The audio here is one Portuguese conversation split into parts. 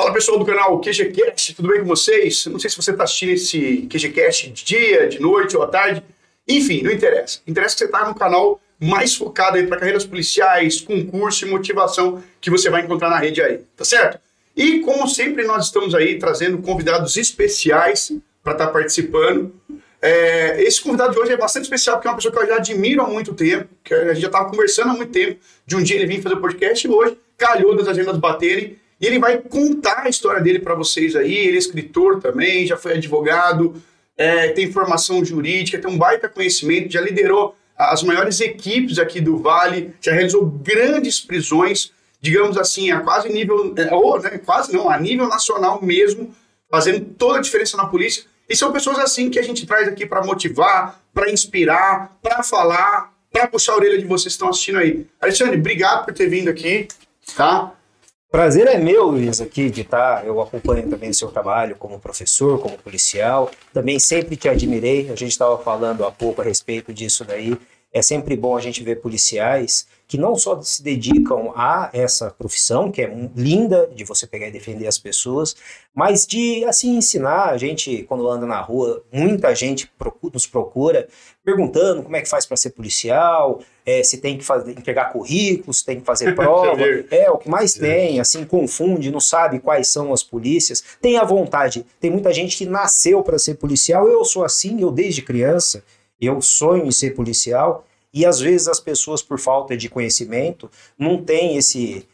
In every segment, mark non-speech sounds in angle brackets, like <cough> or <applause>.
Fala pessoal do canal QGCast, tudo bem com vocês? Não sei se você está assistindo esse QGCast de dia, de noite ou à tarde. Enfim, não interessa. Interessa que você está no canal mais focado aí para carreiras policiais, concurso e motivação que você vai encontrar na rede aí, tá certo? E como sempre, nós estamos aí trazendo convidados especiais para estar tá participando. É, esse convidado de hoje é bastante especial, porque é uma pessoa que eu já admiro há muito tempo, que a gente já estava conversando há muito tempo, de um dia ele vir fazer o podcast e hoje calhou das agendas baterem, e ele vai contar a história dele para vocês aí, ele é escritor também, já foi advogado, é, tem formação jurídica, tem um baita conhecimento, já liderou as maiores equipes aqui do Vale, já realizou grandes prisões, digamos assim, a quase nível, é, ou né, quase não, a nível nacional mesmo, fazendo toda a diferença na polícia. E são pessoas assim que a gente traz aqui para motivar, para inspirar, para falar, para puxar a orelha de vocês que estão assistindo aí. Alexandre, obrigado por ter vindo aqui, tá? Prazer é meu, Luiz, aqui de estar. Eu acompanho também o seu trabalho como professor, como policial. Também sempre te admirei. A gente estava falando há pouco a respeito disso daí. É sempre bom a gente ver policiais que não só se dedicam a essa profissão, que é linda de você pegar e defender as pessoas, mas de assim ensinar. A gente, quando anda na rua, muita gente procura, nos procura perguntando como é que faz para ser policial, é, se tem que fazer, entregar currículos, se tem que fazer <laughs> prova. é, o que mais tem, assim, confunde, não sabe quais são as polícias. Tem a vontade. Tem muita gente que nasceu para ser policial. Eu sou assim, eu desde criança. Eu sonho em ser policial e às vezes as pessoas, por falta de conhecimento, não têm esse.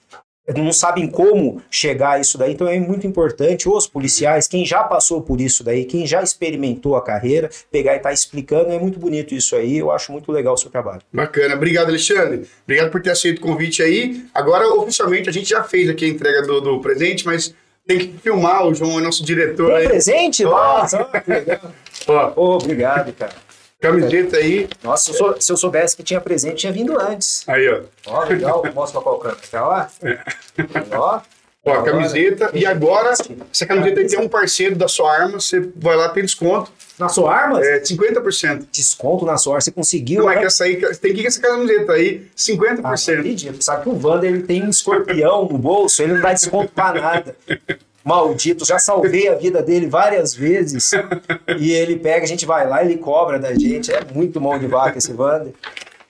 não sabem como chegar a isso daí. Então é muito importante os policiais, quem já passou por isso daí, quem já experimentou a carreira, pegar e estar tá explicando. É muito bonito isso aí. Eu acho muito legal o seu trabalho. Bacana. Obrigado, Alexandre. Obrigado por ter aceito o convite aí. Agora, oficialmente, a gente já fez aqui a entrega do, do presente, mas tem que filmar. O João é nosso diretor. Tem aí. presente? Nossa, legal. Ó. Oh, obrigado, cara. Camiseta aí. Nossa, se eu, se eu soubesse que tinha presente, tinha vindo antes. Aí, ó. Ó, legal. Mostra qual câmera. Tá lá? É. Ó. Ó, a camiseta. E agora, essa camiseta aí tem um parceiro da sua arma, você vai lá, tem desconto. Na sua arma? É, 50%. Desconto na sua arma, você conseguiu. Não é que essa aí, tem que ir com essa camiseta aí, 50%. Ah, entendi. Sabe que o Wander ele tem um escorpião no bolso, ele não dá desconto pra nada maldito, já salvei a vida dele várias vezes. e ele pega, a gente vai lá, ele cobra da gente. É muito mão de vaca esse Vander.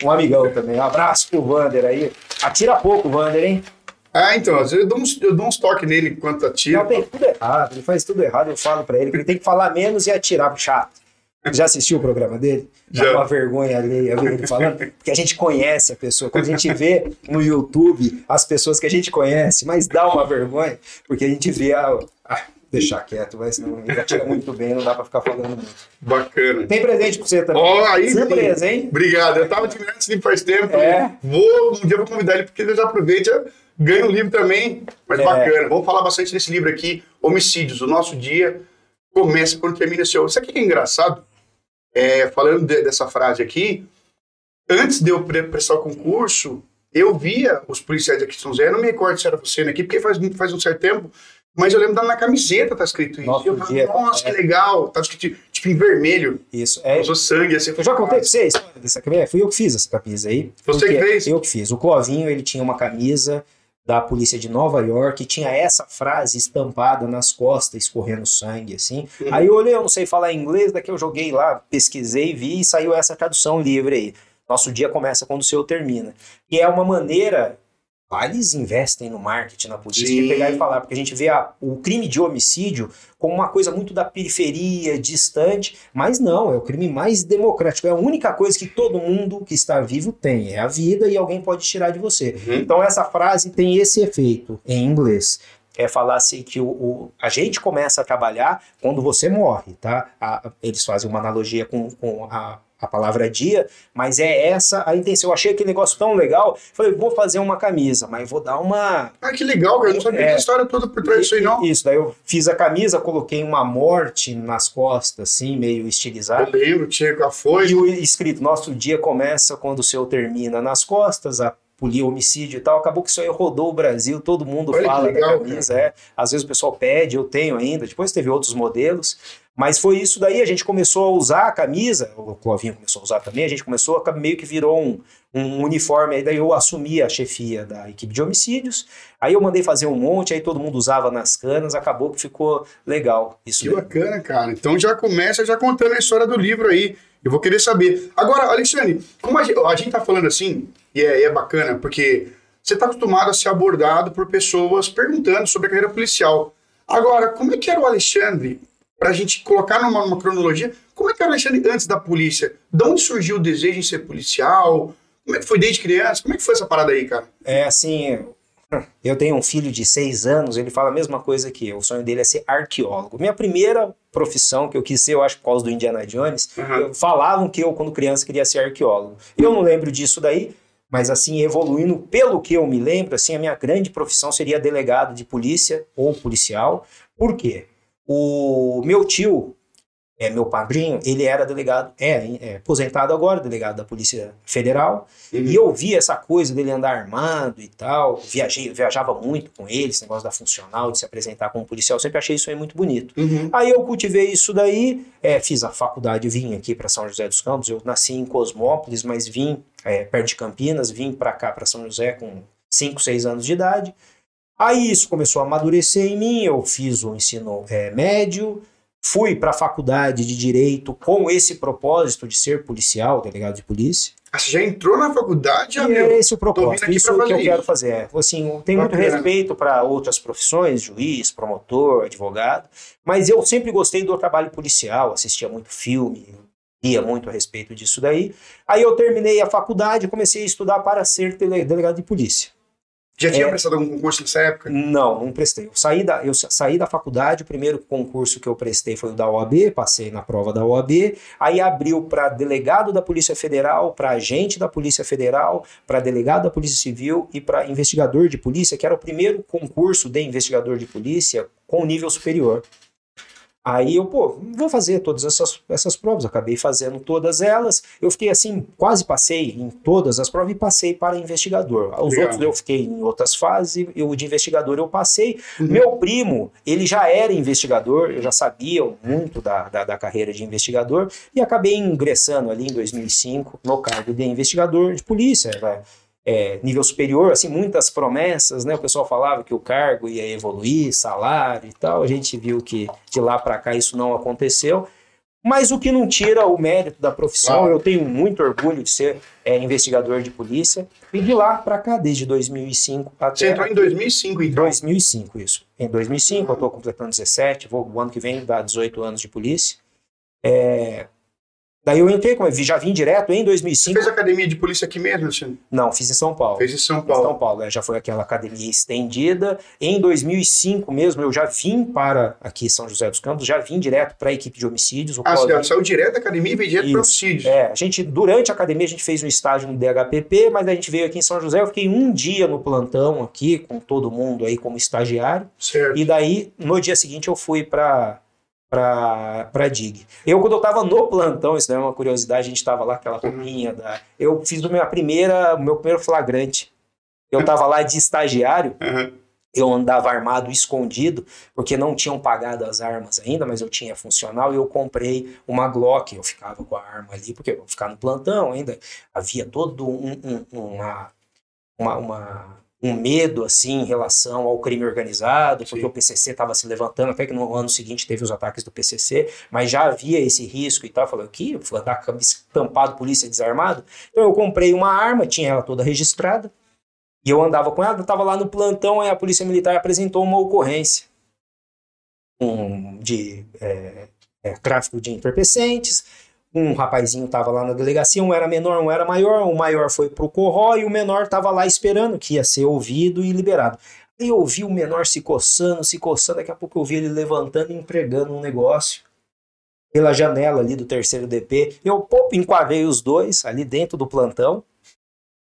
Um amigão também. Um abraço pro Vander aí. Atira pouco, Vander, hein? Ah, então, às vezes eu dou, uns, eu dou uns toques nele enquanto atira. Não, tem tudo errado, ele faz tudo errado, eu falo pra ele que ele tem que falar menos e atirar pro chato. Já assistiu o programa dele? Dá Já. uma vergonha alheia ver ele falando. Porque a gente conhece a pessoa. Quando a gente vê no YouTube as pessoas que a gente conhece, mas dá uma vergonha, porque a gente vê a. Ah, deixar quieto, mas não tira muito bem, não dá pra ficar falando muito. Bacana. Tem presente pra você também. Ó, oh, aí Surpresa, hein? Obrigado. Eu tava te vendo esse faz tempo. É. Vou, um dia vou convidar ele, porque ele já aproveita, ganha um livro também. Mas é. bacana. Vamos falar bastante desse livro aqui, Homicídios. O nosso dia começa quando termina seu. Isso aqui que é engraçado é, falando de, dessa frase aqui, antes de eu prestar o concurso, eu via os policiais aqui de São José, não me recordo se era você aqui, porque faz, faz um certo tempo, mas eu lembro da na camiseta tá escrito isso. Nossa, eu dia, Nossa é. que legal, tá escrito tipo em vermelho. Isso, é. Usou sangue assim. Eu já contei pra vocês dessa camisa, fui eu que fiz essa camisa aí. Você que fez? Eu que fiz. O Clovinho, ele tinha uma camisa da polícia de Nova York, tinha essa frase estampada nas costas, escorrendo sangue, assim. Uhum. Aí eu olhei, eu não sei falar inglês, daqui eu joguei lá, pesquisei, vi e saiu essa tradução livre aí. Nosso dia começa quando o seu termina. E é uma maneira eles investem no marketing, na polícia, de pegar e falar, porque a gente vê a, o crime de homicídio como uma coisa muito da periferia, distante, mas não, é o crime mais democrático, é a única coisa que todo mundo que está vivo tem, é a vida e alguém pode tirar de você. Uhum. Então essa frase tem esse efeito em inglês. É falar assim que o, o, a gente começa a trabalhar quando você morre, tá? A, eles fazem uma analogia com, com a, a palavra dia, mas é essa a intenção. Eu achei aquele negócio tão legal, falei, vou fazer uma camisa, mas vou dar uma. Ah, que legal, cara. Eu não sabia é, a história toda por trás disso aí, não. Isso, daí eu fiz a camisa, coloquei uma morte nas costas, assim, meio estilizado. Eu lembro, tinha a folha. E o escrito: Nosso dia começa quando o seu termina nas costas, a polir homicídio e tal, acabou que isso aí rodou o Brasil, todo mundo Olha fala legal, da camisa, é. Às vezes o pessoal pede, eu tenho ainda, depois teve outros modelos, mas foi isso daí, a gente começou a usar a camisa, o Clovinho começou a usar também, a gente começou a meio que virou um, um uniforme, aí daí eu assumi a chefia da equipe de homicídios, aí eu mandei fazer um monte, aí todo mundo usava nas canas, acabou que ficou legal isso Que daí. bacana, cara. Então já começa já contando a história do livro aí. Eu vou querer saber. Agora, Alexandre, como a gente, a gente tá falando assim, e é, e é bacana, porque você tá acostumado a ser abordado por pessoas perguntando sobre a carreira policial. Agora, como é que era o Alexandre, pra gente colocar numa, numa cronologia, como é que era o Alexandre antes da polícia? De onde surgiu o desejo em ser policial? Como é que foi desde criança? Como é que foi essa parada aí, cara? É assim, eu tenho um filho de seis anos, ele fala a mesma coisa que eu. O sonho dele é ser arqueólogo. Minha primeira profissão que eu quis ser, eu acho por causa do Indiana Jones, Uhum. falavam que eu, quando criança, queria ser arqueólogo. Eu não lembro disso daí, mas assim, evoluindo, pelo que eu me lembro, assim, a minha grande profissão seria delegado de polícia ou policial. Por quê? O meu tio, é, meu padrinho, ele era delegado, é, é aposentado agora, delegado da Polícia Federal, e eu vi essa coisa dele andar armado e tal, viajei, viajava muito com ele, esse negócio da funcional, de se apresentar como policial, sempre achei isso aí muito bonito. Uhum. Aí eu cultivei isso daí, é, fiz a faculdade, vim aqui para São José dos Campos, eu nasci em Cosmópolis, mas vim é, perto de Campinas, vim para cá, para São José com 5, 6 anos de idade. Aí isso começou a amadurecer em mim, eu fiz o ensino é, médio, fui para a faculdade de Direito com esse propósito de ser policial, delegado de polícia. Ah, você já entrou na faculdade, já E é esse o propósito, isso pra que eu quero fazer. É, assim, eu tenho muito respeito para outras profissões, juiz, promotor, advogado, mas eu sempre gostei do trabalho policial, assistia muito filme, lia muito a respeito disso daí. Aí eu terminei a faculdade e comecei a estudar para ser delegado de polícia. Já tinha É. prestado algum concurso nessa época? Não, não prestei. Eu saí, da, eu sa- saí da faculdade, o primeiro concurso que eu prestei foi o da OAB, passei na prova da OAB, aí abriu para delegado da Polícia Federal, para agente da Polícia Federal, para delegado da Polícia Civil e para investigador de polícia, que era o primeiro concurso de investigador de polícia com nível superior. Aí eu, pô, vou fazer todas essas, essas provas. Acabei fazendo todas elas. Eu fiquei assim, quase passei em todas as provas e passei para investigador. Os Legal. outros eu fiquei em outras fases, e o de investigador eu passei. Uhum. Meu primo, ele já era investigador, eu já sabia muito da, da, da carreira de investigador e acabei ingressando ali em 2005 no cargo de investigador de polícia. né? É, nível superior, assim, muitas promessas, né? O pessoal falava que o cargo ia evoluir, salário e tal. A gente viu que de lá para cá isso não aconteceu. Mas o que não tira o mérito da profissão, Claro. eu tenho muito orgulho de ser é, investigador de polícia. E de lá para cá, desde 2005 até Você entrou em 2005, então. 2005, isso. Em 2005, eu estou completando 17, vou, o ano que vem dar 18 anos de polícia. É, daí eu entrei, vi- já vim direto em Você 2005. fez academia de polícia aqui mesmo, Alexandre? Não, fiz em São Paulo. Fez em São Em Paulo. São Paulo, né? já foi aquela academia estendida. Em 2005 mesmo, eu já vim para aqui São José dos Campos, já vim direto para a equipe de homicídios. Ah, você saiu direto da academia e veio direto para homicídios. É, a gente, durante a academia, a gente fez um estágio no DHPP, mas a gente veio aqui em São José, eu fiquei um dia no plantão aqui, com todo mundo aí como estagiário. Certo. E daí, no dia seguinte, eu fui para para para DIG. Eu, quando eu tava no plantão, isso é uma curiosidade, a gente tava lá, aquela roupinha da... Eu fiz o meu, a primeira, meu primeiro flagrante. Eu tava lá de estagiário, Aham. eu andava armado escondido, porque não tinham pagado as armas ainda, mas eu tinha funcional e eu comprei uma Glock. Eu ficava com a arma ali, porque eu vou ficar no plantão ainda. Havia todo um, um- uma, uma, uma- um medo assim em relação ao crime organizado, porque Sim. o PCC estava se levantando, até que no ano seguinte teve os ataques do PCC, mas já havia esse risco e tal. Eu falei, o que? Andar com a cabeça tampado, polícia desarmado? Então eu comprei uma arma, tinha ela toda registrada, e eu andava com ela, estava lá no plantão, aí a polícia militar apresentou uma ocorrência um, de é, é, tráfico de entorpecentes. Um rapazinho estava lá na delegacia, um era menor, um era maior. O maior foi pro corró e o menor estava lá esperando que ia ser ouvido e liberado. Aí eu vi o menor se coçando, se coçando. Daqui a pouco eu vi ele levantando e entregando um negócio pela janela ali do terceiro DP. Eu pô, enquadrei os dois ali dentro do plantão.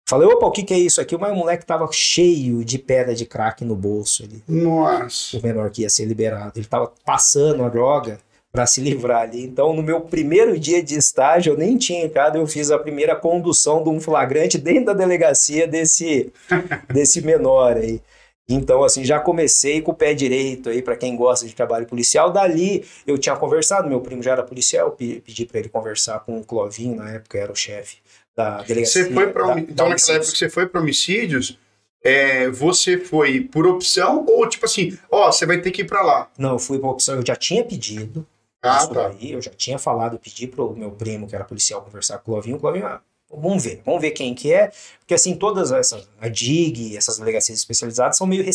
Falei, opa, o que, que é isso aqui? Mas o moleque tava cheio de pedra de crack no bolso ali Nossa. o menor que ia ser liberado. Ele estava passando a droga para se livrar ali. Então, no meu primeiro dia de estágio, eu nem tinha entrado, eu fiz a primeira condução de um flagrante dentro da delegacia desse, <laughs> desse menor aí. Então, assim, já comecei com o pé direito aí, para quem gosta de trabalho policial. Dali, eu tinha conversado, meu primo já era policial, pedi para ele conversar com o Clovinho, na época era o chefe da delegacia. Você foi para Então, naquela época que você foi para homicídios, é, você foi por opção ou tipo assim, ó, você vai ter que ir para lá? Não, eu fui por opção, eu já tinha pedido. Ah, tá. Daí, eu já tinha falado, pedi pro meu primo, que era policial, conversar com o Clovinho. O Clovinho, ah, Vamos ver, vamos ver quem que é, porque assim, todas essas, a DIG, essas delegacias especializadas são meio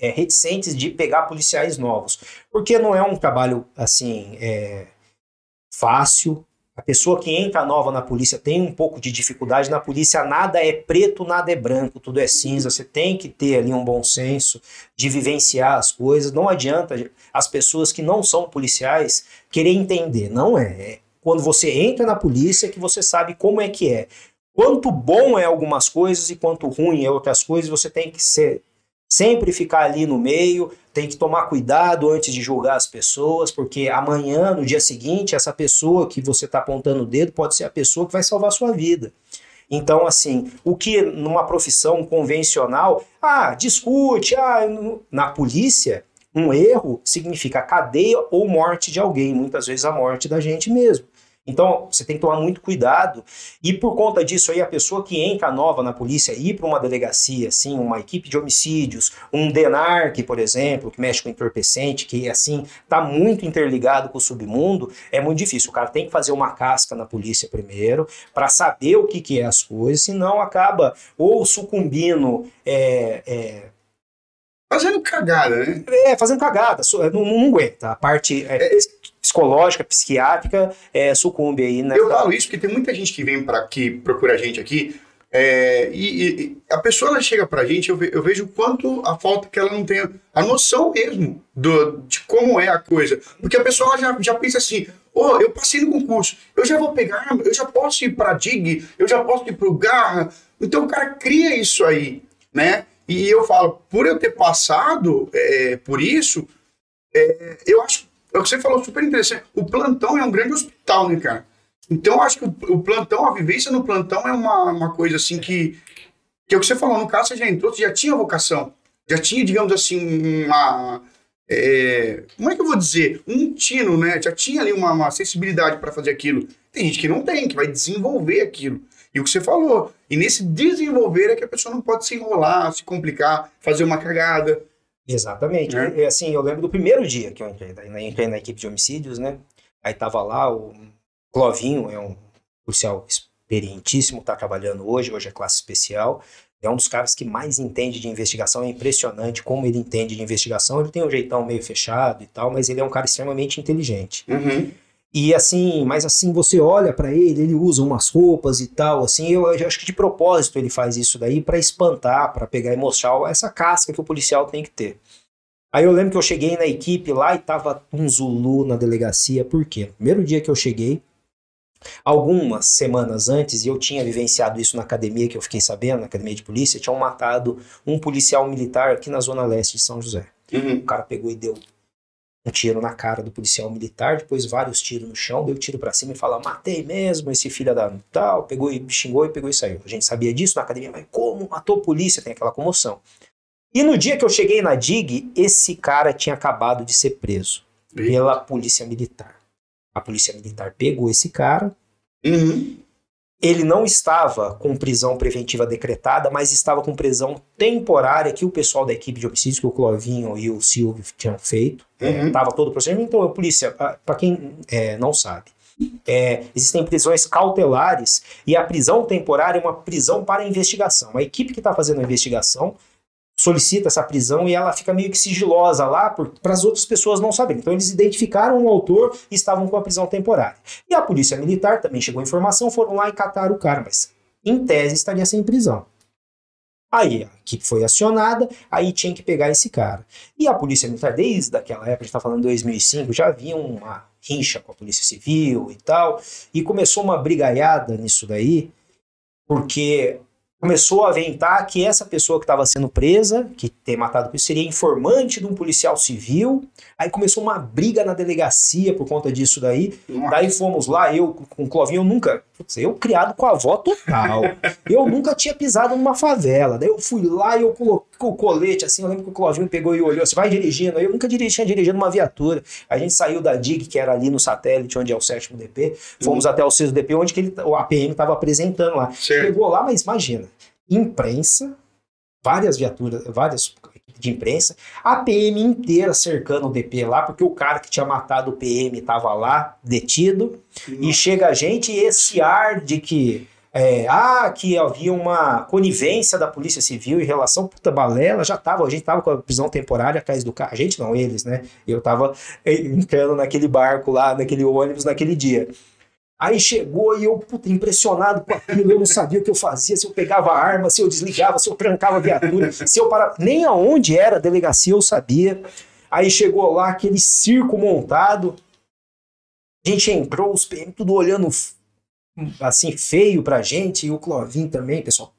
é, reticentes de pegar policiais novos, porque não é um trabalho, assim, é, fácil, a pessoa que entra nova na polícia tem um pouco de dificuldade. Na polícia nada é preto, nada é branco, tudo é cinza. Você tem que ter ali um bom senso de vivenciar as coisas. Não adianta as pessoas que não são policiais querer entender. Não é. é quando você entra na polícia que você sabe como é que é. Quanto bom é algumas coisas e quanto ruim é outras coisas, você tem que ser sempre ficar ali no meio, tem que tomar cuidado antes de julgar as pessoas, porque amanhã, no dia seguinte, essa pessoa que você está apontando o dedo pode ser a pessoa que vai salvar a sua vida. Então, assim, o que numa profissão convencional, ah, discute, ah, na polícia, um erro significa cadeia ou morte de alguém, muitas vezes a morte da gente mesmo. Então, você tem que tomar muito cuidado. E por conta disso aí, a pessoa que entra nova na polícia, ir para uma delegacia, assim, uma equipe de homicídios, um DENARC, por exemplo, que mexe com entorpecente, que, assim, está muito interligado com o submundo, é muito difícil. O cara tem que fazer uma casca na polícia primeiro, para saber o que, que é as coisas, senão acaba ou sucumbindo... É, é, Fazendo cagada, né? É, fazendo cagada. Não, não aguenta. A parte. É, é, psicológica, psiquiátrica, é, sucumbe aí, né? Eu falo isso porque tem muita gente que vem para aqui, procura a gente aqui, é, e, e, a pessoa ela chega pra gente, eu, ve, eu vejo quanto a falta que ela não tem a noção mesmo do, de como é a coisa. Porque a pessoa já, já pensa assim, oh, eu passei no concurso, eu já vou pegar, eu já posso ir pra DIG, eu já posso ir pro Garra. Então o cara cria isso aí, né? E eu falo, por eu ter passado é, por isso, é, eu acho é o que você falou, super interessante. O plantão é um grande hospital, né, cara? Então, acho que o, o plantão, a vivência no plantão é uma, uma coisa assim que. Que é o que você falou, no caso, você já entrou, você já tinha vocação. Já tinha, digamos assim, uma. É, como é que eu vou dizer? Um tino, né? Já tinha ali uma, uma sensibilidade para fazer aquilo. Tem gente que não tem, que vai desenvolver aquilo. E o que você falou. E nesse desenvolver é que a pessoa não pode se enrolar, se complicar, fazer uma cagada. Exatamente. É. E, assim, eu lembro do primeiro dia que eu entrei, né? entrei na equipe de homicídios, né? Aí tava lá o Clovinho, é um policial experientíssimo, tá trabalhando hoje, hoje é classe especial. É um dos caras que mais entende de investigação, é impressionante como ele entende de investigação. Ele tem um jeitão meio fechado e tal, mas ele é um cara extremamente inteligente. Uhum. E assim, mas assim, você olha para ele, ele usa umas roupas e tal, assim, eu, eu acho que de propósito ele faz isso daí para espantar, para pegar e mostrar essa casca que o policial tem que ter. Aí eu lembro que eu cheguei na equipe lá e tava um Zulu na delegacia, por quê? Primeiro dia que eu cheguei, algumas semanas antes, e eu tinha vivenciado isso na academia que eu fiquei sabendo, na academia de polícia, tinham matado um policial militar aqui na zona leste de São José. Uhum. O cara pegou e deu um tiro na cara do policial militar, depois vários tiros no chão, deu tiro para cima e falou: matei mesmo esse filho da tal, pegou e xingou e pegou e saiu. A gente sabia disso na academia, mas como matou a polícia? Tem aquela comoção. E no dia que eu cheguei na DIG, esse cara tinha acabado de ser preso pela polícia militar. A polícia militar pegou esse cara, uhum ele não estava com prisão preventiva decretada, mas estava com prisão temporária que o pessoal da equipe de homicídios, que o Clovinho e o Silvio tinham feito. Estava uhum. todo o procedimento. Então, a polícia, para quem é, não sabe, é, existem prisões cautelares e a prisão temporária é uma prisão para investigação. A equipe que está fazendo a investigação solicita essa prisão e ela fica meio que sigilosa lá para as outras pessoas não saberem. Então eles identificaram o autor e estavam com a prisão temporária. E a polícia militar também chegou a informação, foram lá e cataram o cara, mas em tese estaria sem prisão. Aí a equipe foi acionada, aí tinha que pegar esse cara. E a polícia militar, desde aquela época, a gente está falando de 2005, já havia uma rincha com a polícia civil e tal, e começou uma brigaiada nisso daí, porque começou a aventar que essa pessoa que estava sendo presa, que tem matado o seria informante de um policial civil. Aí começou uma briga na delegacia por conta disso daí. Nossa. Daí fomos lá, eu com o Clovinho, eu nunca. Putz, eu criado com a avó total. <laughs> eu nunca tinha pisado numa favela. Daí eu fui lá e eu coloquei o colete, assim, eu lembro que o Clovinho pegou e olhou, você vai dirigindo. Eu nunca dirigi, tinha dirigido uma viatura. A gente saiu da DIG, que era ali no satélite, onde é o sétimo DP, fomos uhum. até o sexto DP, onde que ele, o APM estava apresentando lá. Certo. Pegou lá, mas imagina, imprensa, várias viaturas, várias de imprensa, a PM inteira cercando o DP lá, porque o cara que tinha matado o PM estava lá, detido, uhum. e chega a gente e esse ar de que é, ah, que havia uma conivência da Polícia Civil em relação puta balela, já tava, a gente tava com a prisão temporária atrás do carro, a gente não, eles, né? Eu tava entrando naquele barco lá, naquele ônibus naquele dia. Aí chegou e eu, puta, impressionado com aquilo, eu não sabia o que eu fazia, se eu pegava a arma, se eu desligava, se eu trancava a viatura, se eu parava, nem aonde era a delegacia eu sabia. Aí chegou lá aquele circo montado, a gente entrou, os PM tudo olhando assim feio pra gente, e o Clovin também, pessoal.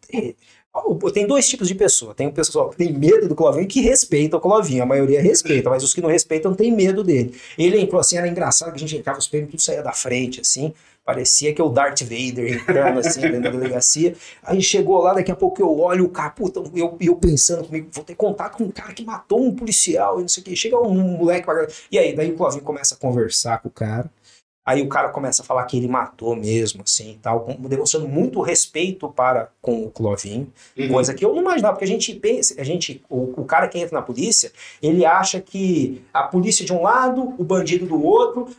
Tem dois tipos de pessoa. Tem o pessoal que tem medo do Clovinho e que respeita o Clovinho. A maioria respeita, mas os que não respeitam têm medo dele. Ele entrou assim, era engraçado que a gente entrava os prêmios, tudo saía da frente, assim. Parecia que é o Darth Vader entrando assim dentro da delegacia. Aí chegou lá, daqui a pouco eu olho o cara, puta, eu, eu pensando comigo, vou ter contato com um cara que matou um policial e não sei o que. Chega um moleque pra... E aí, daí o Clovinho começa a conversar com o cara. Aí o cara começa a falar que ele matou mesmo, assim, tal, demonstrando muito respeito para com o Clovinho, uhum. coisa que eu não imaginava, porque a gente pensa, a gente, o, o, cara que entra na polícia, ele acha que a polícia de um lado, o bandido do outro,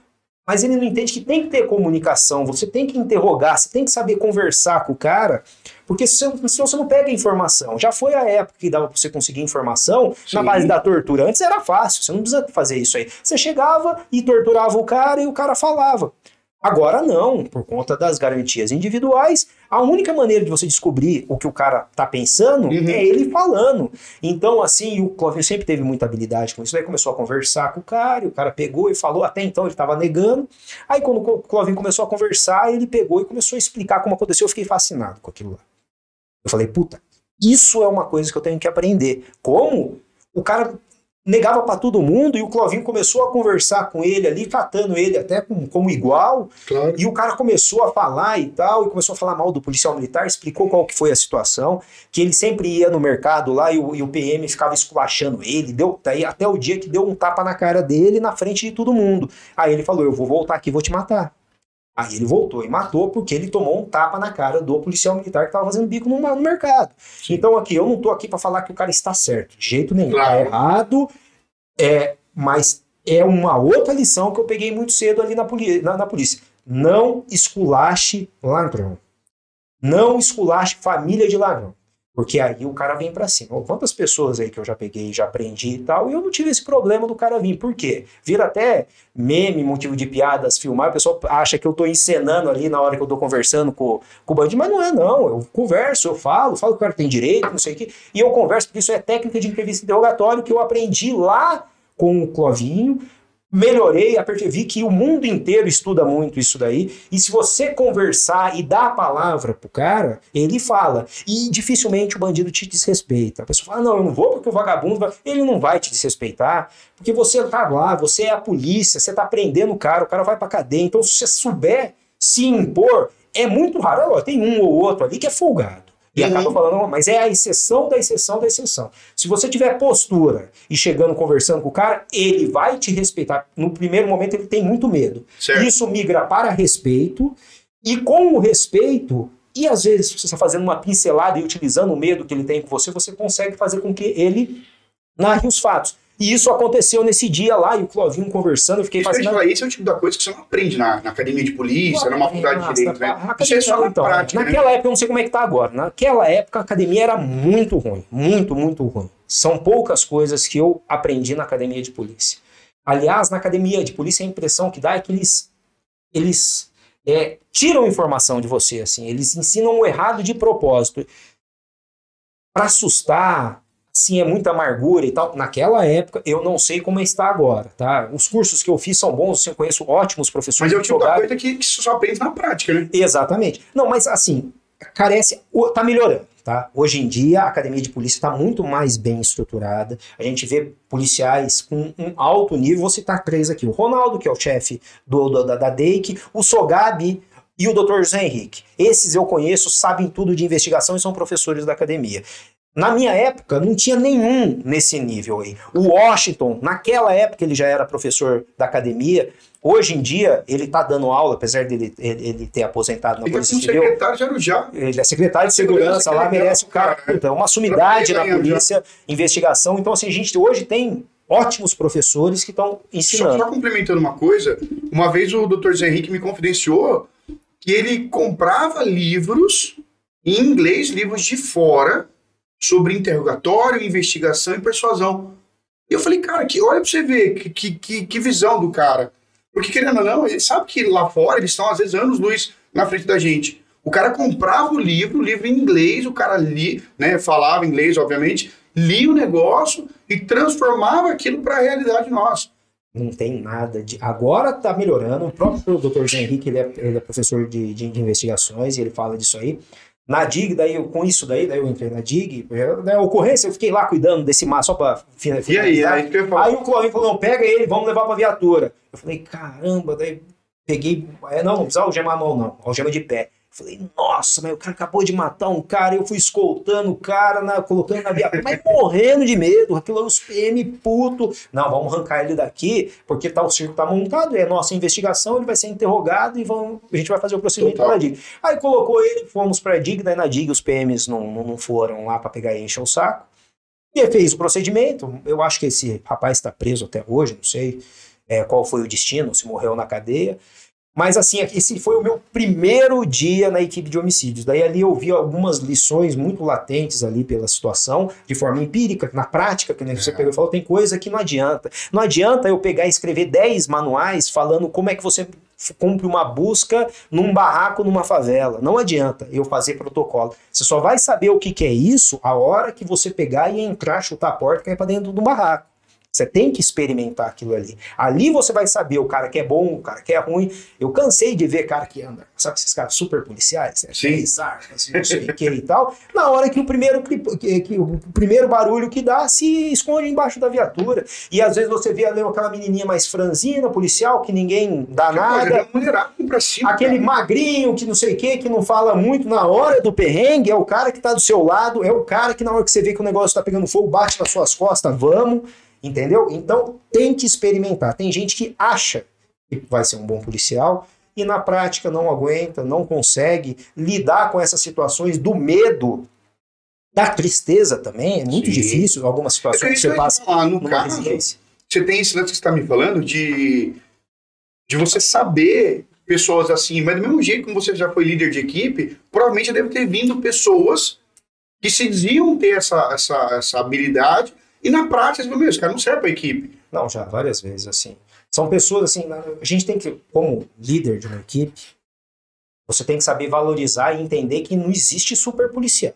mas ele não entende que tem que ter comunicação, você tem que interrogar, você tem que saber conversar com o cara, porque senão você não pega informação. Já foi a época que dava para você conseguir informação Sim. na base da tortura. Antes era fácil, você não precisa fazer isso aí. Você chegava e torturava o cara e o cara falava. Agora não, por conta das garantias individuais, a única maneira de você descobrir o que o cara tá pensando uhum. é ele falando. Então, assim, o Clóvis sempre teve muita habilidade com isso. Aí começou a conversar com o cara, e o cara pegou e falou, até então ele estava negando. Aí quando o Clóvis começou a conversar, ele pegou e começou a explicar como aconteceu. Eu fiquei fascinado com aquilo lá. Eu falei, puta, isso é uma coisa que eu tenho que aprender. Como o cara negava para todo mundo e o Clovinho começou a conversar com ele ali, tratando ele até como, como igual. Claro. E o cara começou a falar e tal, e começou a falar mal do policial militar, explicou qual que foi a situação, que ele sempre ia no mercado lá e o, e o PM ficava esculachando ele, deu daí até o dia que deu um tapa na cara dele na frente de todo mundo. Aí ele falou: "Eu vou voltar aqui, vou te matar". Aí ele voltou e matou porque ele tomou um tapa na cara do policial militar que estava fazendo bico no, no mercado. Sim. Então aqui, eu não estou aqui para falar que o cara está certo, de jeito nenhum. Claro. Tá errado, é, mas é uma outra lição que eu peguei muito cedo ali na, na, na polícia. Não esculache ladrão. Não esculache família de ladrão. Porque aí o cara vem para cima. Quantas pessoas aí que eu já peguei, já aprendi e tal, e eu não tive esse problema do cara vir. Por quê? Vira até meme, motivo de piadas, filmar, o pessoal acha que eu tô encenando ali na hora que eu tô conversando com, com o bandido, mas não é não. Eu converso, eu falo, falo que o cara tem direito, não sei o quê, e eu converso, porque isso é técnica de entrevista interrogatório que eu aprendi lá com o Clovinho, melhorei, apertei, vi que o mundo inteiro estuda muito isso daí, e se você conversar e dar a palavra pro cara, ele fala, e dificilmente o bandido te desrespeita. A pessoa fala, não, eu não vou porque o vagabundo vai... Ele não vai te desrespeitar, porque você tá lá, você é a polícia, você tá prendendo o cara, o cara vai pra cadeia, então se você souber se impor, é muito raro, tem um ou outro ali que é folgado. E uhum. acaba falando, mas é a exceção da exceção da exceção. Se você tiver postura e chegando, conversando com o cara, ele vai te respeitar. No primeiro momento, ele tem muito medo. Certo. Isso migra para respeito, e com o respeito, e às vezes você está fazendo uma pincelada e utilizando o medo que ele tem com você, você consegue fazer com que ele narre os fatos. E isso aconteceu nesse dia lá, e o Clovinho conversando, eu fiquei fascinado. Esse é o tipo da coisa que você não aprende na, na academia de polícia, numa faculdade de direito, né? Isso é só na então, prática, Naquela né? época, eu não sei como é que tá agora, naquela época a academia era muito ruim, muito, muito ruim. São poucas coisas que eu aprendi na academia de polícia. Aliás, na academia de polícia, a impressão que dá é que eles, eles é, tiram informação de você, assim, eles ensinam o errado de propósito. Para assustar, sim, é muita amargura e tal. Naquela época, eu não sei como está agora, tá? Os cursos que eu fiz são bons, eu conheço ótimos professores. Mas é o tipo da coisa que, que só aprende na prática, né? Exatamente. Não, mas assim, carece, tá melhorando. Tá? Hoje em dia, a academia de polícia está muito mais bem estruturada. A gente vê policiais com um alto nível. Vou citar três aqui: o Ronaldo, que é o chefe do, do, da, da DEIC, o Sogabi e o Dr. José Henrique. Esses eu conheço, sabem tudo de investigação e são professores da academia. Na minha época, não tinha nenhum nesse nível aí. O Washington, naquela época, ele já era professor da academia. Hoje em dia, ele está dando aula, apesar dele ele, ele ter aposentado na Ele é Polícia Civil. secretário de Arujá. Ele é secretário de segurança, Segurança, lá merece o cara. é uma sumidade na em polícia, investigação. Então, assim, a gente hoje tem ótimos professores que estão Só, ensinando. só complementando uma coisa, uma vez o Dr. Zé Henrique me confidenciou que ele comprava livros em inglês, livros de fora, sobre interrogatório, investigação e persuasão. E eu falei, cara, que, olha pra você ver que, que, que, visão do cara. Porque, querendo ou não, ele sabe que lá fora eles estão, às vezes, anos luz na frente da gente. O cara comprava o livro, o livro em inglês, o cara li, né, falava inglês, obviamente, lia o negócio e transformava aquilo para a realidade nossa. Não tem nada de. Agora tá melhorando. O próprio. Zé Henrique, ele é, ele é professor de, de investigações e ele fala disso aí. Na DIG, daí eu, com isso daí, daí eu entrei na DIG, eu- na ocorrência eu fiquei lá cuidando desse mar só pra fina- E aí, finalizar. aí. Aí o Clóvis falou, não, pega ele, vamos levar pra viatura. Eu falei, caramba, daí peguei, é, não, não precisa algemar a mão não, algema de pé. Falei, nossa, mas o cara acabou de matar um cara, eu fui escoltando o cara, na, colocando na viatura, mas morrendo de medo, aquilo os PM puto. Não, vamos arrancar ele daqui, porque tá, o circo tá montado, é nossa investigação, ele vai ser interrogado e a gente vai fazer o procedimento Total. na DIG. Aí colocou ele, fomos pra DIG, daí na DIG os PMs não, não, não foram lá pra pegar e encher o saco. E fez o procedimento. Eu acho que esse rapaz está preso até hoje, não sei é, qual foi o destino, se morreu na cadeia. Mas assim, esse foi o meu primeiro dia na equipe de homicídios. Daí ali eu vi algumas lições muito latentes ali pela situação, de forma empírica, na prática, que você pegou e falou, tem coisa que não adianta. Não adianta eu pegar e escrever 10 manuais falando como é que você cumpre uma busca num barraco, numa favela. Não adianta eu fazer protocolo. Você só vai saber o que, que é isso a hora que você pegar e entrar, chutar a porta e cair para dentro do barraco. Você tem que experimentar aquilo ali. Ali você vai saber o cara que é bom, o cara que é ruim. Eu cansei de ver cara que anda, sabe esses caras super policiais, né? Sim. Armas, não sei o que e tal. Na hora que o primeiro que, que o primeiro barulho que dá se esconde embaixo da viatura. E às vezes você vê ali aquela menininha mais franzina, policial, que ninguém dá nada. Cara, mulherada pra cima. Aquele cara. magrinho que não sei o que, que não fala muito na hora do perrengue, é o cara que tá do seu lado, é o cara que na hora que você vê que o negócio tá pegando fogo, bate nas suas costas, vamos, entendeu? Então tente experimentar. Tem gente que acha que vai ser um bom policial e na prática não aguenta, não consegue lidar com essas situações do medo, da tristeza também, é muito Sim. difícil algumas É situações que que você passa falar, no caso, residência. você tem esse lance que você está me falando de, de você saber pessoas assim, mas do mesmo jeito como você já foi líder de equipe, provavelmente deve ter vindo pessoas que se diziam ter essa, essa, essa habilidade e na prática, meu, esse cara não serve para equipe. Não, já várias vezes, assim. São pessoas, assim, a gente tem que, como líder de uma equipe, você tem que saber valorizar e entender que não existe super policial.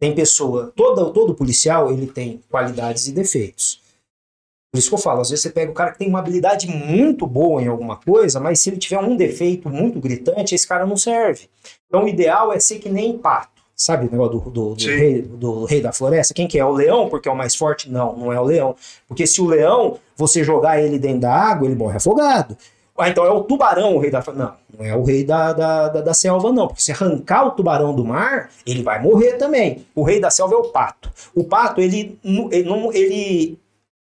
Tem pessoa, todo, todo policial, ele tem qualidades e defeitos. Por isso que eu falo, às vezes você pega o cara que tem uma habilidade muito boa em alguma coisa, mas se ele tiver um defeito muito gritante, esse cara não serve. Então o ideal é ser que nem pato. Sabe o negócio do, do, do rei, do rei da floresta? Quem que é? O leão porque é o mais forte? Não, não é o leão. Porque se o leão, você jogar ele dentro da água, ele morre afogado. Ah, então é o tubarão o rei da floresta. Não, não é o rei da, da, da, da selva, não. Porque se arrancar o tubarão do mar, ele vai morrer também. O rei da selva é o pato. O pato, ele, ele, não, ele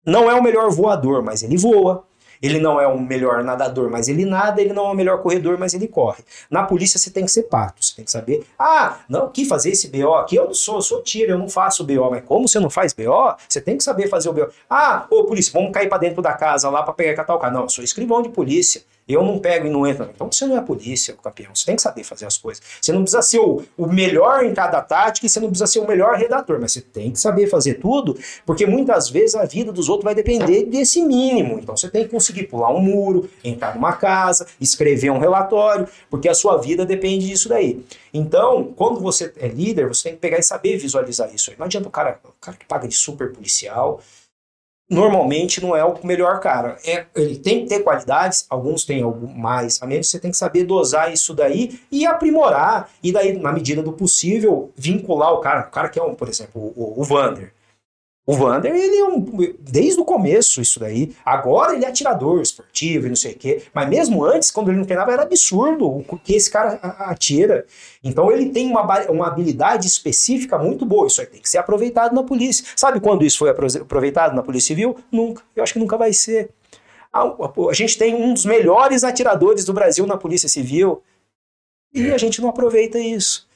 não é o melhor voador, mas ele voa. Ele não é o melhor nadador, mas ele nada. Ele não é o melhor corredor, mas ele corre. Na polícia você tem que ser pato. Você tem que saber. Ah, não, que fazer esse BO aqui? Eu não sou, eu sou tiro, eu não faço BO. Mas como você não faz BO, você tem que saber fazer o BO. Ah, ô polícia, vamos cair pra dentro da casa lá pra pegar catar o cara. Não, eu sou escrivão de polícia. Eu não pego e não entro. Então você não é polícia, campeão. Você tem que saber fazer as coisas. Você não precisa ser o, o melhor em cada tática e você não precisa ser o melhor redator, mas você tem que saber fazer tudo, porque muitas vezes a vida dos outros vai depender desse mínimo. Então você tem que conseguir pular um muro, entrar numa casa, escrever um relatório, porque a sua vida depende disso daí. Então, quando você é líder, você tem que pegar e saber visualizar isso. Não adianta o cara, o cara que paga de super policial. Normalmente não é o melhor cara. É, ele tem que ter qualidades, alguns têm mais a menos, você tem que saber dosar isso daí e aprimorar, e daí, na medida do possível, vincular o cara. O cara que é um, por exemplo, o, o Vander. O Vander, ele é um. Desde o começo, isso daí. Agora ele é atirador esportivo e não sei o quê. Mas mesmo antes, quando ele não treinava, era absurdo o que esse cara atira. Então ele tem uma, uma habilidade específica muito boa. Isso aí tem que ser aproveitado na polícia. Sabe quando isso foi aproveitado na Polícia Civil? Nunca. Eu acho que nunca vai ser. A, a, a gente tem um dos melhores atiradores do Brasil na Polícia Civil e a gente não aproveita isso.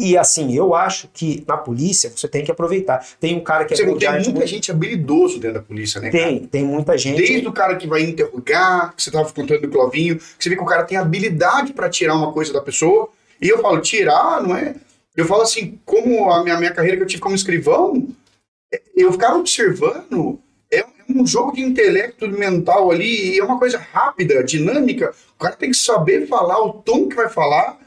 E assim, eu acho que na polícia você tem que aproveitar. Tem um cara que Você é tem muita muito... gente habilidoso dentro da polícia, né? Tem, cara? tem muita gente. Desde o cara que vai interrogar, que você estava contando do Clovinho, que você vê que o cara tem habilidade para tirar uma coisa da pessoa. E eu falo, tirar, não é? Eu falo assim, como a minha, minha carreira que eu tive como escrivão, eu ficava observando. É um jogo de intelecto mental ali, e é uma coisa rápida, dinâmica. O cara tem que saber falar o tom que vai falar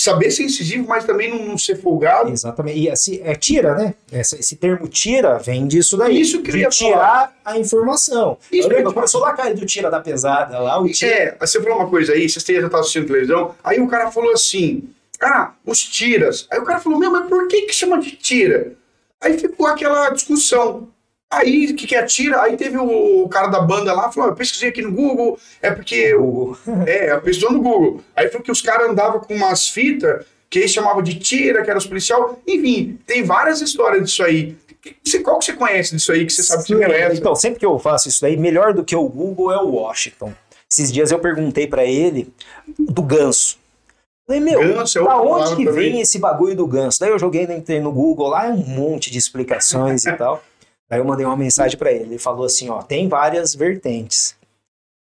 saber ser incisivo, mas também não, não ser folgado. Exatamente. E assim, é tira, né? Esse, esse termo tira vem disso daí. Isso que de tirar a informação. Isso eu lembro, começou lá cair do tira da pesada lá, o tira. É, você falou uma coisa aí, vocês já estavam assistindo televisão, aí o cara falou assim, ah, os tiras. Aí o cara falou, meu, mas por que que chama de tira? Aí ficou aquela discussão. Aí, o que, que é tira? Aí teve o, o cara da banda lá, falou, eu pesquisei aqui no Google, é porque... Google. <laughs> É, pesquisou no Google. Aí falou que os caras andavam com umas fitas que eles chamavam de tira, que era os policial. Enfim, tem várias histórias disso aí. Qual que você conhece disso aí, que você sabe que essa? Então, sempre que eu faço isso daí, melhor do que o Google é o Washington. Esses dias eu perguntei pra ele do ganso. Falei, meu, Ganso é da onde que também. vem esse bagulho do ganso? Daí eu joguei no, Google lá, é um monte de explicações e <laughs> tal. Daí eu mandei uma mensagem pra ele. Ele falou assim: ó, tem várias vertentes.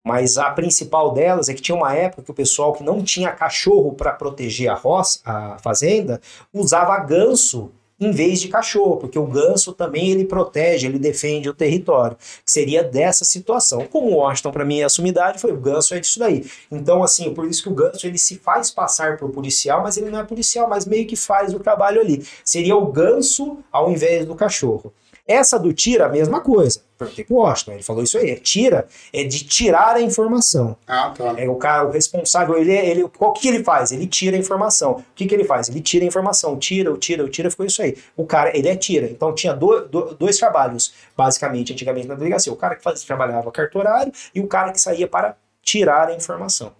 Mas a principal delas é que tinha uma época que o pessoal que não tinha cachorro para proteger a roça, a fazenda, usava ganso em vez de cachorro, porque o ganso também ele protege, ele defende o território. Seria dessa situação. Como o Washington para mim é a sumidade, foi o ganso é disso daí. Então assim, por isso que o ganso ele se faz passar por policial, mas ele não é policial, mas meio que faz o trabalho ali. Seria o ganso ao invés do cachorro. Essa do tira, a mesma coisa. Perguntei pro Washington, ele falou isso aí. É tira, é de tirar a informação. Ah, tá. É o cara, o responsável, ele, é- ele, qual que ele faz? Ele tira a informação. O que, que ele faz? Ele tira a informação, tira, o tira, o tira, ficou isso aí. O cara, ele é tira. Então tinha do- do- dois trabalhos, basicamente, antigamente na delegacia. O cara que fazia, trabalhava cartorário e o cara que saía para tirar a informação.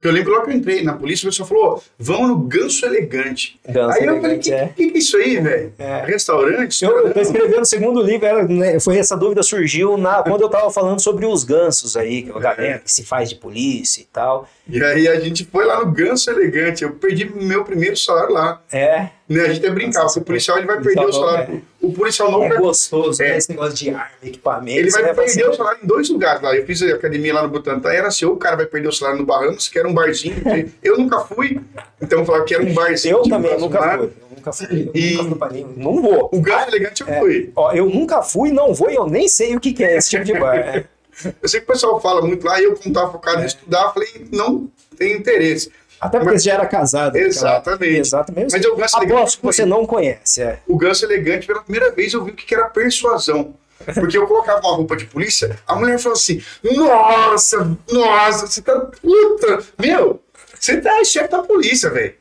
Eu lembro logo que eu entrei na polícia, o pessoal falou, vamos no ganso elegante. Ganso aí eu falei, elegante, que, é. que, que é isso aí, velho? É. Restaurante? Eu, eu tô escrevendo o segundo livro, era, né, foi essa dúvida surgiu na, quando eu tava falando sobre os gansos aí, que é a galera que se faz de polícia e tal. E aí a gente foi lá no ganso elegante. Eu perdi meu primeiro salário lá. É, Né? A gente é brincar, porque o policial ele vai perder o salário. O policial não é vai gostoso, É. né, esse negócio de arma, equipamento. Ele vai perder o salário em dois lugares lá. Eu fiz a academia lá no Butantã, era assim, ou o cara vai perder o salário no Bahamas, que era um barzinho. eu nunca fui, então eu falava que era um barzinho. Eu também, eu nunca fui. Eu nunca fui. E- nunca fui pra nenhum. Não vou. O ganso elegante eu É. fui. Ó, eu nunca fui, não vou e eu nem sei o que, que é esse tipo de bar. É. Eu sei que o pessoal fala muito lá, e eu, como estava focado em estudar, falei, não tem interesse. Até porque Mas- você já era casado. naquela Exatamente. época. Exatamente. Mas eu gosto de Aposto que você não conhece. É. O ganso elegante, pela primeira vez eu vi o que era persuasão. Porque eu colocava uma roupa de polícia, a mulher falou assim: Nossa, nossa, você tá puta, meu, você tá chefe da polícia, velho.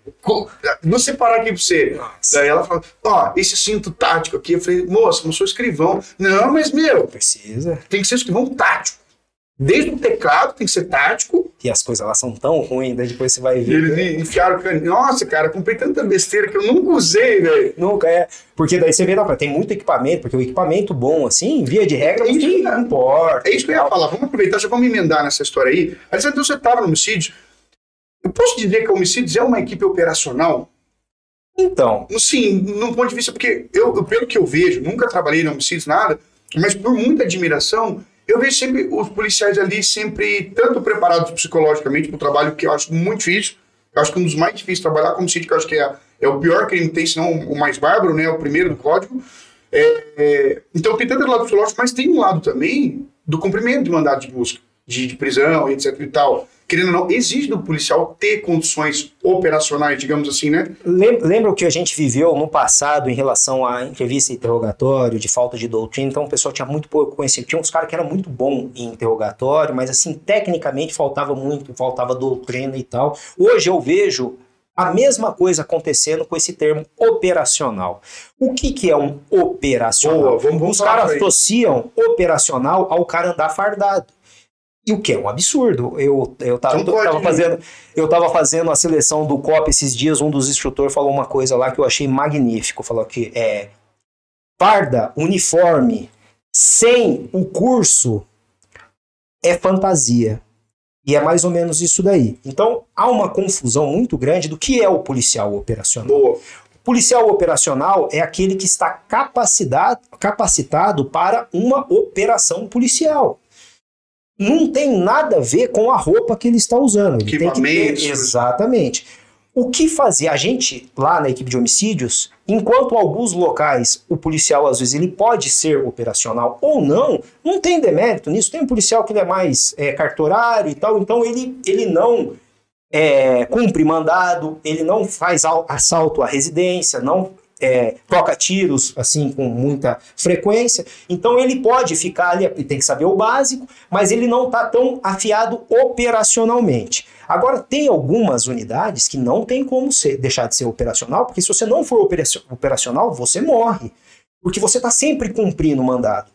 Vou separar aqui pra você. Nossa. Daí ela falou: Ó, esse cinto tático aqui. Eu falei: Moça, não sou escrivão. Não, mas meu, Precisa. tem que ser escrivão tático. Desde o teclado tem que ser tático. E as coisas lá são tão ruins, daí depois você vai ver. eles enfiaram o cano. Nossa, cara, comprei tanta besteira que eu nunca usei, velho. Nunca é. Porque daí você vê, não, tem muito equipamento, porque o equipamento bom, assim, via de regra, É isso, não importa. É isso que eu ia falar. Vamos aproveitar, já vamos emendar nessa história aí. Alessandro, então você estava no homicídio. Eu posso dizer que a homicídios é uma equipe operacional? Então, Sim, num ponto de vista, porque eu, eu, pelo que eu vejo, nunca trabalhei no homicídios, nada, mas por muita admiração, eu vejo sempre os policiais ali sempre tanto preparados psicologicamente para o trabalho, que eu acho muito difícil. Eu acho que um dos mais difíceis de trabalhar com homicídio, que eu acho que é, é o pior crime que tem, se não o mais bárbaro, né? O primeiro do código. É, é, então tem tanto o lado psicológico, mas tem um lado também do cumprimento de mandado de busca, de, de prisão, etc e tal. Querendo ou não, exige do policial ter condições operacionais, digamos assim, né? Lembra o que a gente viveu no passado em relação à entrevista e interrogatório, de falta de doutrina? Então o pessoal tinha muito pouco conhecimento. Tinha uns caras que eram muito bom em interrogatório, mas assim, tecnicamente faltava muito, faltava doutrina e tal. Hoje eu vejo a mesma coisa acontecendo com esse termo operacional. O que, que é um operacional? Boa, vamos, vamos Os caras associam operacional ao cara andar fardado. E o que é um absurdo. Eu, eu, tava, eu, tava fazendo, eu tava fazendo a seleção do COP esses dias, um dos instrutores falou uma coisa lá que eu achei magnífico. Falou que é farda, uniforme, sem o curso é fantasia. E é mais ou menos isso daí. Então, há uma confusão muito grande do que é o policial operacional. Boa. O policial operacional é aquele que está capacitado, capacitado para uma operação policial. Não tem nada a ver com a roupa que ele está usando. Ele tem que ter, exatamente. O que fazia a gente lá na equipe de homicídios, enquanto alguns locais o policial às vezes ele pode ser operacional ou não, não tem demérito nisso. Tem um policial que ele é mais é, cartorário e tal, então ele, ele não é, cumpre mandado, ele não faz assalto à residência, não é, troca tiros assim com muita frequência. Então ele pode ficar ali, tem que saber o básico, mas ele não está tão afiado operacionalmente. Agora, tem algumas unidades que não tem como ser, deixar de ser operacional, porque se você não for operacional, você morre. Porque você está sempre cumprindo o mandado.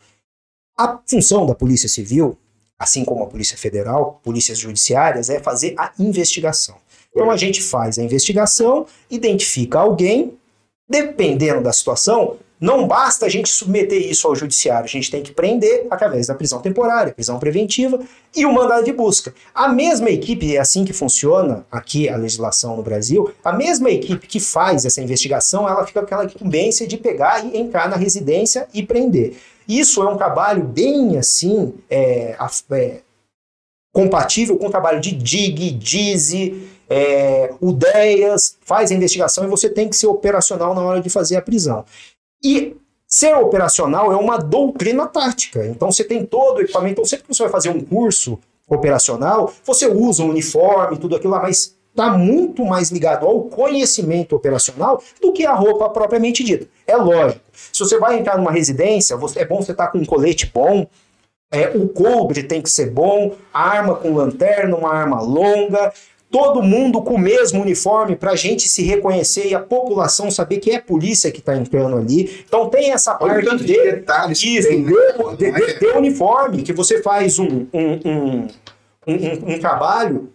A função da Polícia Civil, assim como a Polícia Federal, polícias judiciárias, é fazer a investigação. Então a gente faz a investigação, identifica alguém, dependendo da situação, não basta a gente submeter isso ao judiciário, a gente tem que prender através da prisão temporária, prisão preventiva e o mandado de busca. A mesma equipe, é assim que funciona aqui a legislação no Brasil, a mesma equipe que faz essa investigação, ela fica com aquela incumbência de pegar e entrar na residência e prender. Isso é um trabalho bem assim, é, é, compatível com o trabalho de DIG, DIZI, é, UDEIAS, faz a investigação e você tem que ser operacional na hora de fazer a prisão. E ser operacional é uma doutrina tática. Então você tem todo o equipamento. Então sempre que você vai fazer um curso operacional, você usa um uniforme, tudo aquilo lá, mas está muito mais ligado ao conhecimento operacional do que a roupa propriamente dita. É lógico. Se você vai entrar numa residência, é bom você estar tá com um colete bom, é, o coldre tem que ser bom, arma com lanterna, uma arma longa, todo mundo com o mesmo uniforme para a gente se reconhecer e a população saber que é a polícia que está entrando ali. Então tem essa parte de, de detalhes isso, tem, né? de, de, de, uniforme, que você faz um, um, um, um, um trabalho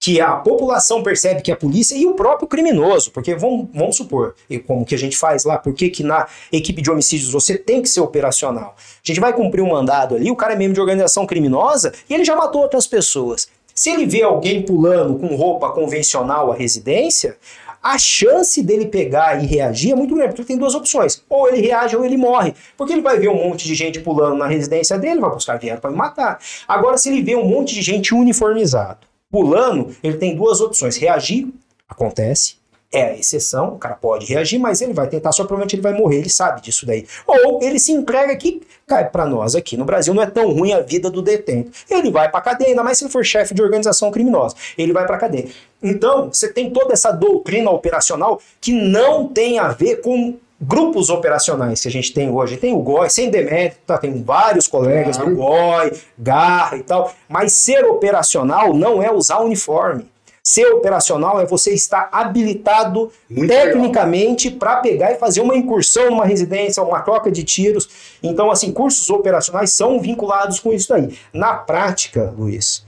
que a população percebe que é a polícia e o próprio criminoso, porque vamos, vamos supor, e como que a gente faz lá, por que que na equipe de homicídios você tem que ser operacional? A gente vai cumprir um mandado ali, o cara é membro de organização criminosa e ele já matou outras pessoas. Se ele vê alguém pulando com roupa convencional à residência, a chance dele pegar e reagir é muito grande, porque tem duas opções. Ou ele reage ou ele morre. Porque ele vai ver um monte de gente pulando na residência dele, vai buscar dinheiro para me matar. Agora, se ele vê um monte de gente uniformizado pulando, ele tem duas opções: reagir, acontece, é a exceção, o cara pode reagir, mas ele vai tentar, só provavelmente ele vai morrer, ele sabe disso daí. Ou ele se entrega que, cai para nós aqui no Brasil, não é tão ruim a vida do detento. Ele vai para cadeia, ainda mais se ele for chefe de organização criminosa. Ele vai para cadeia. Então, você tem toda essa doutrina operacional que não tem a ver com grupos operacionais que a gente tem hoje. Tem o GOI, sem demérito, tá? tem vários colegas do GOI, Garra e tal, mas ser operacional não é usar uniforme. Ser operacional é você estar habilitado Muito tecnicamente para pegar e fazer uma incursão numa residência, uma troca de tiros. Então, assim, cursos operacionais são vinculados com isso aí. Na prática, Luiz,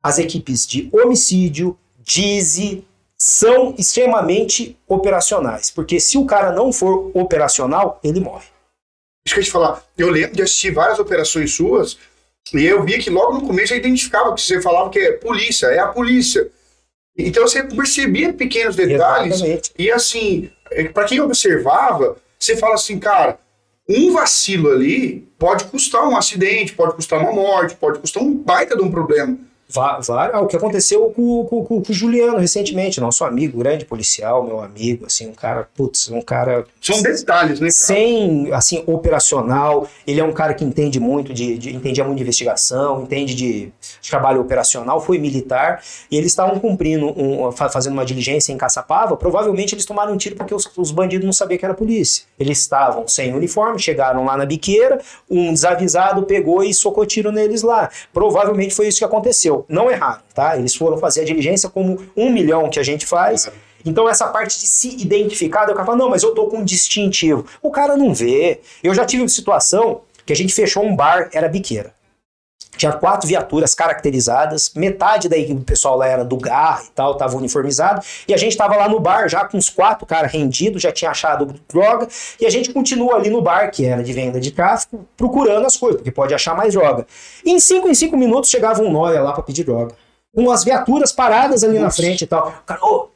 as equipes de homicídio, DIZI, são extremamente operacionais. Porque se o cara não for operacional, ele morre. Isso que eu te falar. Eu lembro de assistir várias operações suas e eu vi que logo no começo eu identificava que você falava que é polícia, é a polícia. Então você percebia pequenos detalhes. Exatamente. E assim, é, para quem observava, você fala assim, cara, um vacilo ali pode custar um acidente, pode custar uma morte, pode custar um baita de um problema. Ah, o que aconteceu com, com, com, o Juliano recentemente, nosso amigo, grande policial, meu amigo, assim, um cara, putz, um cara. São detalhes, né? Sem, assim, operacional. Ele é um cara que entende muito de, de entendia muito de investigação, entende de, de, trabalho operacional, foi militar, e eles estavam cumprindo, um, fazendo uma diligência em Caçapava. Provavelmente eles tomaram um tiro porque os, os bandidos não sabiam que era polícia. Eles estavam sem uniforme, chegaram lá na biqueira, um desavisado pegou e socou tiro neles lá. Provavelmente foi isso que aconteceu. Não erraram, tá? Eles foram fazer a diligência como um milhão que a gente faz. Então, essa parte de se identificar, o cara fala, não, mas eu tô com um distintivo. O cara não vê. Eu já tive uma situação que a gente fechou um bar, era biqueira. Tinha quatro viaturas caracterizadas, metade daí do pessoal lá era do GAR e tal, tava uniformizado, e a gente tava lá no bar já com os quatro caras rendidos, já tinha achado droga, e a gente continua ali no bar, que era de venda de tráfico, procurando as coisas, porque pode achar mais droga. E em cinco em cinco minutos chegava um nóia lá para pedir droga. Com as viaturas paradas ali Nossa. na frente e tal. Cara, ô,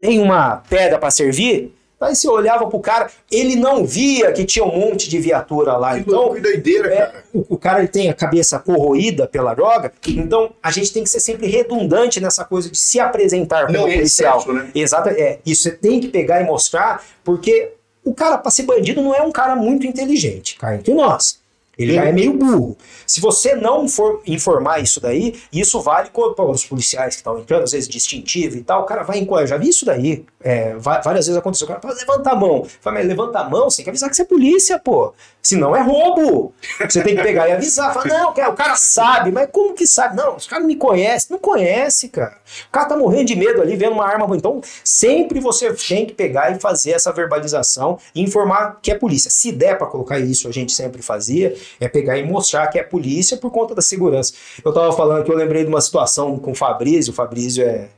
tem uma pedra para servir? Aí você olhava pro cara, ele não via que tinha um monte de viatura lá. Que então, que doideira, é, cara. O, o, cara tem a cabeça corroída pela droga, então a gente tem que ser sempre redundante nessa coisa de se apresentar como não, é policial. Excesso, né? Exato, é. Isso você tem que pegar e mostrar, porque o cara, para ser bandido, não é um cara muito inteligente, cá entre nós. Ele já é meio burro. Se você não for informar isso daí, isso vale para os policiais que estão entrando, às vezes distintivo e tal, o cara vai em Eu já vi isso daí. É, várias vezes aconteceu. O cara fala, levanta a mão. Fala, mas levanta a mão, você tem que avisar que você é polícia, pô. Senão é roubo. Você tem que pegar e avisar. Fala, não, o cara sabe, mas como que sabe? Não, os caras me conhecem. Não conhece, cara. O cara tá morrendo de medo ali, vendo uma arma. Então, sempre você tem que pegar e fazer essa verbalização e informar que é polícia. Se der para colocar isso, a gente sempre fazia é pegar e mostrar que é polícia por conta da segurança. Eu tava falando que eu lembrei de uma situação com o Fabrício, o Fabrício é,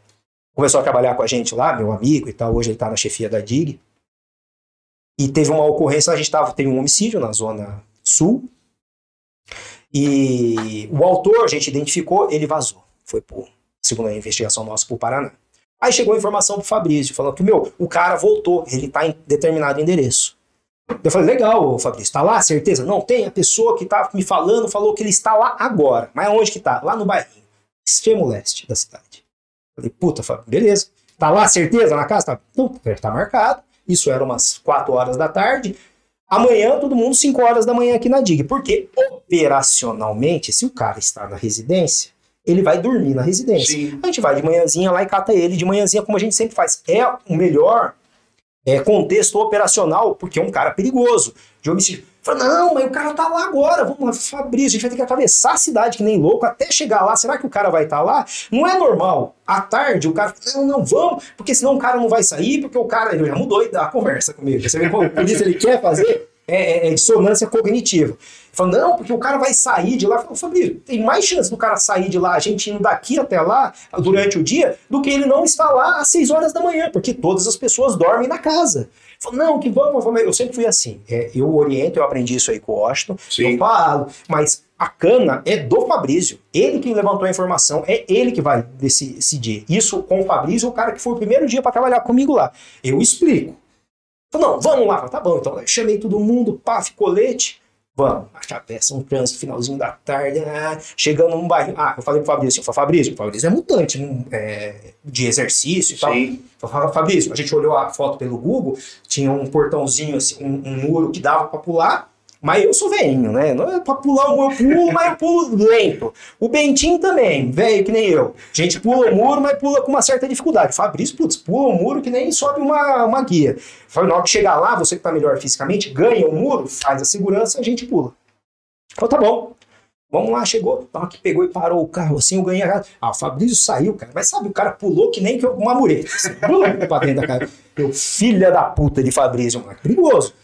começou a trabalhar com a gente lá, meu amigo e tal, hoje ele tá na chefia da DIG. E teve uma ocorrência, a gente tava, teve um homicídio na zona sul, e o autor, a gente identificou, ele vazou. Foi por, segundo a investigação nossa, pro Paraná. Aí chegou a informação pro Fabrício, falando que, meu, o cara voltou, ele tá em determinado endereço. Eu falei, legal, Fabrício, está lá, certeza? Não, tem a pessoa que tá me falando, falou que ele está lá agora. Mas onde que tá? Lá no bairrinho, extremo leste da cidade. Eu falei, puta, Fabrício, beleza. Tá lá, certeza, na casa? Tá. Não, tá marcado. Isso era umas 4 horas da tarde. Amanhã, todo mundo 5 horas da manhã aqui na DIG. Porque, operacionalmente, se o cara está na residência, ele vai dormir na residência. Sim. A gente vai de manhãzinha lá e cata ele de manhãzinha, como a gente sempre faz. É o melhor é, contexto operacional, porque é um cara perigoso, de homicídio. Fala, não, mas o cara tá lá agora, vamos lá, Fabrício, a gente vai ter que atravessar a cidade que nem louco até chegar lá. Será que o cara vai estar tá lá? Não é normal. À tarde, o cara não, não, vamos, porque senão o cara não vai sair, porque o cara ele já mudou a conversa comigo. Você vê, o polícia ele quer fazer é, é, é dissonância cognitiva. Falando, não, porque o cara vai sair de lá. Falei, Fabrício, tem mais chance do cara sair de lá, a gente indo daqui até lá durante o dia, do que ele não estar lá às 6 horas da manhã, porque todas as pessoas dormem na casa. Falei, não, que vamos, vamos. Eu sempre fui assim. É, eu oriento, eu aprendi isso aí com o Washington, Sim. eu falo, mas a cana é do Fabrício. Ele que levantou a informação, é ele que vai decidir. Isso com o Fabrício, o cara que foi o primeiro dia para trabalhar comigo lá. Eu explico. Falei, não, vamos lá. Falei, tá bom, então. chamei todo mundo, pá, colete. Vamos, peça, um trânsito, finalzinho da tarde, ah, chegando num bairro. Ah, eu falei pro Fabrício, eu falei, Fabrício, o Fabrício é mutante é, de exercício e Sim. tal. Eu falei, Fabrício, a gente olhou a foto pelo Google, tinha um portãozinho, assim, um, um muro que dava para pular, mas eu sou velhinho, né? É pra pular o muro, eu pulo, mas eu pulo lento. O Bentinho também, velho que nem eu. A gente pula o muro, mas pula com uma certa dificuldade. Fabrício, putz, pula o muro que nem sobe uma, uma guia. Falei, na hora que chegar lá, você que tá melhor fisicamente, ganha o muro, faz a segurança, a gente pula. Falei, tá bom. Vamos lá, chegou. Hora que pegou e parou o carro assim, eu ganhei a casa. Ah, o Fabrício saiu, cara. Mas sabe, o cara pulou que nem uma mureta. Assim, pra dentro da casa. Eu, filha da puta de Fabrício, mano. Perigoso.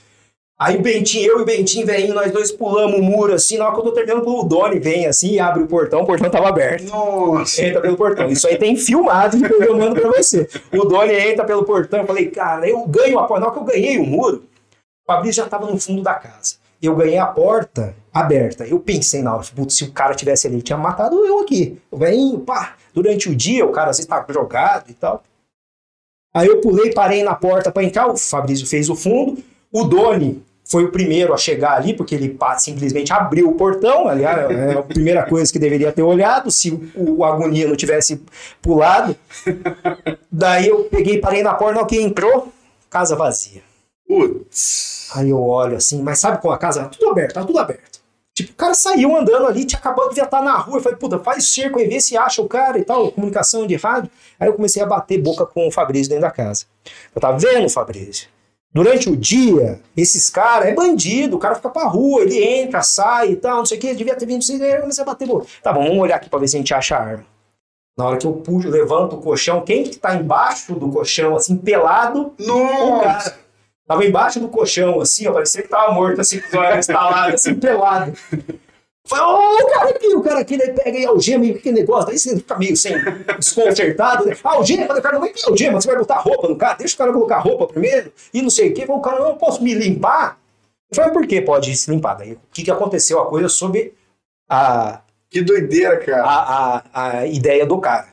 Aí o Bentinho, eu e o Bentinho, velhinho, nós dois pulamos o muro assim, na hora que eu tô terminando, o Doni vem assim e abre o portão, o portão tava aberto. Nossa! Entra pelo portão. Isso aí tem filmado, depois eu mando pra você. O Doni entra pelo portão, eu falei, cara, eu ganho a porta. Na hora que eu ganhei o muro, o Fabrício já tava no fundo da casa. Eu ganhei a porta aberta. Eu pensei na hora, putz, se o cara tivesse ali, tinha matado eu aqui. O velhinho, pá, durante o dia, o cara às vezes tá jogado e tal. Aí eu pulei, parei na porta para entrar, o Fabrício fez o fundo, o Doni foi o primeiro a chegar ali, porque ele simplesmente abriu o portão, aliás, é a primeira coisa que deveria ter olhado, se o, o agonia não tivesse pulado. Daí eu peguei, parei na porta, que entrou, casa vazia. Putz. Aí eu olho assim, mas sabe com a casa? Tá tudo aberto, tá tudo aberto. Tipo, o cara saiu andando ali, tinha acabado de estar na rua. Eu falei, puta, faz cerco aí, vê se acha o cara e tal, comunicação de rádio. Aí eu comecei a bater boca com o Fabrício dentro da casa. Eu tava vendo, Fabrício? Durante o dia, esses caras é bandido, o cara fica pra rua, ele entra, sai e tal, não sei o que, devia ter vindo, comecei a bater boca. Tá bom, vamos olhar aqui pra ver se a gente acha a arma. Na hora que eu puxo, levanto o colchão, quem que tá embaixo do colchão, assim, pelado? Nossa! Cara. Tava embaixo do colchão, assim, ó, parecia que tava morto, assim, com os olhos assim, pelado. Falei, ô, oh, o cara aqui, o cara aqui, daí pega aí algema e que negócio, daí você fica meio sem desconcertado, né? Algema, o cara não vai ter algema, você vai botar roupa no cara, deixa o cara colocar roupa primeiro, e não sei o quê, o cara, não, posso me limpar? Eu falei, por que pode se limpar? Daí, o que que aconteceu? A coisa sobre a... Que doideira, cara. A, a, a ideia do cara.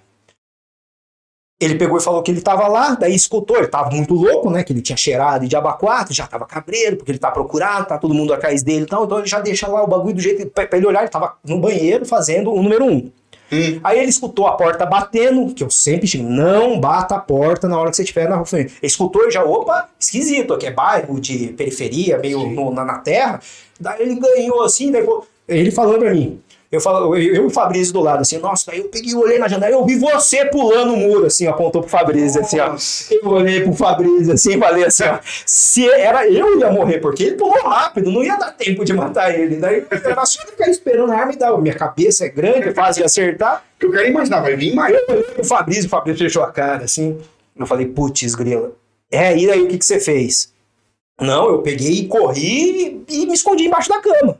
Ele pegou e falou que ele tava lá, daí escutou, ele tava muito louco, né? Que ele tinha cheirado de abacuato, já tava cabreiro, porque ele tá procurado, tá todo mundo atrás dele e tal. Então ele já deixa lá o bagulho do jeito pra, pra ele olhar, ele tava no banheiro fazendo o número um. Hum. Aí ele escutou a porta batendo, que eu sempre digo, não bata a porta na hora que você estiver na rua. Ele escutou e já, opa, esquisito, aqui é bairro de periferia, meio no, na, na, terra. Daí ele ganhou assim, daí, ele falando pra mim, eu, falo, eu, eu e o Fabrício do lado, assim, nossa, daí eu peguei, olhei na janela, eu vi você pulando o muro, assim, apontou pro Fabrício, assim, ó. Eu olhei pro Fabrício, assim, falei assim, ó, se era eu ia morrer, porque ele pulou rápido, não ia dar tempo de matar ele. Daí era só ficar esperando a arma e dar, minha cabeça é grande, é fácil de acertar. Que eu quero imaginar, vai vir mais. O Fabrício, o Fabrício fechou a cara, assim, eu falei, putz, grila. É, e aí o que, que você fez? Não, eu peguei e corri e me escondi embaixo da cama.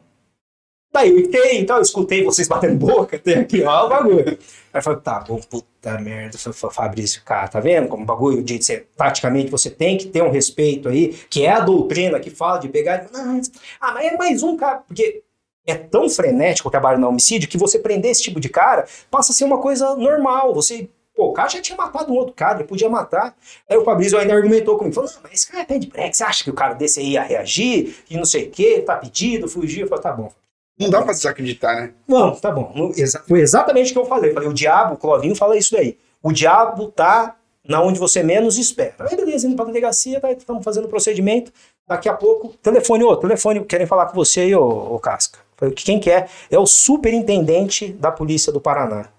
Daí eu então eu escutei vocês batendo boca, tem aqui, ó, o bagulho. Aí falei, tá bom, puta merda, Fabrício, cara, tá vendo como o bagulho de ser, praticamente você tem que ter um respeito aí, que é a doutrina que fala de pegar, ah, mas é mais um cara, porque é tão frenético o trabalho no homicídio que você prender esse tipo de cara passa a ser uma coisa normal, você Pô, o cara já tinha matado um outro cara, ele podia matar. Aí o Fabrício ainda argumentou comigo. Falou, não, mas esse cara é pé de break, você acha que o cara desse aí ia reagir? E não sei o quê, tá pedido, fugir? Eu falei, tá bom. Não dá pra desacreditar, né? Não, tá bom. Foi exatamente o que eu falei. falei, o diabo, o Clovinho fala isso daí. O diabo tá na onde você menos espera. Aí beleza, indo pra delegacia, tá, estamos fazendo o procedimento. Daqui a pouco, telefone, ô, telefone, querem falar com você aí, ô, ô Casca. Falei, quem quer? É? é o superintendente da polícia do Paraná.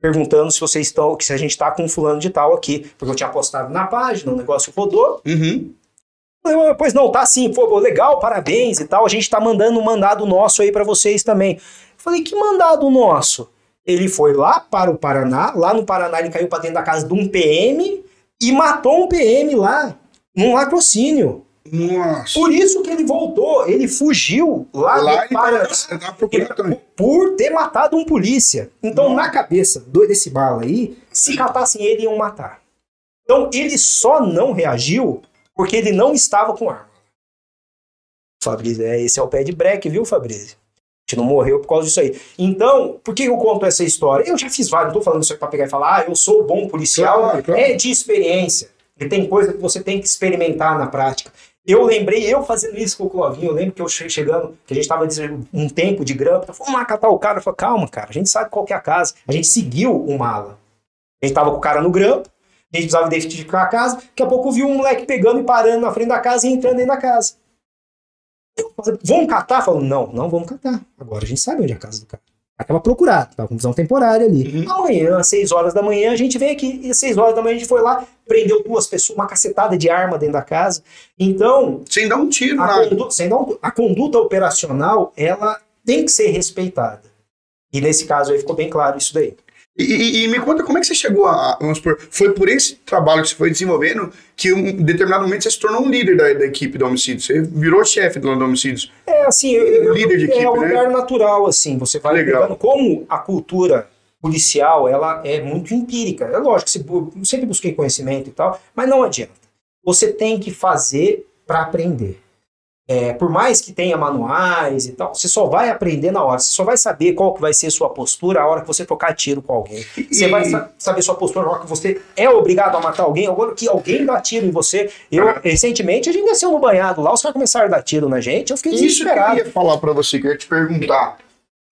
Perguntando se vocês estão, se a gente tá com fulano de tal aqui. Porque eu tinha postado na página, o negócio rodou. Uhum. Eu, pois não, tá assim, pô, legal, parabéns e tal. A gente tá mandando um mandado nosso aí para vocês também. falei, que mandado nosso? Ele foi lá para o Paraná, lá no Paraná ele caiu para dentro da casa de um PM e matou um PM lá, num latrocínio. Nossa. Por isso que ele voltou, ele fugiu lá, lá do Paraná ele, por ter matado um polícia. Então, Nossa. na cabeça desse bala aí, se catassem ele, iam matar. Então, ele só não reagiu porque ele não estava com arma. Fabrício, é, esse é o pé de breque, viu, Fabrício? A gente não morreu por causa disso aí. Então, por que eu conto essa história? Eu já fiz vários, não tô falando isso aqui pra pegar e falar, ah, eu sou bom policial. Claro, claro. É de experiência. E tem coisa que você tem que experimentar na prática. Eu lembrei, eu fazendo isso com o Clovinho, eu lembro que eu chegando, que a gente estava um tempo de grampo, vamos lá catar o cara. Eu falei, calma, cara, a gente sabe qual que é a casa. A gente seguiu o mala. A gente tava com o cara no grampo, a gente precisava identificar a casa. Daqui a pouco viu um moleque pegando e parando na frente da casa e entrando dentro da casa. vamos catar? Falou, não, não vamos catar. Agora a gente sabe onde é a casa do cara. Acaba procurado, tava com visão temporária ali. Uhum. Amanhã, às 6 horas da manhã, a gente vem aqui. E às 6 horas da manhã a gente foi lá, prendeu duas pessoas, uma cacetada de arma dentro da casa. Então. Sem dar um tiro, a conduta, sem dar um, a conduta operacional, ela tem que ser respeitada. E nesse caso aí ficou bem claro isso daí. E, e, me conta como é que você chegou a. Vamos supor, foi por esse trabalho que você foi desenvolvendo que em um determinado momento você se tornou um líder da, da equipe do homicídio. Você virou chefe do, homicídios. É, assim, um líder de equipe. É um né? lugar natural, assim. Você vai Legal. pegando como a cultura policial ela é muito empírica. É lógico eu sempre busquei conhecimento e tal, mas não adianta. Você tem que fazer para aprender. É, por mais que tenha manuais e tal, você só vai aprender na hora. Você só vai saber qual que vai ser sua postura a hora que você trocar tiro com alguém. Você E- vai sa- saber sua postura na hora que você é obrigado a matar alguém, agora que alguém dá tiro em você. Eu, Ah. recentemente, a gente desceu no banhado lá, os caras começaram a dar tiro na gente, eu fiquei Isso que eu desesperado. ia falar pra você, que eu ia te perguntar.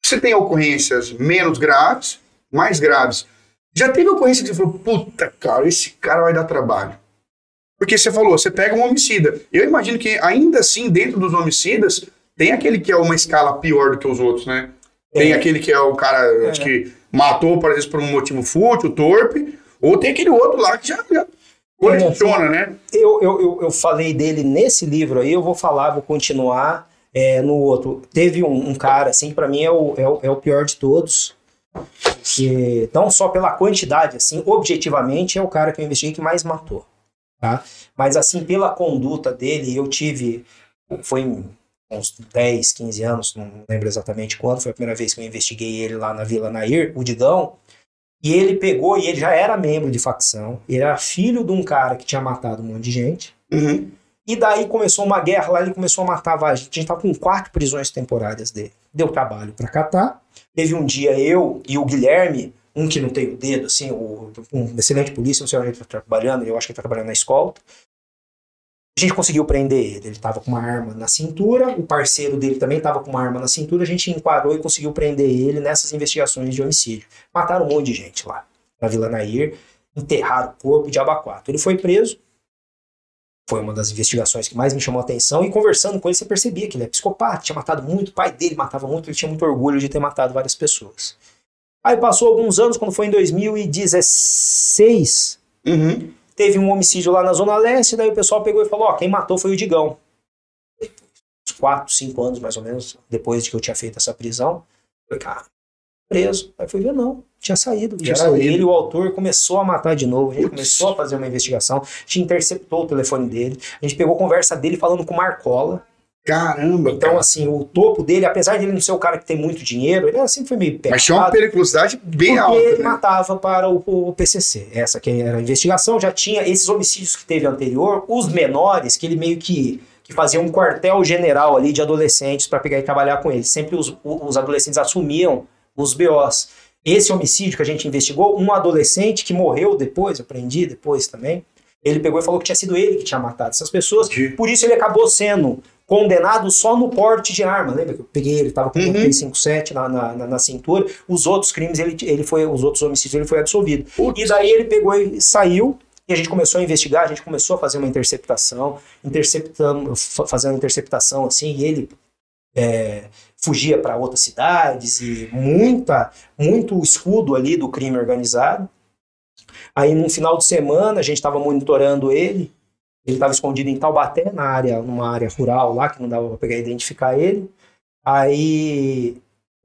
Você tem ocorrências menos graves, mais graves. Já teve ocorrência que você falou, puta, cara, esse cara vai dar trabalho. Porque você falou, você pega um homicida. Eu imagino que ainda assim, dentro dos homicidas, tem aquele que é uma escala pior do que os outros, né? Tem É. aquele que é o cara acho que matou, por exemplo, por um motivo fútil, torpe, ou tem aquele outro lá que já, já coleciona, né? Eu, eu, eu, eu falei dele nesse livro aí, eu vou falar, vou continuar é, no outro. Teve um, um cara, assim, pra mim é o, é, o, é o pior de todos. Que, não só pela quantidade, assim, objetivamente é o cara que eu investiguei que mais matou. Tá? Mas assim, pela conduta dele, eu tive. Foi uns 10, 15 anos, não lembro exatamente quando, foi a primeira vez que eu investiguei ele lá na Vila Nair, o Digão. E ele pegou, e ele já era membro de facção, ele era filho de um cara que tinha matado um monte de gente. Uhum. E daí começou uma guerra lá, ele começou a matar vários. A gente tava com quatro prisões temporárias dele. Deu trabalho pra catar. Teve um dia eu e o Guilherme, um que não tem o dedo, assim, o- um excelente polícia, não sei onde ele tá trabalhando, eu acho que ele tá trabalhando na escolta. A gente conseguiu prender ele. Ele tava com uma arma na cintura, o parceiro dele também tava com uma arma na cintura, a gente enquadrou e conseguiu prender ele nessas investigações de homicídio. Mataram um monte de gente lá, na Vila Nair, enterraram o corpo de abacuato. Ele foi preso, foi uma das investigações que mais me chamou a atenção. E conversando com ele, você percebia que ele é psicopata, tinha matado muito, o pai dele matava muito, ele tinha muito orgulho de ter matado várias pessoas. Aí passou alguns anos, quando foi em 2016, Uhum. teve um homicídio lá na Zona Leste, daí o pessoal pegou e falou: Ó, quem matou foi o Digão. Uns 4, 5 anos mais ou menos depois de que eu tinha feito essa prisão. Falei, cara, preso. Aí fui ver, não, tinha saído. Tinha saído. ele, o autor, começou a matar de novo. A gente começou a fazer uma investigação. A gente interceptou o telefone dele. A gente pegou a conversa dele falando com o Marcola. Caramba, Então, cara. assim, o topo dele, apesar de ele não ser o cara que tem muito dinheiro, ele sempre foi meio Mas tinha uma periculosidade bem Porque alta, ele né? matava para o, o PCC. Essa que era a investigação. Já tinha esses homicídios que teve anterior, os menores, que ele meio que, que fazia um quartel general ali de adolescentes para pegar e trabalhar com eles. Sempre os, os adolescentes assumiam os BOs. Esse homicídio que a gente investigou, um adolescente que morreu depois, eu aprendi depois também, ele pegou e falou que tinha sido ele que tinha matado essas pessoas. Por isso ele acabou sendo condenado só no porte de arma. Lembra que eu peguei ele, tava com Uhum. um 357 na, na, na, na cintura. Os outros crimes, ele, ele foi, os outros homicídios, ele foi absolvido. Putz. E daí ele pegou e saiu. E a gente começou a investigar, a gente começou a fazer uma interceptação, interceptamos, fa- fazendo interceptação assim, e ele é, fugia para outras cidades e muita, muito escudo ali do crime organizado. Aí num final de semana a gente estava monitorando ele, ele estava escondido em Taubaté, na área, numa área rural lá, que não dava para pegar e identificar ele. Aí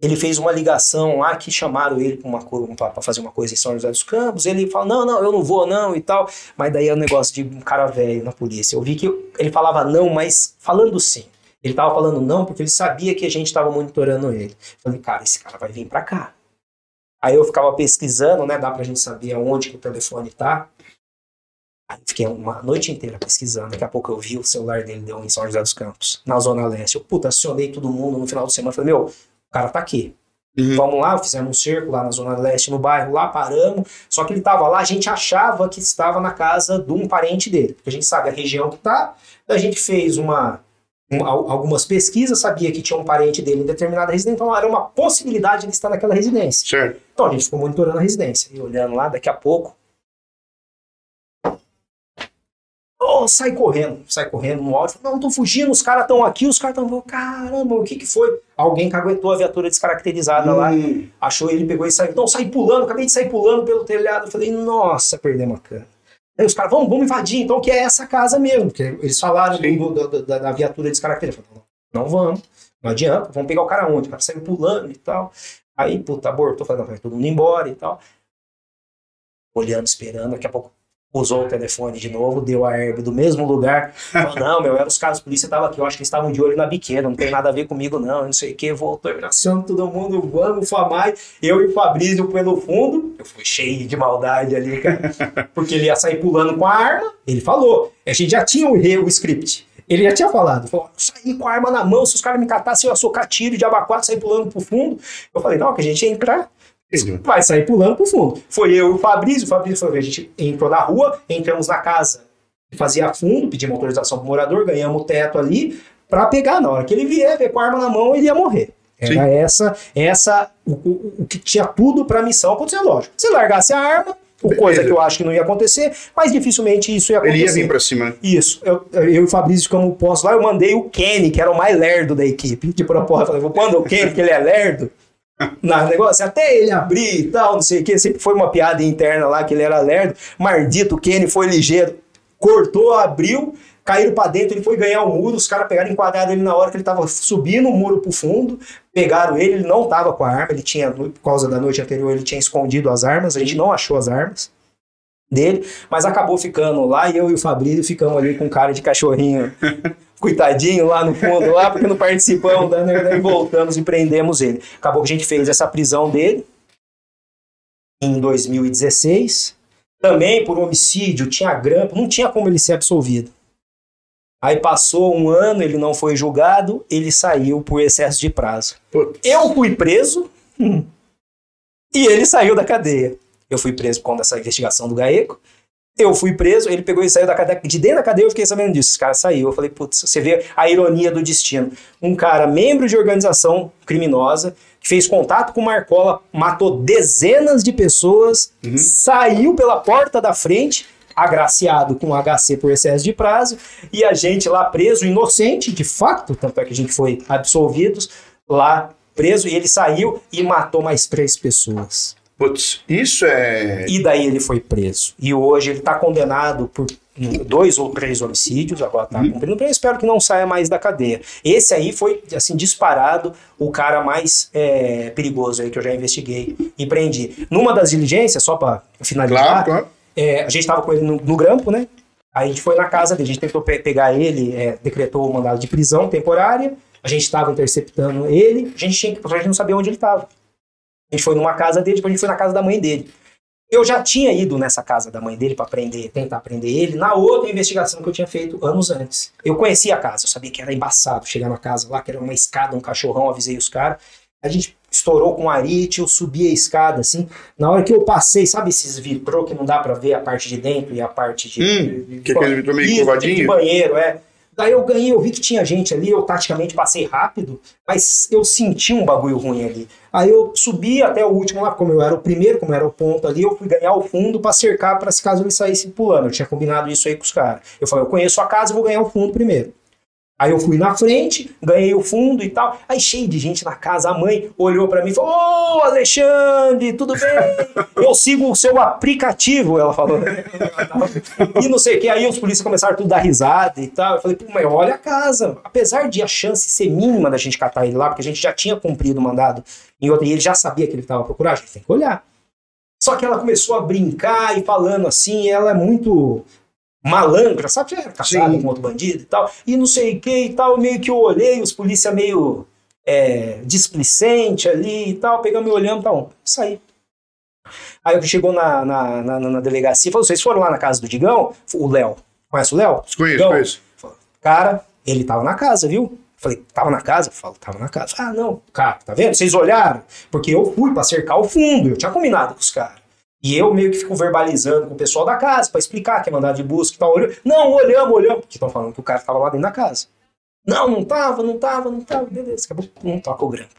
ele fez uma ligação lá que chamaram ele para fazer uma coisa em São José dos Campos. Ele falou: Não, não, eu não vou, não, e tal. Mas daí é um negócio de um cara velho na polícia. Eu vi que ele falava não, mas falando sim. Ele tava falando não porque ele sabia que a gente estava monitorando ele. Eu falei, cara, esse cara vai vir para cá. Aí eu ficava pesquisando, né? Dá pra gente saber aonde que o telefone tá. Aí fiquei uma noite inteira pesquisando. Daqui a pouco eu vi o celular dele deu em São José dos Campos, na Zona Leste. Eu, puta, acionei todo mundo no final de semana. Falei, meu, o cara tá aqui. Uhum. Vamos lá, fizemos um cerco lá na Zona Leste, no bairro, lá paramos. Só que ele tava lá, a gente achava que estava na casa de um parente dele. Porque a gente sabe a região que tá. A gente fez uma, um- al- algumas pesquisas, sabia que tinha um parente dele em determinada residência. Então era uma possibilidade de ele estar naquela residência. Certo. Então a gente ficou monitorando a residência e olhando lá, daqui a pouco. Oh, sai correndo, sai correndo no áudio. Não, tô fugindo, os caras estão aqui, os caras estão. Caramba, o que que foi? Alguém caguetou a viatura descaracterizada lá, Hum. achou ele, pegou e saiu. Não, saí pulando, acabei de sair pulando pelo telhado. Eu falei, nossa, perdemos a cana. Aí os caras, vamos, vamos invadir, então, que é essa casa mesmo. Porque eles falaram do- do- da, da viatura descaracterizada. Falei, não, não vamos, não adianta, vamos pegar o cara onde? O cara saiu pulando e tal. Aí, puta, abortou, falei, não, vai todo mundo embora e tal. Olhando, esperando, daqui a pouco usou o telefone de novo, deu a herb do mesmo lugar. Falou, <laughs> não, meu, eram os caras, polícia tava aqui, eu acho que eles estavam de olho na biqueira, não tem nada a ver comigo, não, não sei o que, voltou, abraçando todo mundo, vamos, Famai, eu e o Fabrício pelo fundo. Eu fui cheio de maldade ali, cara, <laughs> porque ele ia sair pulando com a arma, ele falou, a gente já tinha o, o script. Ele já tinha falado, falou, sair com a arma na mão, se os caras me catassem, eu ia socar tiro de abacuado, sair pulando pro fundo. Eu falei, não, que a gente ia entrar, vai sair pulando pro fundo. Foi eu e o Fabrício, o Fabrício falou, a gente entrou na rua, entramos na casa, fazia fundo, pedimos autorização pro morador, ganhamos o teto ali, pra pegar, na hora que ele vier, ver com a arma na mão, ele ia morrer. Era Sim. essa, essa o, o, o que tinha tudo pra missão acontecer, lógico. Se largasse a arma, o Beleza. coisa que eu acho que não ia acontecer, mas dificilmente isso ia acontecer. Ele ia vir pra cima, né? Isso, eu, eu e o Fabrício ficamos postos lá, eu mandei o Kenny, que era o mais lerdo da equipe, de propósito, eu falei, vou mandar o Kenny, que ele é lerdo, <laughs> na negócio, até ele abrir e tal, não sei o que, sempre foi uma piada interna lá que ele era lerdo, mardito, Kenny foi ligeiro, cortou, abriu, caíram pra dentro, ele foi ganhar o muro, os caras pegaram enquadrado ele na hora que ele tava subindo o muro pro fundo, pegaram ele, ele não tava com a arma, ele tinha, por causa da noite anterior, ele tinha escondido as armas, a gente não achou as armas dele, mas acabou ficando lá e eu e o Fabrício ficamos ali com cara de cachorrinho, <laughs> coitadinho lá no fundo, lá, porque não participamos, né? daí voltamos e prendemos ele. Acabou que a gente fez essa prisão dele em 2016, também por homicídio, tinha grampo, não tinha como ele ser absolvido. Aí passou um ano, ele não foi julgado, ele saiu por excesso de prazo. Putz. Eu fui preso hum, e ele saiu da cadeia. Eu fui preso por conta dessa investigação do GAECO. Eu fui preso, ele pegou e saiu da cadeia. De dentro da cadeia eu fiquei sabendo disso. Esse cara saiu. Eu falei, putz, você vê a ironia do destino. Um cara, membro de organização criminosa, que fez contato com o Marcola, matou dezenas de pessoas, saiu pela porta da frente, agraciado com HC por excesso de prazo, e a gente lá preso, inocente, de fato, tanto é que a gente foi absolvidos, lá preso, e ele saiu e matou mais três pessoas. Putz, isso é. E daí ele foi preso. E hoje ele está condenado por dois ou três homicídios, agora está cumprindo. Eu espero que não saia mais da cadeia. Esse aí foi, assim, disparado o cara mais é, perigoso aí que eu já investiguei e prendi. Numa das diligências, só para finalizar, Claro, claro. é, a gente estava com ele no, no grampo, né? Aí a gente foi na casa dele, a gente tentou pe- pegar ele, é, decretou o mandado de prisão temporária, a gente estava interceptando ele, a gente, tinha, que- a gente não sabia onde ele estava. A gente foi numa casa dele, depois a gente foi na casa da mãe dele. Eu já tinha ido nessa casa da mãe dele para prender, tentar prender ele, na outra investigação que eu tinha feito anos antes. Eu conhecia a casa, eu sabia que era embaçado chegar na casa lá, que era uma escada, um cachorrão, avisei os caras. A gente estourou com arite, eu subi a escada assim. Na hora que eu passei, sabe esses vitrô que não dá para ver a parte de dentro e a parte de. Hum, de- que é aquele vitrô meio curvadinho? De banheiro, é. Daí eu ganhei, eu vi que tinha gente ali, eu taticamente passei rápido, mas eu senti um bagulho ruim ali. Aí eu subi até o último lá, como eu era o primeiro, como era o ponto ali, eu fui ganhar o fundo pra cercar para se caso ele saísse pulando. Eu tinha combinado isso aí com os caras. Eu falei, eu conheço a casa, eu vou ganhar o fundo primeiro. Aí eu fui na frente, ganhei o fundo e tal. Aí cheio de gente na casa, a mãe olhou pra mim e falou: Ô Alexandre, tudo bem? <laughs> Eu sigo o seu aplicativo, ela falou. <laughs> e não sei o que. Aí os polícias começaram tudo a dar risada e tal. Eu falei, pô, mas olha a casa. Apesar de a chance ser mínima da gente catar ele lá, porque a gente já tinha cumprido o mandado em outra, e ele já sabia que ele estava procurando, a gente tem que olhar. Só que ela começou a brincar e falando assim, ela é muito malandra, sabe? Já era casada Sim. com outro bandido e tal, e não sei o que e tal, meio que eu olhei, os polícia meio é, displicente ali e tal, pegamos e olhamos, tá saí. Aí chegou na, na, na, na delegacia e falou: vocês foram lá na casa do Digão? O Léo. Conhece o Léo? Desconheço, Digão. conheço. Cara, ele tava na casa, viu? Falei, tava na casa? Falo, tava na casa. Ah, não, cara, tá vendo? Vocês olharam? Porque eu fui pra cercar o fundo, eu tinha combinado com os caras. E eu meio que fico verbalizando com o pessoal da casa pra explicar que é mandado de busca e tal. Olhando. Não, olhamos, olhamos. Porque estão falando que o cara tava lá dentro da casa. Não, não tava, não tava, não tava. Beleza, acabou. Não toca o grampo.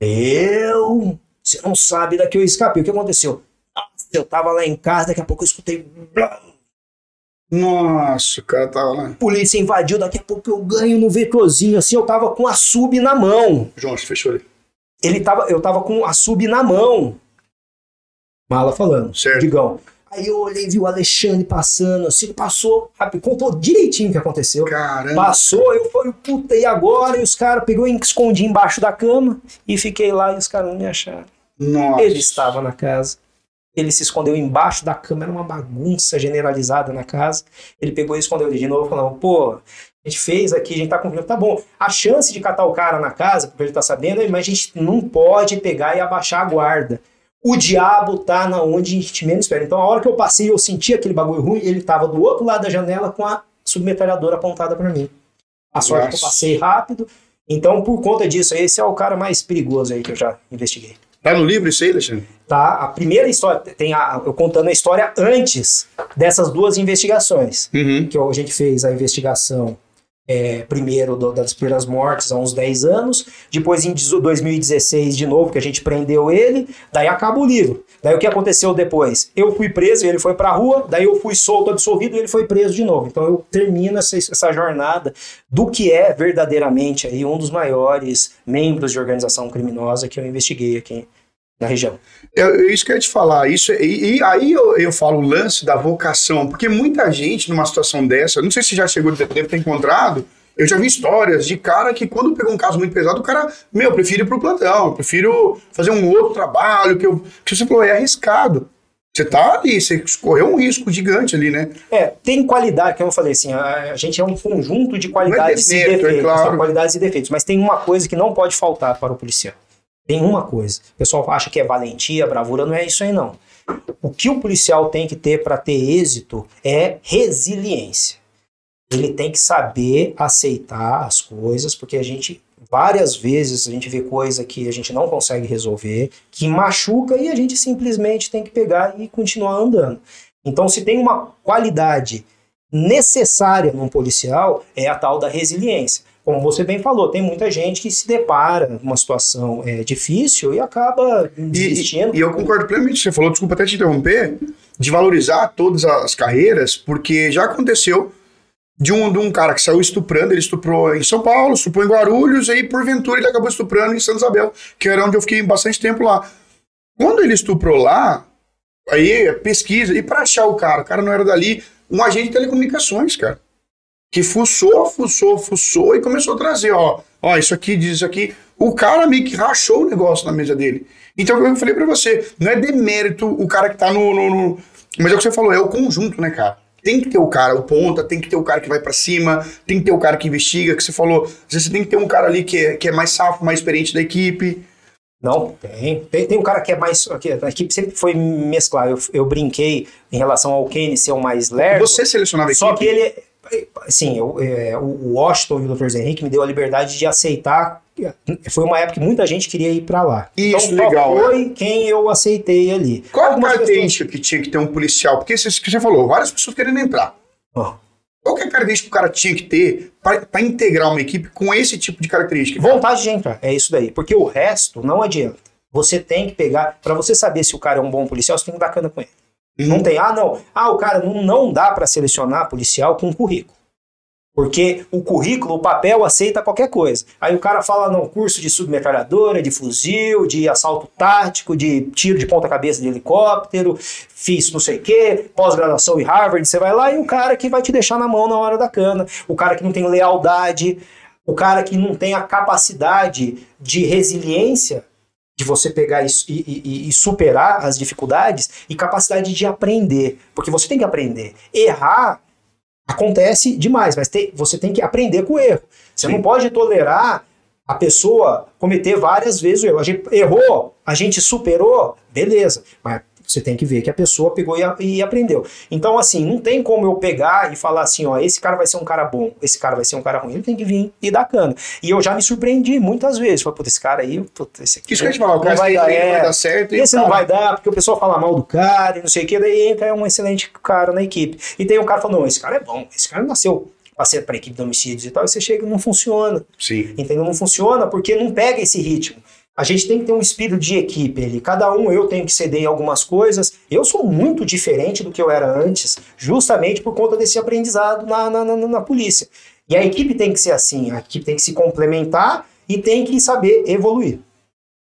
Eu. Você não sabe daqui eu escapei. O que aconteceu? Nossa, eu tava lá em casa, daqui a pouco eu escutei. Nossa, o cara tava lá. polícia invadiu, daqui a pouco eu ganho no vetorzinho, assim, eu tava com a sub na mão. João, fechou ali. Ele tava, eu tava com a sub na mão. Mala falando, Certo. Digão. Aí eu olhei, vi o Alexandre passando, assim, ele passou, rápido, contou direitinho o que aconteceu. Caramba. Passou, eu falei, puta, e agora? E os caras pegou e escondi embaixo da cama e fiquei lá e os caras não me acharam. Nossa. Ele estava na casa. Ele se escondeu embaixo da cama, era uma bagunça generalizada na casa. Ele pegou e escondeu ele de novo, falando: pô, a gente fez aqui, a gente tá cumprindo, tá bom. A chance de catar o cara na casa, porque ele tá sabendo, mas a gente não pode pegar e abaixar a guarda. O diabo tá na onde a gente menos espera. Então, a hora que eu passei, eu senti aquele bagulho ruim, ele tava do outro lado da janela com a submetralhadora apontada para mim. A sorte que eu passei rápido. Então, por conta disso, esse é o cara mais perigoso aí que eu já investiguei. Tá no livro isso aí, Alexandre? Tá. A primeira história, tem a, eu contando a história antes dessas duas investigações. Uhum. Que a gente fez a investigação é, primeiro do, das primeiras mortes há uns 10 anos, depois em 2016 de novo, que a gente prendeu ele, daí acaba o livro. Daí o que aconteceu depois? Eu fui preso e ele foi pra rua, daí eu fui solto, absolvido e ele foi preso de novo. Então eu termino essa, essa jornada do que é verdadeiramente aí um dos maiores membros de organização criminosa que eu investiguei aqui na região. É, isso que eu ia te falar. Isso, e, e aí eu, eu falo o lance da vocação, porque muita gente numa situação dessa, não sei se já chegou, deve ter encontrado, eu já vi histórias de cara que quando pegou um caso muito pesado, o cara, meu, eu prefiro ir pro plantão, eu prefiro fazer um outro trabalho, que, eu, que você falou, é arriscado. Você tá ali, você correu um risco gigante ali, né? É, tem qualidade, que eu falei assim, a, a gente é um conjunto de qualidades é e defeitos, é claro. qualidades e defeitos, mas tem uma coisa que não pode faltar para o policial. Tem uma coisa. O pessoal acha que é valentia, bravura, não é isso aí não. O que o policial tem que ter para ter êxito é resiliência. Ele tem que saber aceitar as coisas, porque a gente várias vezes a gente vê coisa que a gente não consegue resolver, que machuca e a gente simplesmente tem que pegar e continuar andando. Então, se tem uma qualidade necessária num policial, é a tal da resiliência como você bem falou, tem muita gente que se depara numa situação é, difícil e acaba desistindo. E, e, eu concordo plenamente, você falou, desculpa até te interromper, de valorizar todas as carreiras, porque já aconteceu de um, de um cara que saiu estuprando, ele estuprou em São Paulo, estuprou em Guarulhos, e aí porventura ele acabou estuprando em Santa Isabel, que era onde eu fiquei bastante tempo lá. Quando ele estuprou lá, aí é pesquisa, e para achar o cara, o cara não era dali, um agente de telecomunicações, cara que fuçou, fuçou, fuçou e começou a trazer, ó, ó, isso aqui diz isso aqui. O cara meio que rachou o negócio na mesa dele. Então, eu falei para você, não é demérito o cara que tá no, no, no, Mas é o que você falou, é o conjunto, né, cara? Tem que ter o cara, o ponta, tem que ter o cara que vai para cima, tem que ter o cara que investiga, que você falou. Às vezes você tem que ter um cara ali que é, que é mais safo, mais experiente da equipe. Não, tem. Tem, tem um cara que é mais. Que a equipe sempre foi mesclar. Eu, eu brinquei em relação ao Kane ser o mais lerdo. Você selecionava a equipe? Só que ele Sim, eu, é, o Washington e o Dr. Henrique me deu a liberdade de aceitar. Foi uma época que muita gente queria ir para lá. Isso, então, legal. Foi é. quem eu aceitei ali. Qual a característica que tinha que ter um policial? Porque você, você falou, várias pessoas querendo entrar. Oh. Qual que é a característica que o cara tinha que ter para integrar uma equipe com esse tipo de característica? Vontade de entrar, é isso daí. Porque o resto não adianta. Você tem que pegar. Para você saber se o cara é um bom policial, você tem que dar cana com ele. Não tem, ah, não. Ah, o cara não, não dá para selecionar policial com currículo. Porque o currículo, o papel aceita qualquer coisa. Aí o cara fala, não, curso de submetralhadora, de fuzil, de assalto tático, de tiro de ponta-cabeça de helicóptero, fiz não sei o quê, pós-graduação em Harvard, você vai lá e o cara que vai te deixar na mão na hora da cana, o cara que não tem lealdade, o cara que não tem a capacidade de resiliência de você pegar e, e, e, superar as dificuldades e capacidade de aprender. Porque você tem que aprender. Errar acontece demais, mas tem, você tem que aprender com o erro. Você Sim. não pode tolerar a pessoa cometer várias vezes o erro. A gente errou, a gente superou, beleza. Mas você tem que ver que a pessoa pegou e, e, aprendeu. Então, assim, não tem como eu pegar e falar assim, ó, esse cara vai ser um cara bom, esse cara vai ser um cara ruim. Ele tem que vir e dar cana. E eu já me surpreendi muitas vezes. Falei, puta, esse cara aí, puta, esse aqui. Isso que eu te falar, o cara vai, dar, é, vai dar certo. Esse não vai dar, porque o pessoal fala mal do cara e não sei o que, daí entra um excelente cara na equipe. E tem um cara falando, não, esse cara é bom, esse cara nasceu para ser para equipe de homicídios e tal, e você chega e não funciona. Sim. Entendeu? Não funciona porque não pega esse ritmo. A gente tem que ter um espírito de equipe ali. Cada um eu tenho que ceder em algumas coisas. Eu sou muito diferente do que eu era antes, justamente por conta desse aprendizado na, na, na, na polícia. E a equipe tem que ser assim, a equipe tem que se complementar e tem que saber evoluir.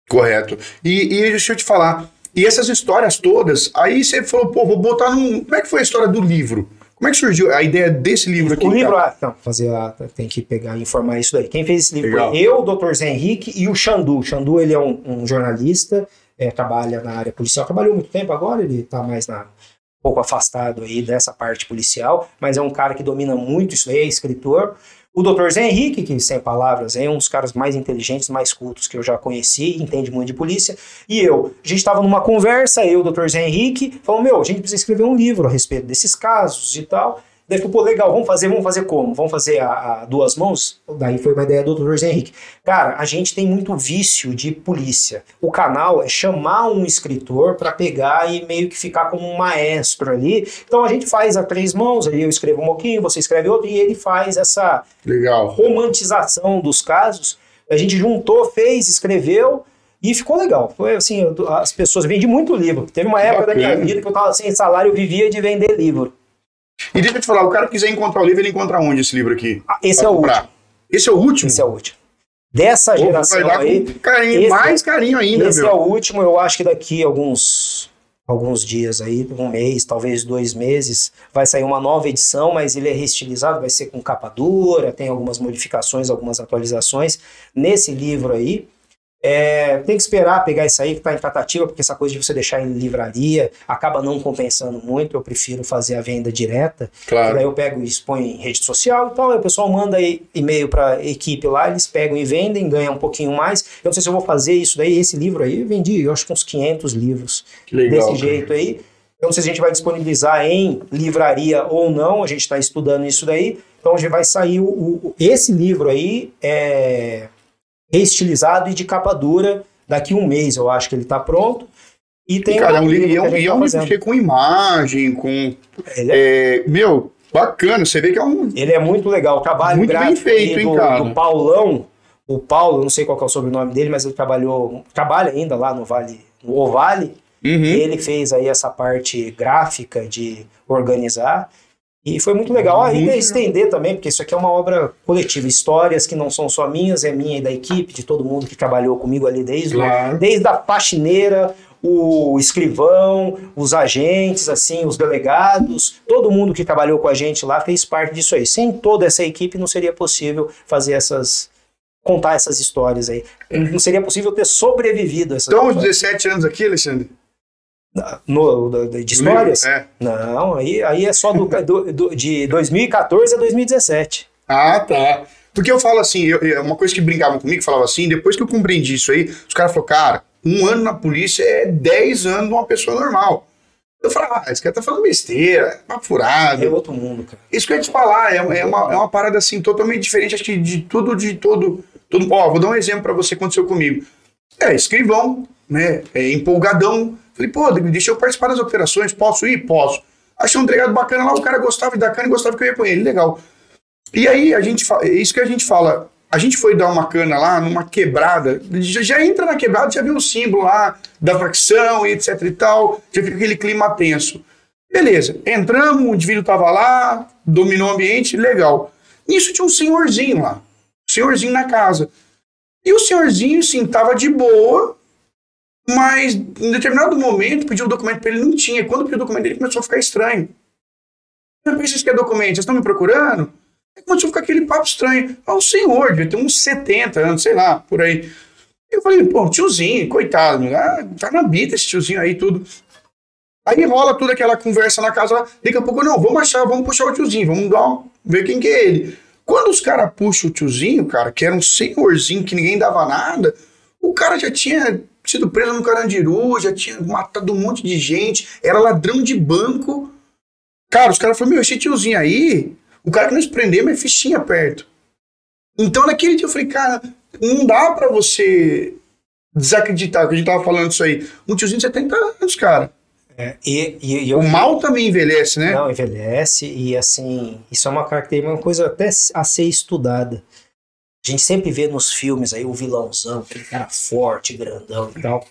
Correto. E, e deixa eu te falar, e essas histórias todas, aí você falou, pô, vou botar num. Como é que foi a história do livro? Como é que surgiu a ideia desse livro aqui? O livro, ah, não, fazer a, tem que pegar e informar isso daí. Quem fez esse livro Legal. foi eu, o Dr. Zé Henrique e o Xandu. O Xandu, ele é um, um jornalista, é, trabalha na área policial, trabalhou muito tempo agora, ele está mais na, um pouco afastado aí dessa parte policial, mas é um cara que domina muito isso aí, é escritor. O Dr. Zé Henrique, que sem palavras é um dos caras mais inteligentes, mais cultos que eu já conheci, entende muito de polícia, e eu. A gente estava numa conversa, eu o Dr. Zé Henrique, falou: Meu, a gente precisa escrever um livro a respeito desses casos e tal. Daí falou, pô, legal, vamos fazer, vamos fazer como? Vamos fazer a, a duas mãos? Daí foi uma ideia do Dr. José Henrique. Cara, a gente tem muito vício de polícia. O canal é chamar um escritor para pegar e meio que ficar como um maestro ali. Então a gente faz a três mãos, ali eu escrevo um pouquinho, você escreve outro, e ele faz essa Legal. romantização dos casos. A gente juntou, fez, escreveu. E ficou legal. Foi assim, as pessoas vendi muito livro. Teve uma época da minha Bacana. vida que eu tava sem salário, eu vivia de vender livro. E deixa eu te falar, o cara que quiser encontrar o livro, ele encontra onde esse livro aqui? Ah, Esse é o comprar. último. Esse é o último? Esse é o último. Dessa Pô, vai geração aí, com carinho, esse- mais carinho ainda, esse meu. é o último, eu acho que daqui alguns alguns dias aí, um mês, talvez dois meses, vai sair uma nova edição, mas ele é reestilizado, vai ser com capa dura, tem algumas modificações, algumas atualizações. Nesse livro aí, é, tem que esperar pegar isso aí que está em tratativa, porque essa coisa de você deixar em livraria acaba não compensando muito. Eu prefiro fazer a venda direta. Claro. Daí eu pego e exponho em rede social e tal. Aí o pessoal manda e-mail para a equipe lá, eles pegam e vendem, ganham um pouquinho mais. Eu não sei se eu vou fazer isso daí. Esse livro aí, eu vendi, eu acho que uns 500 livros Que legal. desse cara. jeito aí. Eu não sei se a gente vai disponibilizar em livraria ou não, a gente está estudando isso daí. Então gente vai sair o, o- esse livro aí é reestilizado e de capa dura. Daqui um mês eu acho que ele está pronto. E tem Cara, um livro, e gente e tá fazendo. cheio com imagem, com. É é, meu, bacana. Você vê que é um. Ele é muito legal. O trabalho Muito bem feito, hein, do, cara? do Paulão. O Paulo, eu não sei qual é o sobrenome dele, mas ele trabalhou, trabalha ainda lá no Vale, no Ovale. Uhum. Ele fez aí essa parte gráfica de organizar. E foi muito legal. Ainda estender também, porque isso aqui é uma obra coletiva. Histórias que não são só minhas, é minha e da equipe, de todo mundo que trabalhou comigo ali desde, Claro. desde a faxineira, o escrivão, os agentes, assim, os delegados, todo mundo que trabalhou com a gente lá fez parte disso aí. Sem toda essa equipe não seria possível fazer essas contar essas histórias aí. Não seria possível ter sobrevivido a essas Então, uns histórias. 17 anos aqui, Alexandre? No, de histórias? É. Não, aí, aí é só do, <laughs> do- do- de 2014 a 2017. Ah, tá. Porque eu falo assim, eu- uma coisa que brincavam comigo, falava assim, depois que eu compreendi isso aí, os caras falaram, cara, um ano na polícia é 10 anos de uma pessoa normal. Eu falava, ah, esse cara tá falando besteira, é papo furado. É outro mundo, cara. Isso que eu ia te falar, é, é uma, é uma parada assim totalmente diferente, acho que de tudo, de todo. todo ó, vou dar um exemplo pra você que aconteceu comigo. É, escrivão, né? É empolgadão. Falei, pô, deixa eu participar das operações, posso ir? Posso. Achei um delegado bacana lá, o cara gostava da cana e gostava que eu ia com ele, legal. E aí, a gente é isso que a gente fala. A gente foi dar uma cana lá numa quebrada, já, já entra na quebrada, já vê o símbolo lá da facção e etc e tal, já fica aquele clima tenso. Beleza, entramos, o indivíduo tava lá, dominou o ambiente, legal. Nisso tinha um senhorzinho lá, senhorzinho na casa. E o senhorzinho, sim, tava de boa, mas em determinado momento pediu o documento pra ele, não tinha. Quando pediu o documento, ele começou a ficar estranho. Pensei, que é documento? Vocês estão me procurando? Aí começou a ficar aquele papo estranho. Ah, o senhor, devia ter uns 70 anos, sei lá, por aí. Eu falei, pô, tiozinho, coitado, ah, tá na bita esse tiozinho aí, tudo. Aí rola toda aquela conversa na casa, daqui a pouco, não, vamos achar, vamos puxar o tiozinho, vamos dar, um- ver quem que é ele. Quando os caras puxam o tiozinho, cara, que era um senhorzinho que ninguém dava nada, o cara já tinha sido preso no Carandiru, já tinha matado um monte de gente, era ladrão de banco. Cara, os caras falaram, meu, esse tiozinho aí, o cara que nós prendemos é fichinha perto. Então, naquele dia eu falei, cara, não dá pra você desacreditar que a gente tava falando isso aí. Um tiozinho de 70 anos, cara. É, e, e, e O mal também envelhece, né? Não, envelhece e assim, isso é uma característica, uma coisa até a ser estudada. A gente sempre vê nos filmes aí o vilãozão, aquele cara forte, grandão e tal.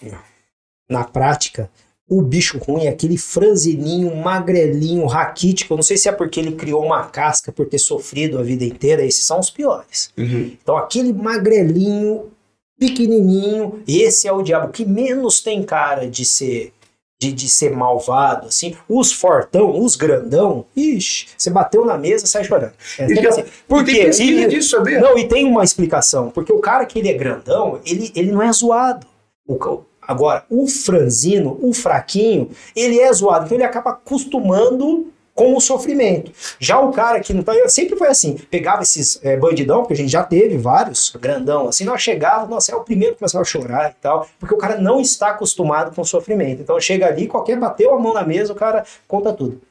Na prática, o bicho ruim é aquele franzininho, magrelinho, raquítico. Eu não sei se é porque ele criou uma casca por ter sofrido a vida inteira. Esses são os piores. Uhum. Então, aquele magrelinho, pequenininho, esse é o diabo que menos tem cara de ser de, de ser malvado, assim. Os fortão, os grandão, ixi, você bateu na mesa, sai chorando. É E assim. Por quê? E- disso, sabia? não, e tem uma explicação, porque o cara que ele é grandão, ele, ele não é zoado. O agora, o franzino, o fraquinho, ele é zoado, então ele acaba acostumando com o sofrimento. Já o cara que não tá. Sempre foi assim: pegava esses é, bandidão, porque a gente já teve vários, grandão, assim, nós chegava, nossa, é o primeiro que começava a chorar e tal, porque o cara não está acostumado com o sofrimento. Então chega ali, qualquer bateu a mão na mesa, o cara conta tudo.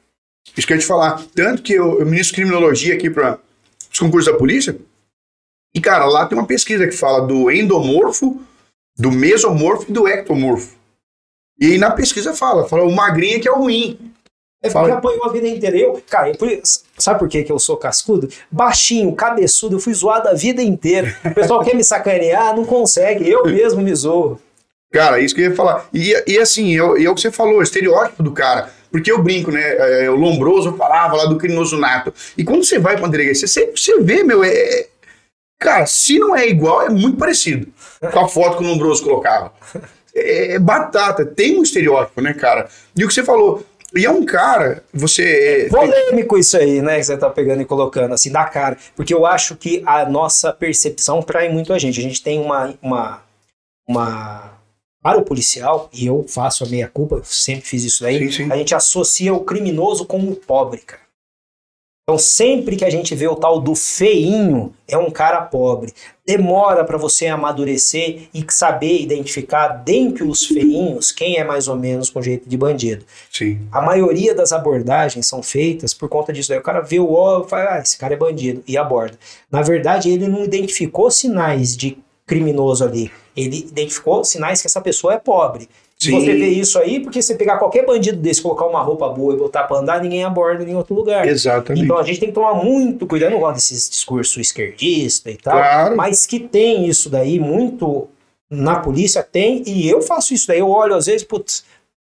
Isso que eu ia te falar. Tanto que eu, eu ministro criminologia aqui para os concursos da polícia. E, cara, lá tem uma pesquisa que fala do endomorfo, do mesomorfo e do ectomorfo. E aí na pesquisa fala, fala o magrinho que é o ruim. É porque apanhou a vida inteira. Eu, cara, eu, sabe por que, que eu sou cascudo? Baixinho, cabeçudo, eu fui zoado a vida inteira. O pessoal quer me sacanear, não consegue. Eu mesmo me zoo. Cara, isso que eu ia falar. E, e assim, é, é o que você falou, o estereótipo do cara. Porque eu brinco, né? É, o Lombroso falava lá do criminoso nato. E quando você vai pra delegacia, você, você vê, meu, é. Cara, se não é igual, é muito parecido com a foto que o Lombroso colocava. É, é batata, tem um estereótipo, né, cara? E o que você falou, e é um cara, você. É polêmico isso aí, né? Que você tá pegando e colocando assim, da cara. Porque eu acho que a nossa percepção trai muito a gente. A gente tem uma, uma, uma para o policial, e eu faço a meia culpa, eu sempre fiz isso daí, sim, sim. a gente associa o criminoso com o pobre, cara. Então, sempre que a gente vê o tal do feinho, é um cara pobre. Demora para você amadurecer e saber identificar dentre os feinhos quem é mais ou menos com jeito de bandido. Sim. A maioria das abordagens são feitas por conta disso. Aí o cara vê o ó e fala, ah, esse cara é bandido, e aborda. Na verdade, ele não identificou sinais de criminoso ali. Ele identificou sinais que essa pessoa é pobre. Se você vê isso aí, porque você pegar qualquer bandido desse, colocar uma roupa boa e botar pra andar, ninguém aborda em outro lugar. Exatamente. Então a gente tem que tomar muito cuidado. Eu não gosto desses discursos esquerdista e tal. Claro. Mas que tem isso daí muito na polícia, tem. E eu faço isso daí. Eu olho às vezes, putz,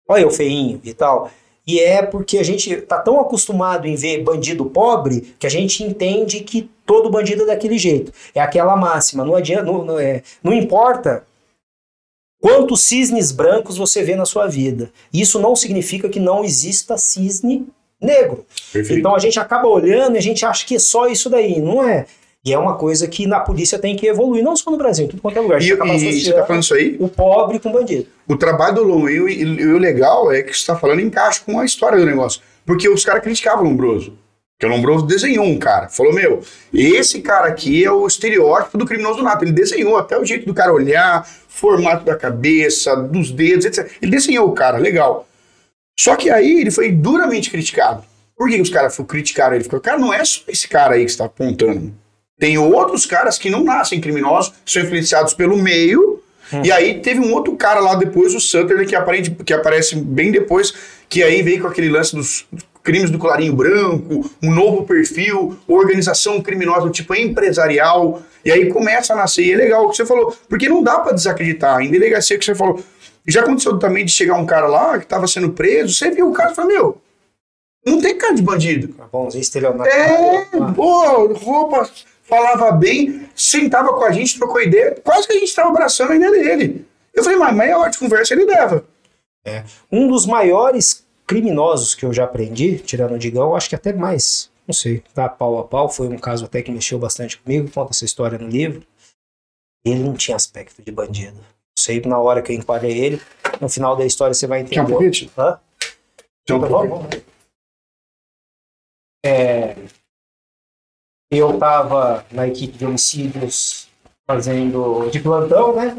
olha eu feinho e tal. E é porque a gente tá tão acostumado em ver bandido pobre que a gente entende que todo bandido é daquele jeito. É aquela máxima, não adianta, não, não, é, não importa quantos cisnes brancos você vê na sua vida. Isso não significa que não exista cisne negro. Perfeito. Então a gente acaba olhando e a gente acha que é só isso daí, não é? E é uma coisa que na polícia tem que evoluir, não só no Brasil, em tudo quanto é lugar. E, e você tá falando isso aí? O pobre com o bandido. O trabalho do e, e, o legal é que você está falando encaixa com a história do negócio. Porque os caras criticavam o Lombroso. Porque o Lombroso desenhou um cara. Falou, meu, esse cara aqui é o estereótipo do criminoso nato. Ele desenhou até o jeito do cara olhar, formato da cabeça, dos dedos, etc. Ele desenhou o cara, legal. Só que aí ele foi duramente criticado. Por que os caras criticaram ele? O cara não é só esse cara aí que está apontando. Tem outros caras que não nascem criminosos, são influenciados pelo meio. Hum. E aí teve um outro cara lá depois, o Sutherland, que, aparente, que aparece bem depois, que aí veio com aquele lance dos crimes do colarinho branco, um novo perfil, organização criminosa do tipo empresarial. E aí começa a nascer. E é legal o que você falou, porque não dá para desacreditar. Em delegacia que você falou. Já aconteceu também de chegar um cara lá que estava sendo preso, você viu o cara e falou, meu, não tem cara de bandido. Tá bonzinho, estelionato. É, pô, roupa falava bem, sentava com a gente, trocou ideia, quase que a gente estava abraçando ainda dele. Eu falei, mas meia hora de conversa ele leva. É. Um dos maiores criminosos que eu já aprendi, tirando o Digão, acho que até mais, não sei, tá pau a pau, foi um caso até que mexeu bastante comigo, conta essa história no livro. Ele não tinha aspecto de bandido. Sei na hora que eu enquadrei ele, no final da história você vai entender. Quer um pouquinho? Hã? Então, vamos, vamos. É, eu estava na equipe de homicídios fazendo de plantão, né?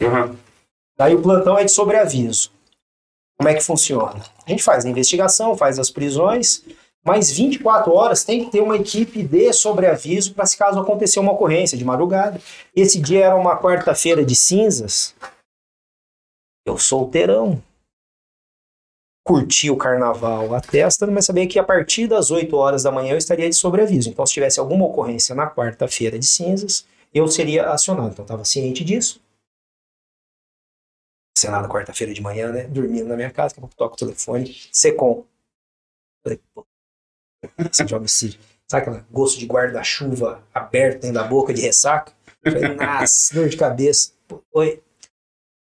Uhum. Daí o plantão é de sobreaviso. Como é que funciona? A gente faz a investigação, faz as prisões, mas 24 horas tem que ter uma equipe de sobreaviso para se caso acontecer uma ocorrência de madrugada. Esse dia era uma quarta-feira de cinzas. Eu solteirão curtir o carnaval a testa, mas sabia que a partir das 8 horas da manhã eu estaria de sobreaviso. Então, se tivesse alguma ocorrência na quarta-feira de cinzas, eu seria acionado. Então, estava ciente disso. Sei lá, na quarta-feira de manhã, né? Dormindo na minha casa, a pouco toco o telefone, Secom. Falei, pô, de homicídio. Sabe aquele gosto de guarda-chuva aberto dentro da boca de ressaca? Falei, nossa, <laughs> dor de cabeça. Pô, oi,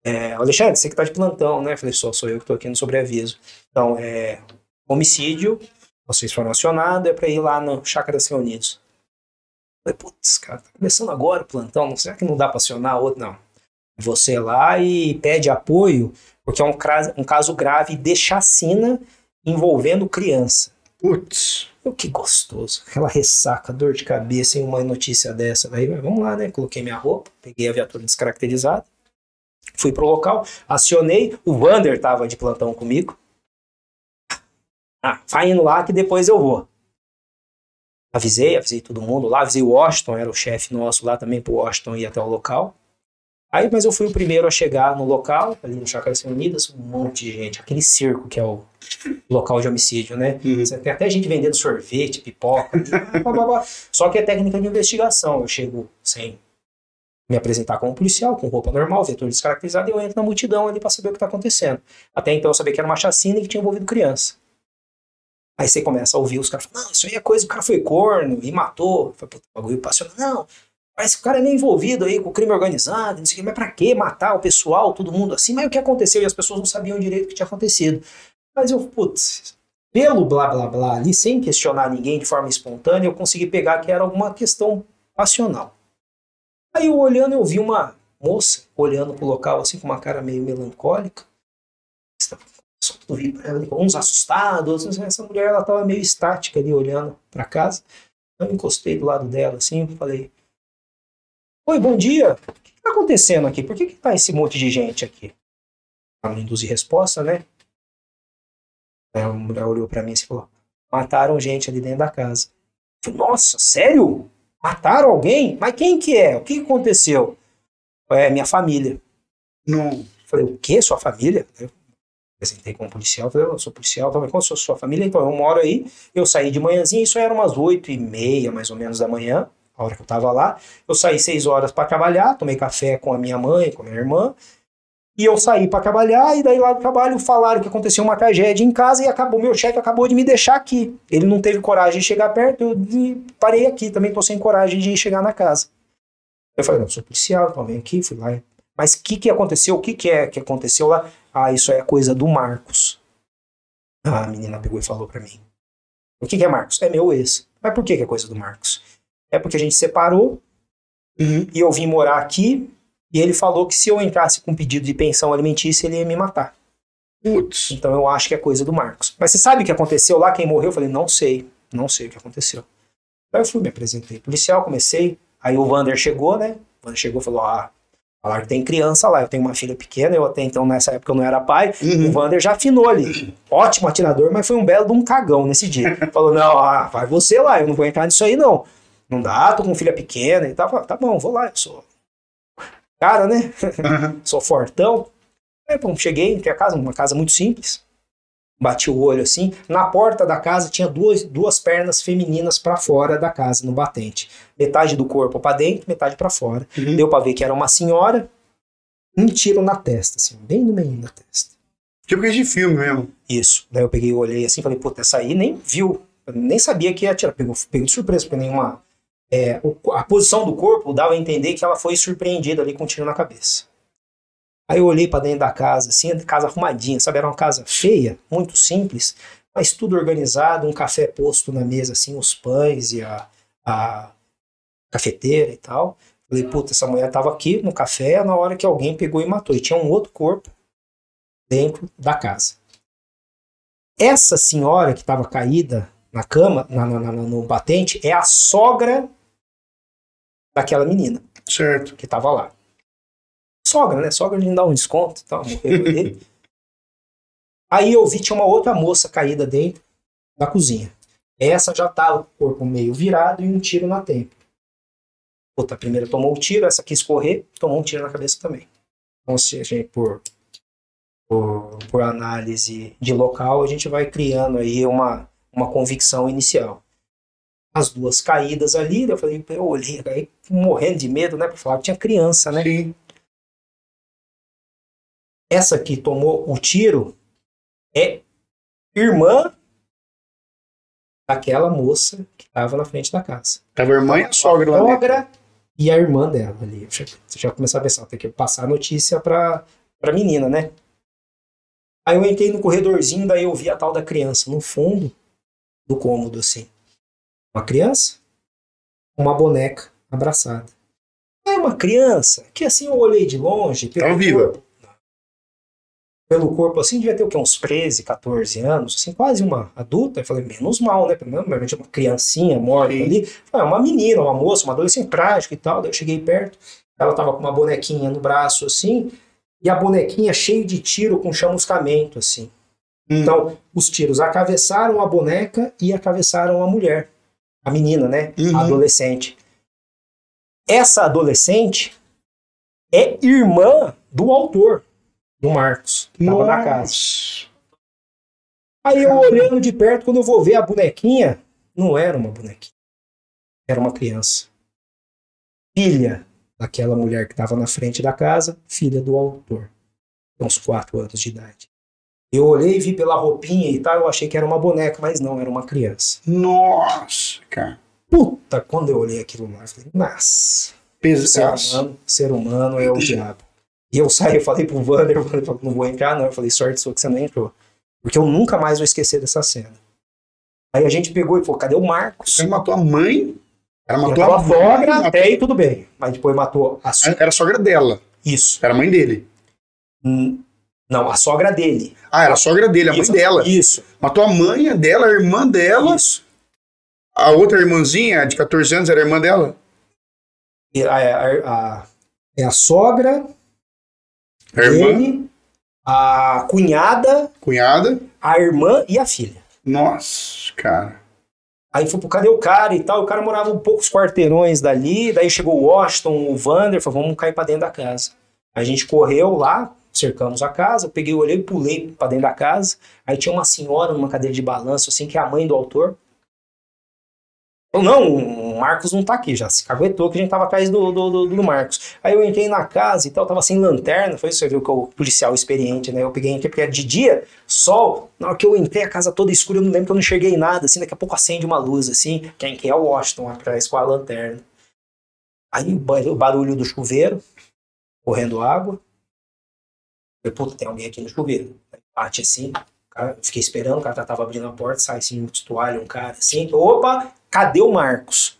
é, Alexandre, você que tá de plantão, né? Falei, só, sou eu que tô aqui no sobreaviso. Então, é, homicídio, vocês foram acionados, é pra ir lá no Chácara das Reunidos. Falei, putz, cara, tá começando agora o plantão, será que não dá pra acionar outro? Não. Você lá e pede apoio, porque é um, um caso grave de chacina envolvendo criança. Putz. Que gostoso. Aquela ressaca, dor de cabeça em uma notícia dessa. Daí, vamos lá, né? Coloquei minha roupa, peguei a viatura descaracterizada Fui pro local, acionei, o Vander tava de plantão comigo. Ah, vai indo lá que depois eu vou. Avisei, avisei todo mundo lá, avisei o Washington, era o chefe nosso lá também, pro Washington ir até o local. Aí, mas eu fui o primeiro a chegar no local, ali no Chácaras Unidas, um monte de gente, aquele circo que é o local de homicídio, né? Uhum. Tem até gente vendendo sorvete, pipoca, blá, blá, blá. só que é técnica de investigação. Eu chego sem me apresentar como policial, com roupa normal, vetor descaracterizado, e eu entro na multidão ali para saber o que está acontecendo. Até então eu sabia que era uma chacina e que tinha envolvido criança. Aí você começa a ouvir os caras falando, não, isso aí é coisa, o cara foi corno e matou. Foi puta, bagulho passional. Não, parece que o cara é meio envolvido aí com crime organizado, não sei o que, mas pra que matar o pessoal, todo mundo assim? Mas o que aconteceu? E as pessoas não sabiam direito o que tinha acontecido. Mas eu, putz, pelo blá blá blá ali, sem questionar ninguém de forma espontânea, eu consegui pegar que era alguma questão passional. Aí eu olhando, eu vi uma moça olhando pro local assim com uma cara meio melancólica. Só tudo vibrando, uns assustados. outros- Essa mulher ela tava meio estática ali olhando para casa. Eu encostei do lado dela assim falei: Oi, bom dia. O que que tá acontecendo aqui? Por que, que tá esse monte de gente aqui? Pra não induzir resposta, né? Aí a mulher olhou para mim e falou: Mataram gente ali dentro da casa. Eu falei, Nossa, sério? Mataram alguém? Mas quem que é? O que que aconteceu? É minha família. Não. Falei, o quê? Sua família? Eu apresentei como policial, falei, eu sou policial, falei, qual sou sua família? Então, eu moro aí, eu saí de manhãzinha, isso era umas oito e meia, mais ou menos, da manhã, a hora que eu tava lá. Eu saí seis horas para trabalhar, tomei café com a minha mãe, com a minha irmã, e eu saí para trabalhar, e daí lá do trabalho falaram que aconteceu uma tragédia em casa e acabou, meu chefe acabou de me deixar aqui. Ele não teve coragem de chegar perto, eu parei aqui, também tô sem coragem de chegar na casa. Eu falei, não, sou policial, então vem aqui, fui lá. Mas o que, que aconteceu? O que, que é que aconteceu lá? Ah, isso é coisa do Marcos. Ah, a menina pegou e falou pra mim. O que, que é Marcos? É meu ex. Mas por que, que é coisa do Marcos? É porque a gente separou Uhum. e eu vim morar aqui e ele falou que se eu entrasse com pedido de pensão alimentícia, ele ia me matar. Putz. Então eu acho que é coisa do Marcos. Mas você sabe o que aconteceu lá? Quem morreu? Eu falei, não sei. Não sei o que aconteceu. Aí eu fui, me apresentei. Policial, comecei. Aí o Vander chegou, né? O Vander chegou e falou: Ah, falaram que tem criança lá. Eu tenho uma filha pequena. Eu até então, nessa época, eu não era pai. O Uhum. Vander já afinou ali. Ótimo atirador, mas foi um belo de um cagão nesse dia. <laughs> Falou: Não, ah, vai você lá. Eu não vou entrar nisso aí, não. Não dá, tô com filha pequena e tal. Falei, Tá bom, vou lá. Eu sou cara, né? Uhum. <laughs> sou fortão. Aí, pô, cheguei, entrei a casa, uma casa muito simples. Bati o olho assim. Na porta da casa tinha duas, duas pernas femininas pra fora da casa, no batente. Metade do corpo pra dentro, metade pra fora. Uhum. Deu pra ver que era uma senhora. Um tiro na testa, assim, bem no meio da testa. Tipo coisa de filme mesmo. Isso. Daí eu peguei, olhei assim, falei, puta, essa aí nem viu. Eu nem sabia que ia atirar. Pegou, pegou de surpresa, porque nenhuma. É, a posição do corpo dava a entender que ela foi surpreendida ali com um tiro na cabeça. Aí eu olhei pra dentro da casa, assim, casa arrumadinha, sabe? Era uma casa feia, muito simples, mas tudo organizado, um café posto na mesa, assim, os pães e a, a cafeteira e tal. Falei, puta, essa mulher tava aqui no café na hora que alguém pegou e matou. E tinha um outro corpo dentro da casa. Essa senhora que estava caída na cama, na, na- na- no batente, é a sogra daquela menina Certo. que estava lá. Sogra, né? Sogra a gente dá um desconto e tal. <laughs> Aí eu vi tinha uma outra moça caída dentro da cozinha. Essa já tava com o corpo meio virado e um tiro na tempa. Outra primeira tomou o tiro, essa quis correr, tomou um tiro na cabeça também. Então, se a gente, por, por, por análise de local, a gente vai criando aí uma, uma convicção inicial. As duas caídas ali, eu falei, eu olhei, aí, morrendo de medo, né? Pra falar que tinha criança, né? Sim. Essa que tomou o tiro é irmã daquela moça que estava na frente da casa. Tava a irmã e a sogra lá A sogra e a irmã dela ali. Você já começar a pensar, tem que passar a notícia pra, pra menina, né? Aí eu entrei no corredorzinho, daí eu vi a tal da criança no fundo do cômodo, assim. Uma criança, uma boneca abraçada. É uma criança que assim eu olhei de longe. pelo Tava viva? corpo- Pelo corpo assim, devia ter o quê? Uns 13, 14 anos, assim, quase uma adulta. Eu falei, menos mal, né? Pelo menos uma criancinha morta Sim. ali. É uma menina, uma moça, uma adolescente trágica e tal. Daí eu cheguei perto, ela tava com uma bonequinha no braço, assim, e a bonequinha cheia de tiro com chamuscamento, assim. Hum. Então, os tiros atravessaram a boneca e atravessaram a mulher, a menina, né? Uhum. A adolescente. Essa adolescente é irmã do autor, do Marcos, que estava na casa. Aí eu olhando de perto, quando eu vou ver a bonequinha, não era uma bonequinha. Era uma criança. Filha daquela mulher que estava na frente da casa, filha do autor. Uns quatro anos de idade. Eu olhei e vi pela roupinha e tal, eu achei que era uma boneca, mas não, era uma criança. Nossa, cara. Puta, quando eu olhei aquilo lá, eu falei, nossa. Ser humano, ser humano é o diabo. E eu saí, eu falei pro Wander, <laughs> eu falei, não vou entrar não. Eu falei, sorte sua que você não entrou. Porque eu nunca mais vou esquecer dessa cena. Aí a gente pegou e falou, cadê o Marcos? Você matou a mãe? Ela matou a sogra, até aí tudo bem. Mas depois matou a sogra. Era a sogra dela. Isso. Era a mãe dele. Hum, não, a sogra dele. Ah, era a sogra dele, a Isso. mãe dela. Isso. Matou a mãe dela, a irmã dela. Isso. A outra irmãzinha, de 14 anos, era a irmã dela? A, a, a, é a sogra A irmã, a cunhada, cunhada. a irmã e a filha. Nossa, cara. Aí foi pro cadê o cara e tal. O cara morava um poucos quarteirões dali. Daí chegou o Washington, o Vander, falou: vamos cair pra dentro da casa. A gente correu lá, cercamos a casa. Eu peguei, olhei e pulei pra dentro da casa. Aí tinha uma senhora numa cadeira de balanço, assim, que é a mãe do autor. Falou, não, o Marcos não tá aqui, já se caguetou que a gente tava atrás do, do, do, do Marcos. Aí eu entrei na casa e tal, tava sem lanterna, foi isso, você viu que o policial experiente, né? Eu peguei, entrei porque era de dia, sol, na hora que eu entrei a casa toda escura, eu não lembro que eu não enxerguei nada, assim, daqui a pouco acende uma luz, assim, quem que é o Washington atrás com a lanterna. Aí o ba- o barulho do chuveiro, correndo água. Eu, puta, tem alguém aqui no chuveiro. Aí bate assim, cara, fiquei esperando, o cara tava abrindo a porta, sai assim, de toalha, um cara assim, opa, cadê o Marcos?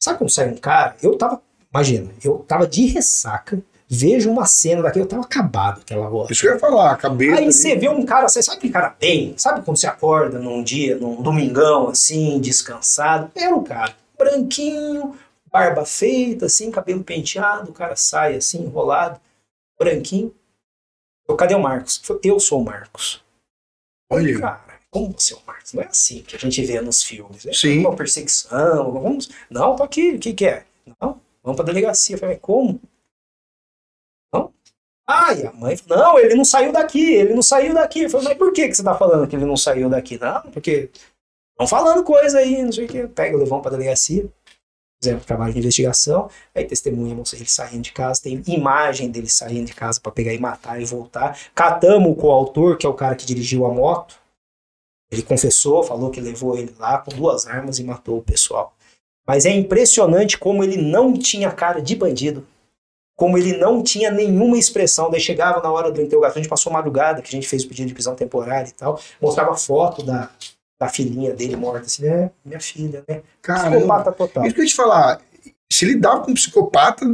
Sabe como sai um cara? Eu tava, imagina, eu tava de ressaca, vejo uma cena daqui, eu tava acabado aquela hora. Isso que eu ia falar, cabeça. Aí ali. você vê um cara, você sabe aquele cara bem? Sabe quando você acorda num dia, num domingão assim, descansado? Era o cara, branquinho, barba feita, assim, cabelo penteado, o cara sai assim, enrolado, branquinho. Eu, cadê o Marcos? Eu sou o Marcos. Olha, Cara, como é o Marcos? Não é assim que a gente vê nos filmes. É Sim. uma perseguição. Vamos... Não, tô aqui. O que, que é? Não, vamos pra delegacia. Eu falei, como? Não? Ah, e a mãe falou, não, ele não saiu daqui, ele não saiu daqui. Eu falei, mas por que, que você tá falando que ele não saiu daqui? Não, porque estão falando coisa aí, não sei o que. Pega, levamos pra delegacia. Fizemos trabalho de investigação, aí testemunhamos ele saindo de casa, tem imagem dele saindo de casa para pegar e matar e voltar. Catamos o coautor, que é o cara que dirigiu a moto. Ele confessou, falou que levou ele lá com duas armas e matou o pessoal. Mas é impressionante como ele não tinha cara de bandido. Como ele não tinha nenhuma expressão. Daí chegava na hora do interrogatório, a gente passou madrugada, que a gente fez o pedido de prisão temporária e tal. Mostrava foto da, da filhinha dele morta, assim, né? Minha filha, né? cara. Psicopata total. Isso que eu ia te falar. Se lidava com um psicopata,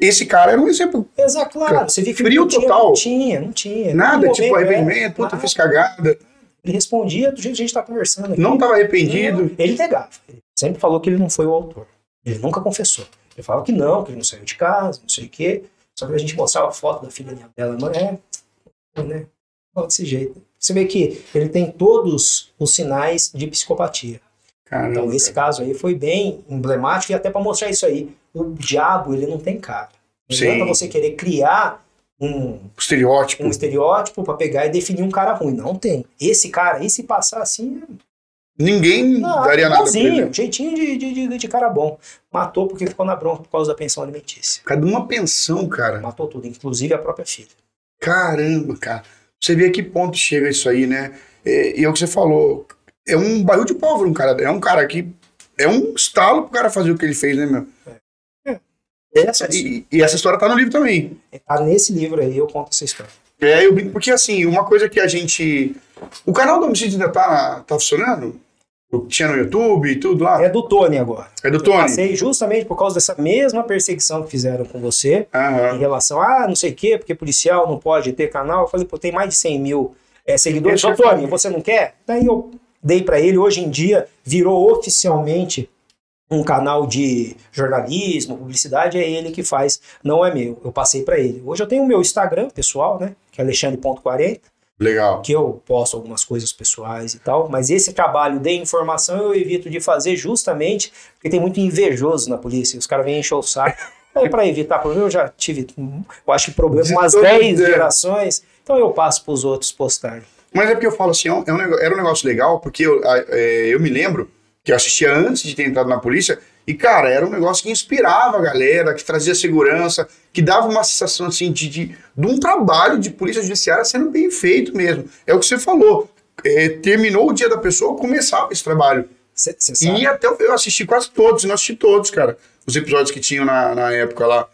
esse cara era um exemplo. Exato, claro. Você vê que Frio não tinha, total. Não tinha, não tinha. Nada, tipo, momento, é, arrependimento, puta, fiz cagada. Ele respondia do jeito que a gente tá conversando aqui. Não tava arrependido. Ele negava. Ele sempre falou que ele não foi o autor. Ele nunca confessou. Ele falava que não, que ele não saiu de casa, não sei o quê. Só que a gente mostrava a foto da filha dela, é, né? Fala desse jeito. Você vê que ele tem todos os sinais de psicopatia. Caramba. Então esse caso aí foi bem emblemático e até para mostrar isso aí. O diabo, ele não tem cara. Não adianta você querer criar um, estereótipo. um estereótipo para pegar e definir um cara ruim. Não tem. Esse cara aí, se passar assim, Ninguém não, daria nada bonzinho, jeitinho de, de, de, cara bom. Matou porque ficou na bronca por causa da pensão alimentícia. Cada uma pensão, cara. Matou tudo, inclusive a própria filha. Caramba, cara. Você vê a que ponto chega isso aí, né? É, e é o que você falou. É um barril de pólvora, um cara. É um cara que. É um estalo pro cara fazer o que ele fez, né, meu? Essa, E, e essa história tá no livro também. tá nesse livro aí, eu conto essa história. É, eu brinco, porque assim, uma coisa que a gente. O canal do Homicídio ainda tá, tá funcionando? Tinha no YouTube e tudo lá? É do Tony agora. É do Eu Tony? passei justamente por causa dessa mesma perseguição que fizeram com você, em Aham. relação a ah, não sei o quê, porque policial não pode ter canal. Eu falei, pô, tem mais de 100 mil é, seguidores. Eu Ô. Tony, você não quer? Daí eu dei pra ele. Hoje em dia virou oficialmente um canal de jornalismo, publicidade. É ele que faz, não é meu. Eu passei pra ele. Hoje eu tenho o meu Instagram pessoal, né? Que é alexandre.40. Legal. Que eu posto algumas coisas pessoais e tal, mas esse trabalho de informação eu evito de fazer justamente porque tem muito invejoso na polícia. Os caras vêm encher o saco. <laughs> Aí, para evitar problema, eu já tive, eu acho que problema De umas todo 10 jeito. gerações, então eu passo para os outros postarem. Mas é porque eu falo assim, é um, é era um negócio legal, porque eu, é, eu me lembro que eu assistia antes de ter entrado na polícia, e, cara, era um negócio que inspirava a galera, que trazia segurança, que dava uma sensação, assim, de, de, de um trabalho de polícia judiciária sendo bem feito mesmo. É o que você falou. É, terminou o dia da pessoa, começava esse trabalho. Você sabe? E até eu- assisti quase todos, não assisti todos, cara. Os episódios que tinham na, na época lá.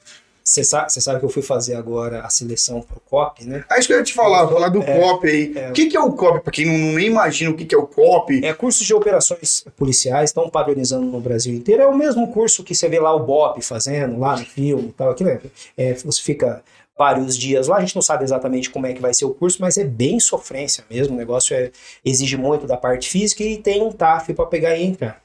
Você sabe, sabe que eu fui fazer agora a seleção pro COP, né? Ah, isso que eu ia te falar, falar do COP aí. O que, que é o COP? Pra quem não, nem imagina o que, que é o COP. É, cursos de operações policiais estão padronizando no Brasil inteiro. É o mesmo curso que você vê lá o BOP fazendo, lá no filme e tal. Aquilo é, é, você fica vários dias lá. A gente não sabe exatamente como é que vai ser o curso, mas é bem sofrência mesmo. O negócio é, exige muito da parte física e tem um TAF para pegar e entrar.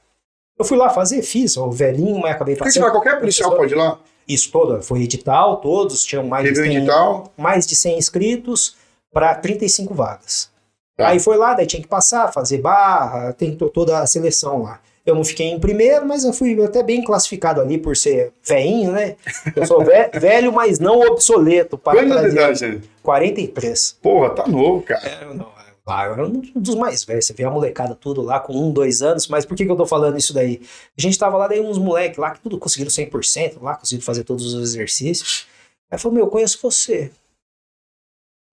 Eu fui lá fazer, fiz, o velhinho, mas acabei Porque você passando. vai, qualquer policial pode ir lá? Isso todo, foi edital, todos tinham mais de Teve um 100 edital. mais de 100 inscritos para 35 vagas. Tá. Aí foi lá, daí tinha que passar, fazer barra, tem to- toda a seleção lá. Eu não fiquei em primeiro, mas eu fui até bem classificado ali por ser veinho, né? Eu sou ve- <laughs> velho, mas não obsoleto. Para anos de trazer- idade, você? 43. Porra, tá novo, cara. É, eu não, ah, eu era um dos mais velhos. Você vê a molecada tudo lá com um, dois anos. Mas por que, que eu tô falando isso daí? A gente tava lá, daí uns moleques lá que tudo conseguiram 100%, lá conseguiram fazer todos os exercícios. Aí falou, meu, eu conheço você.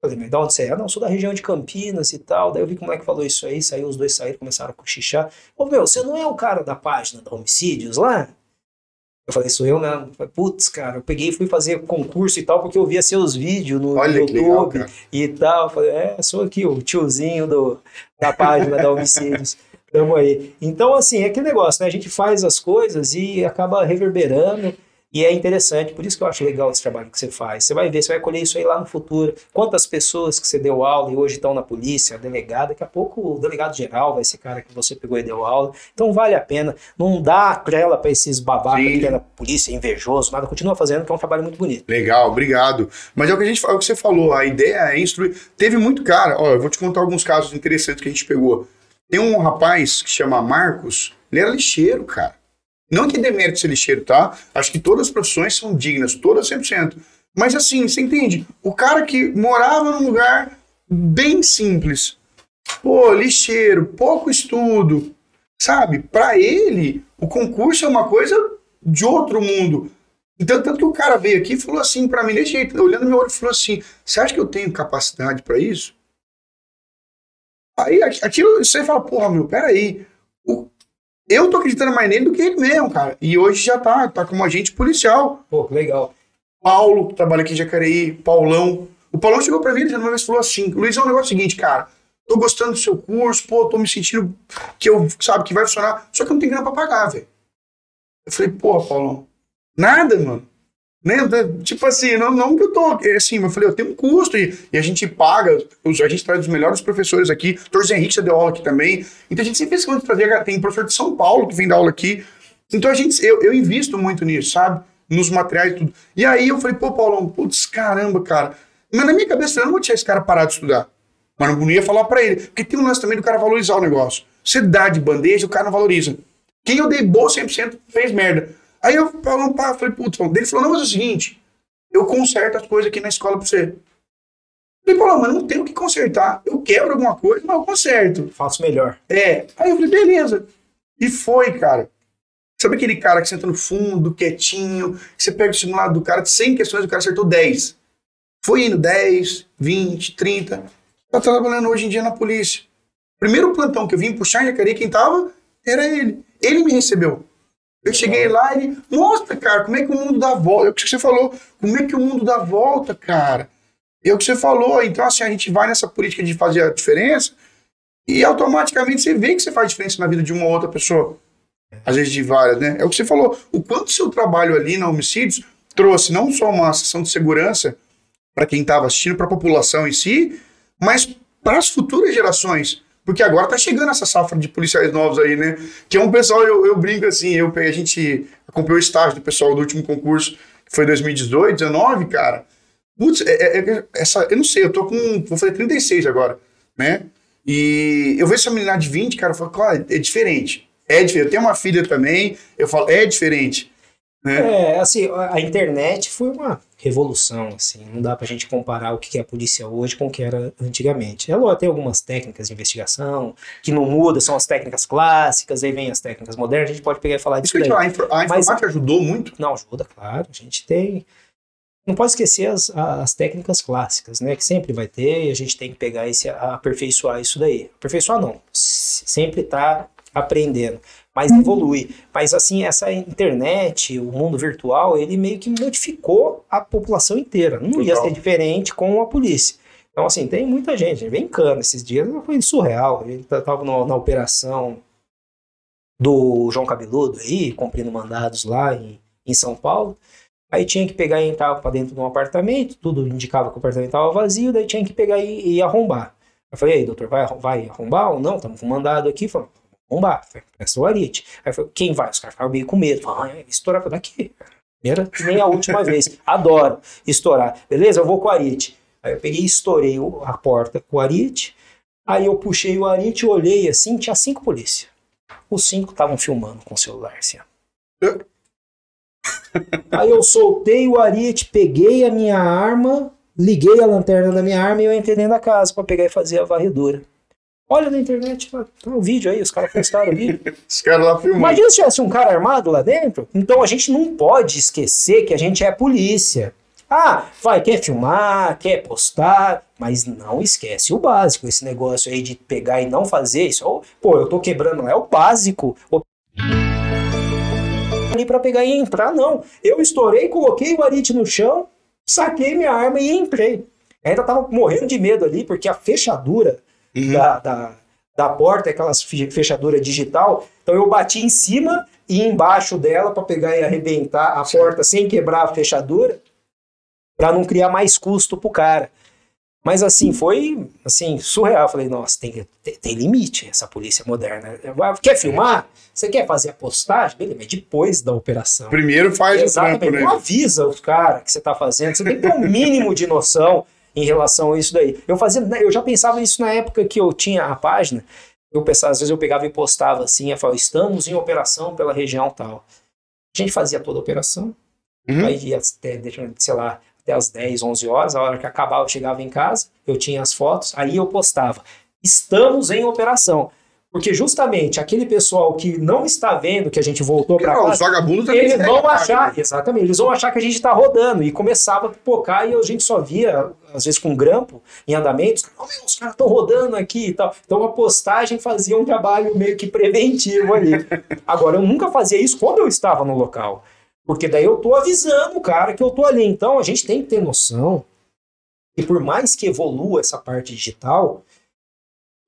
Falei, mas de onde você é? Ah, não, sou da região de Campinas e tal. Daí eu vi que o moleque falou isso aí, saiu, os dois saíram, começaram a cochichar. Ô, meu, você não é o cara da página da Homicídios lá? Eu falei, sou eu mesmo. Putz, cara, eu peguei e fui fazer concurso e tal, porque eu via seus vídeos no Olha YouTube legal, e tal. Eu falei, é, sou aqui o tiozinho do, da página da Homicídios. Tamo aí. Então, assim, é aquele negócio, né? A gente faz as coisas e acaba reverberando. E é interessante, por isso que eu acho legal esse trabalho que você faz. Você vai ver, você vai colher isso aí lá no futuro. Quantas pessoas que você deu aula e hoje estão na polícia, delegado, daqui a pouco o delegado geral vai ser cara que você pegou e deu aula. Então vale a pena. Não dá trela para esses babacas que é na polícia, invejoso, nada. Continua fazendo, que é um trabalho muito bonito. Legal, obrigado. Mas é o que a gente é o que você falou, a ideia é instruir. Teve muito cara, ó, eu vou te contar alguns casos interessantes que a gente pegou. Tem um rapaz que chama Marcos, ele era lixeiro, cara. Não que demérito ser lixeiro, tá? Acho que todas as profissões são dignas, todas 100%. Mas assim, você entende? O cara que morava num lugar bem simples, pô, lixeiro, pouco estudo, sabe? Pra ele, o concurso é uma coisa de outro mundo. Então, tanto que o cara veio aqui e falou assim pra mim, desse jeito, olhando meu olho, falou assim: Você acha que eu tenho capacidade pra isso? Aí aqu- aquilo você fala, porra, meu, peraí. O, eu tô acreditando mais nele do que ele mesmo, cara. E hoje já tá, tá como agente policial. Pô, que legal. Paulo, que trabalha aqui em Jacareí, Paulão. O Paulão chegou pra mim e uma vez falou assim: Luiz, é um negócio seguinte, cara. Tô gostando do seu curso, pô, tô me sentindo que eu, sabe, que vai funcionar. Só que eu não tenho grana pra pagar, velho. Eu falei, porra, Paulão, nada, mano. Né? Tipo assim, não, não que eu tô. é Assim, eu falei, eu tenho um custo e, e a gente paga, os- a gente traz os melhores professores aqui. Zé Henrique já deu aula aqui também. Então a gente sempre quando trazer. Tem professor de São Paulo que vem dar aula aqui. Então a gente, eu, eu invisto muito nisso, sabe? Nos materiais e tudo. E aí eu falei, pô, Paulão, putz, caramba, cara. Mas na minha cabeça eu não vou deixar esse cara parar de estudar. Mas não ia falar pra ele. Porque tem um lance também do cara valorizar o negócio. Você dá de bandeja, o cara não valoriza. Quem eu dei bolsa 100% fez merda. Aí eu falei, pá, falei, putz, ele falou, não, mas é o seguinte, eu conserto as coisas aqui na escola pra você. Eu falei, Paulo, mas não tenho o que consertar. Eu quebro alguma coisa, mas eu conserto. Faço melhor. É. Aí eu falei, beleza. E foi, cara. Sabe aquele cara que senta no fundo, quietinho, que você pega o simulado do cara, de 100 questões, o cara acertou 10. Foi indo 10, 20, 30. Tá trabalhando hoje em dia na polícia. Primeiro plantão que eu vim puxar em Jacareí, quem tava era ele. Ele me recebeu. Eu cheguei lá e ele, mostra, cara, como é que o mundo dá volta. É o que você falou, como é que o mundo dá volta, cara. É o que você falou. Então, assim, a gente vai nessa política de fazer a diferença e automaticamente você vê que você faz diferença na vida de uma ou outra pessoa. Às vezes de várias, né? É o que você falou. O quanto seu trabalho ali na Homicídios trouxe não só uma sessão de segurança para quem estava assistindo, para a população em si, mas para as futuras gerações. Porque agora tá chegando essa safra de policiais novos aí, né? Que é um pessoal, eu, eu brinco assim, eu peguei, a gente acompanhou o estágio do pessoal do último concurso, que foi 2018, 19, cara. Putz, é, é, é, essa, eu não sei, eu tô com. Vou fazer 36 agora, né? E eu vejo essa menina de 20, cara, eu falo, claro, é diferente. É diferente. Eu tenho uma filha também, eu falo, é diferente. Né? É, assim, a internet foi uma revolução, assim, não dá pra gente comparar o que é a polícia hoje com o que era antigamente. Ela tem algumas técnicas de investigação que não mudam, são as técnicas clássicas, aí vem as técnicas modernas, a gente pode pegar e falar disso daí. A, a informática Mas, ajudou muito? Não, ajuda, claro, a gente tem não pode esquecer as, as técnicas clássicas, né? Que sempre vai ter e a gente tem que pegar esse aperfeiçoar isso daí. Aperfeiçoar não, sempre está aprendendo, mas evolui. Mas assim, essa internet, o mundo virtual, ele meio que modificou a população inteira. Não ia ser diferente com a polícia. Então, assim, tem muita gente, vem cana esses dias, foi surreal. Ele estava na, na operação do João Cabeludo aí, cumprindo mandados lá em, em São Paulo. Aí tinha que pegar e entrar para dentro de um apartamento, tudo indicava que o apartamento estava vazio, daí tinha que pegar e, e arrombar. Eu falei, aí, doutor, vai, vai arrombar ou não? Estamos com mandado aqui. Falei, arrombar. Presta o arite. Aí eu falei, quem vai? Os caras ficaram meio com medo. Falaram, ah, estourar daqui. Primeira nem a última vez. <laughs> Adoro estourar. Beleza? Eu vou com o arite. Aí eu peguei e estourei a porta com o arite. Aí eu puxei o arite, olhei assim, tinha cinco polícias. Os cinco estavam filmando com o celular, assim. Ó. <laughs> Aí eu soltei o arite, peguei a minha arma, liguei a lanterna da minha arma e eu entrei dentro da casa para pegar e fazer a varredura. Olha na internet, tá, o vídeo aí, os caras postaram vídeo. <laughs> os caras lá filmando. Imagina se tivesse um cara armado lá dentro. Então a gente não pode esquecer que a gente é polícia. Ah, vai, quer filmar, quer postar, mas não esquece o básico. Esse negócio aí de pegar e não fazer isso. Pô, eu tô quebrando, é o básico ali para pegar e entrar, não. Eu estourei, coloquei o arite no chão, saquei minha arma e entrei. ainda tava morrendo de medo ali, porque a fechadura uhum. da, da, da porta é aquelas fechadura digital, então eu bati em cima e embaixo dela para pegar e arrebentar a porta sem quebrar a fechadura, para não criar mais custo pro cara. Mas assim, foi assim, surreal. Eu falei, nossa, tem, tem, tem, limite essa polícia moderna. Quer filmar? Você quer fazer a postagem? Beleza, mas depois da operação. Primeiro faz Exatamente. o trampo, né? Não avisa os caras que você está fazendo. Você tem que ter um mínimo de noção em relação a isso daí. Eu fazia, né, eu já pensava nisso na época que eu tinha a página. Eu pensava, às vezes eu pegava e postava assim, eu falava, estamos em operação pela região tal. A gente fazia toda a operação, uhum. aí ia até, sei lá, até as 10, 11 horas, a hora que acabava eu chegava em casa, eu tinha as fotos, aí eu postava. Estamos em operação. Porque justamente aquele pessoal que não está vendo que a gente voltou para casa, os vagabundos eles vão achar, exatamente, eles vão achar que a gente está rodando e começava a pipocar e a gente só via às vezes com grampo em andamentos, oh, meu, os caras estão rodando aqui e tal. Então a postagem fazia um trabalho meio que preventivo ali. Agora eu nunca fazia isso quando eu estava no local. Porque daí eu tô avisando o cara que eu tô ali. Então a gente tem que ter noção que por mais que evolua essa parte digital,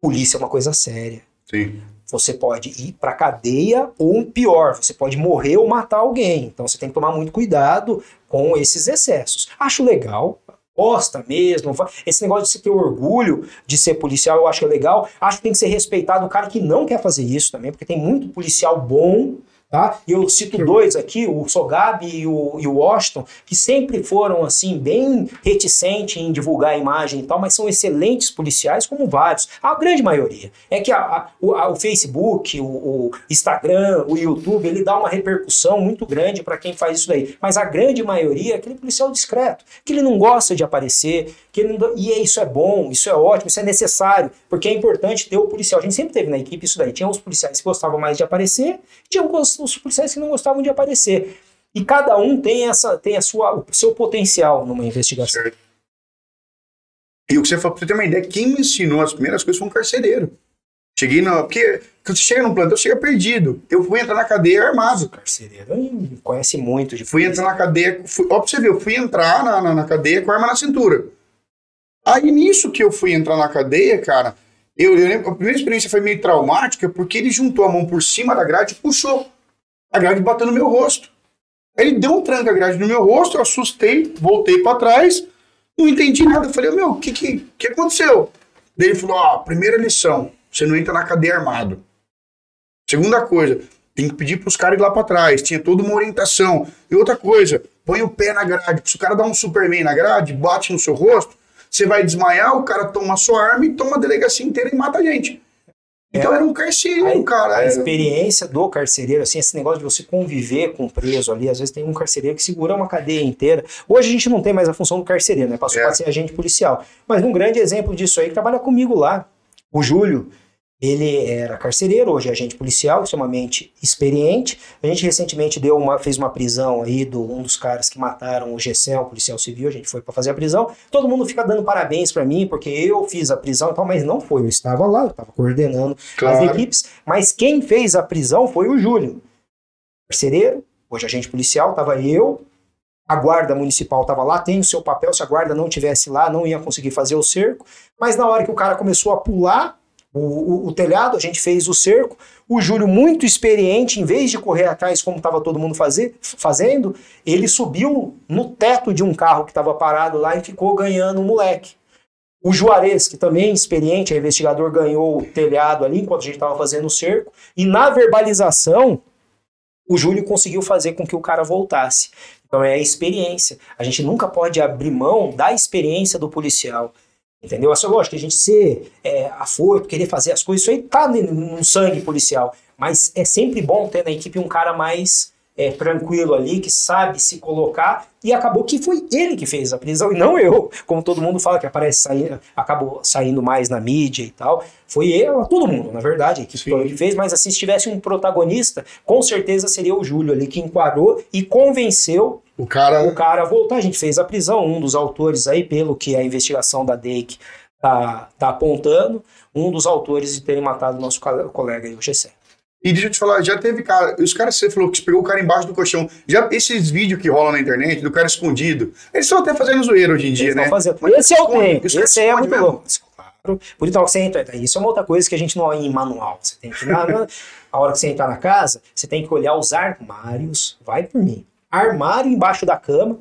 polícia é uma coisa séria. Sim. Você pode ir para cadeia ou pior, você pode morrer ou matar alguém. Então você tem que tomar muito cuidado com esses excessos. Acho legal, posta mesmo. Esse negócio de você ter orgulho de ser policial, eu acho que é legal. Acho que tem que ser respeitado o cara que não quer fazer isso também, porque tem muito policial bom Tá? E eu cito dois aqui, o Sogab e o, e o Washington, que sempre foram assim bem reticentes em divulgar a imagem e tal, mas são excelentes policiais, como vários. A grande maioria. É que a, a, o, a, o, Facebook, o, o, Instagram, o YouTube, ele dá uma repercussão muito grande para quem faz isso daí. Mas a grande maioria é aquele policial discreto, que ele não gosta de aparecer, que ele não, e isso é bom, isso é ótimo, isso é necessário, porque é importante ter o policial. A gente sempre teve na equipe isso daí. Tinha os policiais que gostavam mais de aparecer, tinha os os policiais que não gostavam de aparecer. E cada um tem, essa, tem a sua, o seu potencial numa investigação. Certo. E o que você falou, pra você ter uma ideia, quem me ensinou as primeiras coisas foi um carcereiro. Cheguei no. Porque quando você chega no plantão, chega perdido. Eu fui entrar na cadeia armado. Carcereiro conhece muito de Fui entrar na cadeia. Fui, ó, pra você ver, eu fui entrar na, na, na, cadeia com a arma na cintura. Aí nisso que eu fui entrar na cadeia, cara, eu, eu lembro, a primeira experiência foi meio traumática porque ele juntou a mão por cima da grade e puxou a grade bateu no meu rosto. Ele deu um tranco a grade no meu rosto, eu assustei, voltei para trás, não entendi nada. Eu falei, meu, o que, que, que aconteceu? Daí ele falou, ó, oh, primeira lição, você não entra na cadeia armado. Segunda coisa, tem que pedir para os caras ir lá para trás, tinha toda uma orientação. E outra coisa, põe o pé na grade. Se o cara dá um Superman na grade, bate no seu rosto, você vai desmaiar, o cara toma a sua arma e toma a delegacia inteira e mata a gente. Então É. era um carcereiro, A- cara. A experiência do carcereiro, assim, esse negócio de você conviver com o preso ali, às vezes tem um carcereiro que segura uma cadeia inteira. Hoje a gente não tem mais a função do carcereiro, né? Passou É. a ser agente policial. Mas um grande exemplo disso aí que trabalha comigo lá, o Júlio. Ele era carcereiro, hoje é agente policial, extremamente experiente. A gente recentemente deu uma, fez uma prisão aí do um dos caras que mataram o Gessel, policial civil. A gente foi para fazer a prisão. Todo mundo fica dando parabéns para mim, porque eu fiz a prisão e tal, mas não foi. Eu estava lá, eu estava coordenando Claro. as equipes. Mas quem fez a prisão foi o Júlio. Carcereiro, hoje agente policial, estava eu. A guarda municipal estava lá, tem o seu papel. Se a guarda não tivesse lá, não ia conseguir fazer o cerco. Mas na hora que o cara começou a pular o, o- o telhado, a gente fez o cerco. O Júlio, muito experiente, em vez de correr atrás como estava todo mundo fazer, fazendo, ele subiu no teto de um carro que estava parado lá e ficou ganhando o moleque. O Juarez, que também é experiente, é investigador, ganhou o telhado ali enquanto a gente estava fazendo o cerco. E na verbalização, o Júlio conseguiu fazer com que o cara voltasse. Então é a experiência. A gente nunca pode abrir mão da experiência do policial. Entendeu? Lógico que a gente ser é, afoito, querer fazer as coisas, isso aí tá no sangue policial. Mas é sempre bom ter na equipe um cara mais é, tranquilo ali, que sabe se colocar. E acabou que foi ele que fez a prisão e não eu. Como todo mundo fala que aparece saindo, acabou saindo mais na mídia e tal. Foi eu, todo mundo, na verdade, a equipe Sim. toda que fez. Mas assim, se tivesse um protagonista, com certeza seria o Júlio ali que enquadrou e convenceu O cara. o cara voltar. A gente fez a prisão, um dos autores aí, pelo que a investigação da DEIC tá, tá apontando, um dos autores de terem matado o nosso cole- colega aí, o Gessé. E deixa eu te falar, já teve cara. Os caras, você falou que você pegou o cara embaixo do colchão. Já esses vídeos que rolam na internet do cara escondido, eles estão até fazendo zoeira hoje em dia, Eles né? fazendo. Mas Esse é o tempo, esse é muito mesmo. louco. Claro. Por então, você entra, isso é uma outra coisa que a gente não é em manual. Você tem que na- a hora que você entrar na casa, você tem que olhar os armários, vai por mim. Armário embaixo da cama,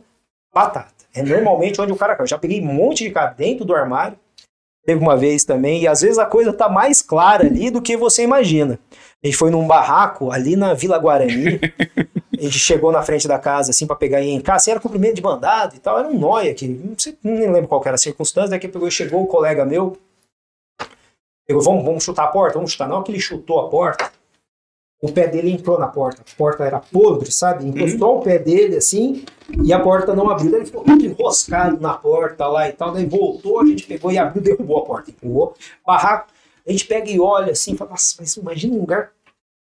batata. É normalmente onde o cara. Eu já peguei um monte de cara dentro do armário. Teve uma vez também, e às vezes a coisa tá mais clara ali do que você imagina. A gente foi num barraco ali na Vila Guarani. a gente chegou na frente da casa assim pra pegar e entrar. Assim, era cumprimento de mandado e tal. Era um nóia que não, sei, nem lembro qual era a circunstância. Daqui pegou chegou o colega meu. Pegou, vamos, vamos chutar a porta? Vamos chutar. Na hora que ele chutou a porta, o pé dele entrou na porta. A porta era podre, sabe? Encostou o pé dele assim e a porta não abriu. Daí Ele ficou muito enroscado na porta lá e tal. Daí voltou, a gente pegou e abriu, derrubou a porta. Empurrou. Barraco. A gente pega e olha assim, fala, nossa, mas imagina um lugar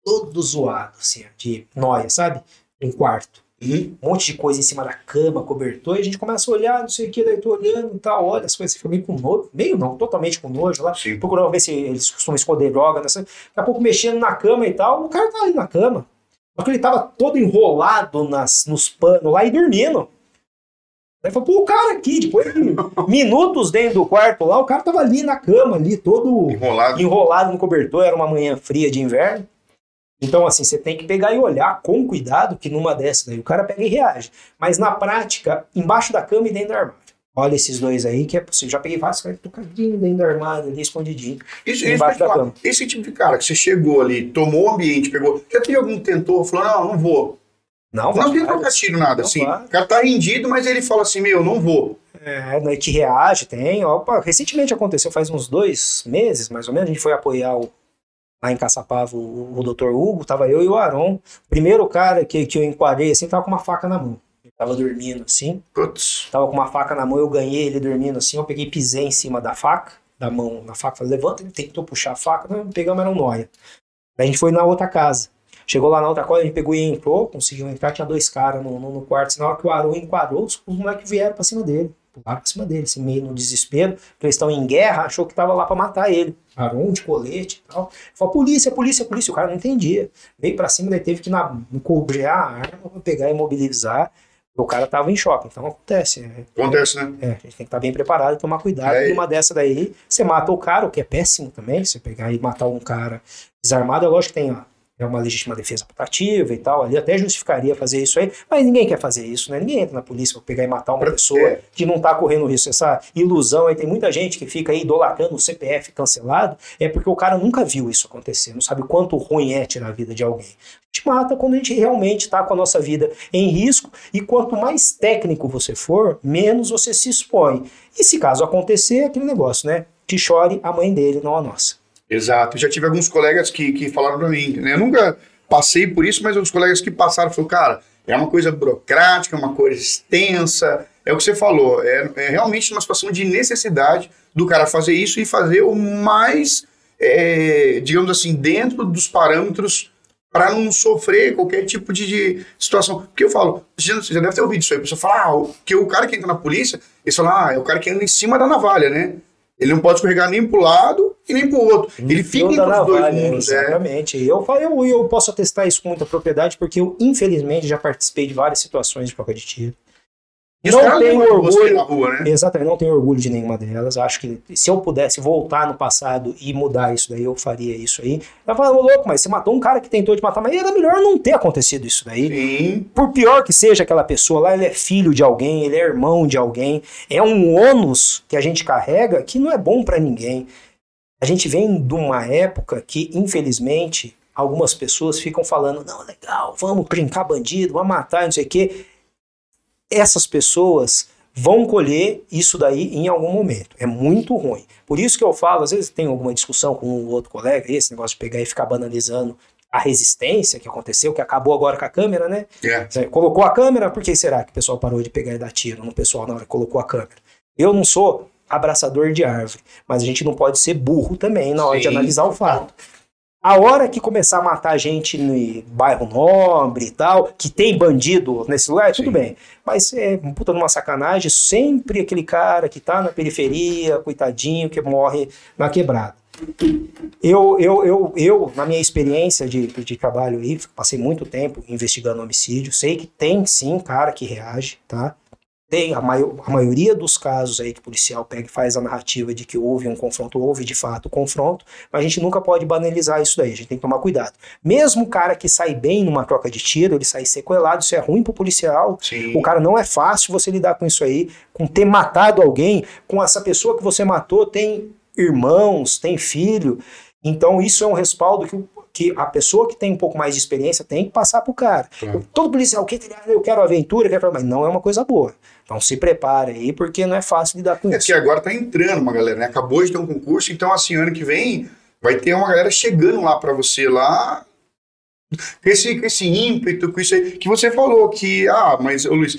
todo zoado, assim, de noia, sabe? Um quarto. Uhum. Um monte de coisa em cima da cama, cobertor, e a gente começa a olhar, não sei o que, daí tô olhando e tal, olha as coisas, fica meio com nojo, meio não, totalmente com nojo lá, Sim. procurando ver se eles costumam esconder droga, nessa, daqui a pouco mexendo na cama e tal, o cara tá ali na cama, só que ele tava todo enrolado nas, nos panos lá e dormindo. Aí falou, pô, o cara aqui, depois <laughs> de minutos dentro do quarto lá, o cara tava ali na cama, ali, todo Enrolado. enrolado no cobertor, era uma manhã fria de inverno. Então, assim, você tem que pegar e olhar com cuidado, que numa dessas daí o cara pega e reage. Mas na prática, embaixo da cama e dentro do armário. Olha esses dois aí que é possível. Já peguei vários caras tocadinho dentro do armário, ali escondidinho. Isso, Embaixo isso da falar. cama. Esse tipo de cara que você chegou ali, tomou o ambiente, pegou. Já teve algum que tentou, falou, não, não vou. Não, Não tem trocar tiro, nada. Assim, vai. o cara tá rendido, mas ele fala assim, meu, não vou. É, que reage, tem. Opa, recentemente aconteceu, faz uns dois meses, mais ou menos, a gente foi apoiar o, lá em Caçapava o, o Dr. Hugo, tava eu e o Aron. O primeiro cara que, que eu enquadrei, assim, tava com uma faca na mão. Ele tava dormindo, assim, Putz. tava com uma faca na mão, eu ganhei ele dormindo, assim, eu peguei, pisei em cima da faca, da mão, na faca, falei, levanta, ele tentou puxar a faca, não, pegamos, era um nóia. Daí a gente foi na outra casa. Chegou lá na outra casa, a gente pegou e entrou, conseguiu entrar, tinha dois caras no, no, no quarto. Assim, na hora que o Aron enquadrou, os, os moleques vieram pra cima dele. Pularam pra cima dele, assim, meio no desespero, porque eles estão em guerra, achou que tava lá pra matar ele. Aron de colete e tal. Falou, polícia, polícia, polícia. O cara não entendia. Veio pra cima, daí teve que na, a arma pra pegar e mobilizar. O cara tava em choque. Então acontece. é- Acontece, né? é, a gente tem que estar bem preparado e tomar cuidado. É. Numa dessa daí, você mata o cara, o que é péssimo também. Você pegar e matar um cara desarmado, é lógico que tem ó, é uma legítima defesa putativa e tal, ali até justificaria fazer isso aí, mas ninguém quer fazer isso, né? Ninguém entra na polícia para pegar e matar uma pessoa que não tá correndo risco. Essa ilusão aí, tem muita gente que fica aí idolatrando o CPF cancelado, é porque o cara nunca viu isso acontecer, não sabe quanto ruim é tirar a vida de alguém. A gente mata quando a gente realmente está com a nossa vida em risco, e quanto mais técnico você for, menos você se expõe. E se caso acontecer, aquele negócio, né? Que chore a mãe dele, não a nossa. Exato. Já tive alguns colegas que, que falaram para mim, né? Eu nunca passei por isso, mas os colegas que passaram falaram, cara, é uma coisa burocrática, é uma coisa extensa. É o que você falou, é, é realmente uma situação de necessidade do cara fazer isso e fazer o mais, é, digamos assim, dentro dos parâmetros para não sofrer qualquer tipo de, de, situação. Porque eu falo, já, já deve ter ouvido isso aí, a pessoa fala, ah, que o cara que entra na polícia, eles falam, ah, é o cara que anda em cima da navalha, né? Ele não pode escorregar nem para o lado e nem para o outro. Ele fica entre os dois mundos. É. Exatamente. É. Eu, eu, eu posso atestar isso com muita propriedade, porque eu, infelizmente, já participei de várias situações de troca de tiro não tenho orgulho. Rua, né? Exatamente, não tenho orgulho de nenhuma delas. Acho que se eu pudesse voltar no passado e mudar isso daí, eu faria isso aí. Eu falo, louco, mas você matou um cara que tentou te matar, mas era melhor não ter acontecido isso daí. Sim. Por pior que seja aquela pessoa lá, ele é filho de alguém, ele é irmão de alguém. É um ônus que a gente carrega que não é bom para ninguém. A gente vem de uma época que, infelizmente, algumas pessoas ficam falando: não, legal, vamos brincar bandido, vamos matar, não sei o quê essas pessoas vão colher isso daí em algum momento. É muito ruim. Por isso que eu falo, às vezes tem alguma discussão com um outro colega, esse negócio de pegar e ficar banalizando a resistência que aconteceu, que acabou agora com a câmera, né? É. Colocou a câmera, por que será que o pessoal parou de pegar e dar tiro no pessoal na hora que colocou a câmera? Eu não sou abraçador de árvore, mas a gente não pode ser burro também na hora Sim. de analisar o fato. A hora que começar a matar gente no bairro nobre e tal, que tem bandido nesse lugar, Sim. tudo bem. Mas é puta numa sacanagem, sempre aquele cara que tá na periferia, coitadinho, que morre na quebrada. Eu, eu, eu, eu na minha experiência de, de trabalho aí, passei muito tempo investigando homicídio, sei que tem sim cara que reage, tá? Tem a, a maioria dos casos aí que o policial pega e faz a narrativa de que houve um confronto, houve de fato um confronto, mas a gente nunca pode banalizar isso daí, a gente tem que tomar cuidado. Mesmo o cara que sai bem numa troca de tiro, ele sai sequelado, isso é ruim pro policial. Sim. O cara não é fácil você lidar com isso aí, com ter matado alguém, com essa pessoa que você matou tem irmãos, tem filho. Então isso é um respaldo que que a pessoa que tem um pouco mais de experiência tem que passar pro cara. Claro. Todo policial, eu quero aventura, eu quero... mas não é uma coisa boa. Então se prepare aí, porque não é fácil lidar com é isso. É que agora tá entrando uma galera, né? Acabou de ter um concurso, então assim, ano que vem vai ter uma galera chegando lá para você lá com esse, com esse ímpeto, com isso aí, que você falou que, ah, mas, ô Luiz,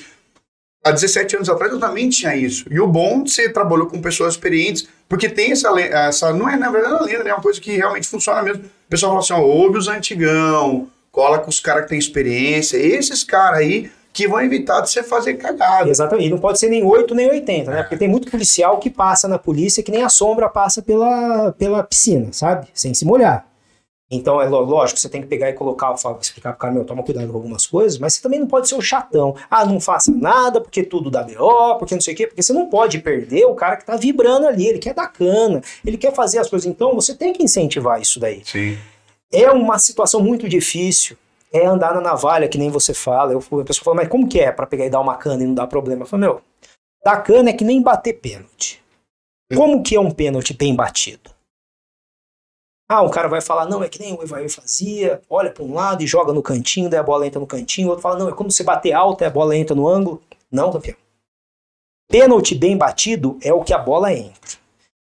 há 17 anos atrás eu também tinha isso. E o bom de você trabalhou com pessoas experientes, porque tem essa, essa não é na verdade uma lenda, né? é uma coisa que realmente funciona mesmo. O pessoal fala assim, ó, ouve os antigão, cola com os caras que têm experiência, esses caras aí que vão evitar de você fazer cagada. Exatamente, e não pode ser nem 8 nem 80, né? É. Porque tem muito policial que passa na polícia que nem a sombra passa pela, pela piscina, sabe? Sem se molhar. Então, é lógico, você tem que pegar e colocar, explicar pro cara, meu, toma cuidado com algumas coisas, mas você também não pode ser o chatão. Ah, não faça nada, porque tudo dá BO, porque não sei o quê, porque você não pode perder o cara que tá vibrando ali, ele quer dar cana, ele quer fazer as coisas. Então, você tem que incentivar isso daí. Sim. É uma situação muito difícil é andar na navalha, que nem você fala. Eu, a pessoa fala, mas como que é para pegar e dar uma cana e não dar problema? Eu falo, meu, dar cana é que nem bater pênalti. Como que é um pênalti bem batido? Ah, um cara vai falar, não, é que nem o Evair fazia, olha para um lado e joga no cantinho, daí a bola entra no cantinho. O outro fala, não, é como você bater alto e a bola entra no ângulo. Não, campeão. Pênalti bem batido é o que a bola entra.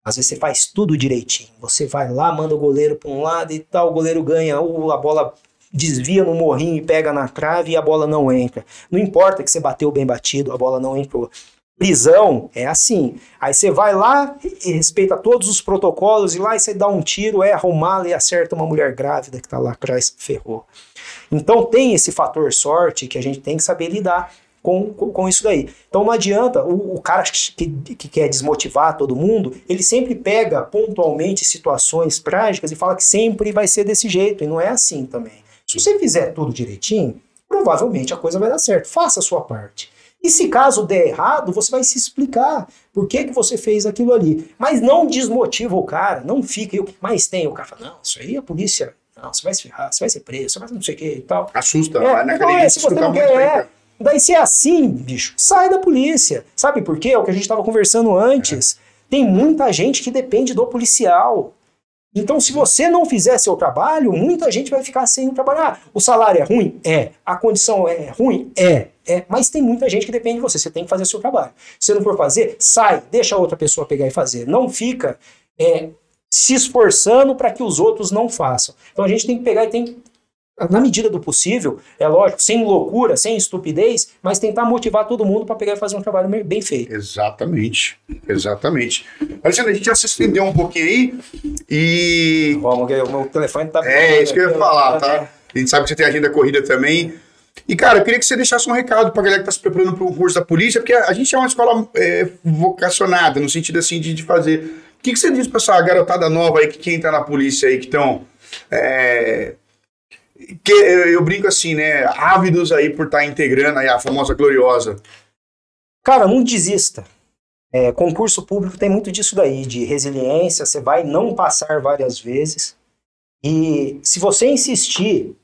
Às vezes você faz tudo direitinho. Você vai lá, manda o goleiro para um lado e tal, o goleiro ganha, a bola desvia no morrinho e pega na trave e a bola não entra. Não importa que você bateu bem batido, a bola não entrou. Prisão é assim. Aí você vai lá e respeita todos os protocolos e lá você dá um tiro, erra o mala e acerta uma mulher grávida que está lá atrás, ferrou. Então tem esse fator sorte que a gente tem que saber lidar com, com, com isso daí. Então não adianta, o, o cara que, que, quer desmotivar todo mundo, ele sempre pega pontualmente situações trágicas e fala que sempre vai ser desse jeito, e não é assim também. Se você fizer tudo direitinho, provavelmente a coisa vai dar certo. Faça a sua parte. E se caso der errado, você vai se explicar por que, que você fez aquilo ali. Mas não desmotiva o cara, não fica. E o que mais tem? O cara fala, não, isso aí a polícia Não, você vai se ferrar, você vai ser preso, você vai não sei o que e tal. Assusta, É, então, academia é, se você não quer, é. Daí se é assim, bicho, sai da polícia. Sabe por quê? É o que a gente estava conversando antes. Tem muita gente que depende do policial. Então, se você não fizer seu trabalho, muita gente vai ficar sem trabalhar. O salário é ruim? É. A condição é ruim? É. É. Mas tem muita gente que depende de você. Você tem que fazer seu trabalho. Se você não for fazer, sai, deixa a outra pessoa pegar e fazer. Não fica é, se esforçando para que os outros não façam. Então a gente tem que pegar e tem que na medida do possível, é lógico, sem loucura, sem estupidez, mas tentar motivar todo mundo para pegar e fazer um trabalho bem feito. Exatamente, exatamente. Alexandre, a gente já se estendeu um pouquinho aí e. Vamos, o meu telefone tá. É, isso que eu ia falar, tá? A gente sabe que você tem agenda corrida também. E, cara, eu queria que você deixasse um recado pra galera que tá se preparando para o curso da polícia, porque a gente é uma escola é, vocacionada, no sentido assim de, de fazer. O que, que você diz pra essa garotada nova aí que quer entrar na polícia aí, que estão. É, que eu, eu brinco assim, né? Ávidos aí por estar integrando aí a famosa gloriosa. Cara, não desista. É, concurso público tem muito disso daí, de resiliência, você vai não passar várias vezes. E se você insistir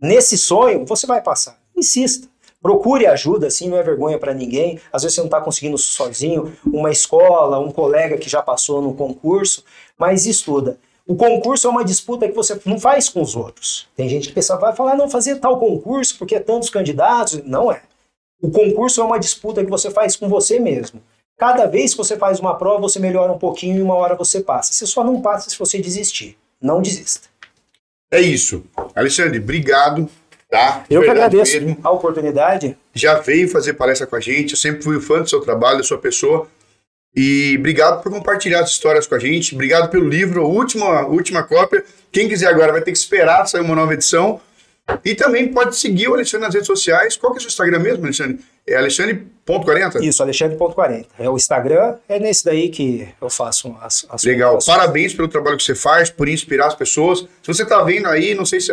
nesse sonho, você vai passar. Insista. Procure ajuda, assim, não é vergonha para ninguém. Às vezes você não está conseguindo sozinho, uma escola, um colega que já passou no concurso, mas estuda. O concurso é uma disputa que você não faz com os outros. Tem gente que pensa, vai falar, não, fazer tal concurso porque é tantos candidatos. Não é. O concurso é uma disputa que você faz com você mesmo. Cada vez que você faz uma prova, você melhora um pouquinho e uma hora você passa. Você só não passa se você desistir. Não desista. É isso. Alexandre, obrigado. Tá? Eu que agradeço mesmo. a oportunidade. Já veio fazer palestra com a gente. Eu sempre fui fã do seu trabalho, da sua pessoa. E obrigado por compartilhar as histórias com a gente. Obrigado pelo livro, a última, última cópia. Quem quiser agora vai ter que esperar sair uma nova edição. E também pode seguir o Alexandre nas redes sociais. Qual que é o seu Instagram mesmo, Alexandre? É alexandre.40? Isso, Alexandre.40. É o Instagram, é nesse daí que eu faço as, as Legal. publicações. Parabéns pelo trabalho que você faz, por inspirar as pessoas. Se você está vendo aí, não sei se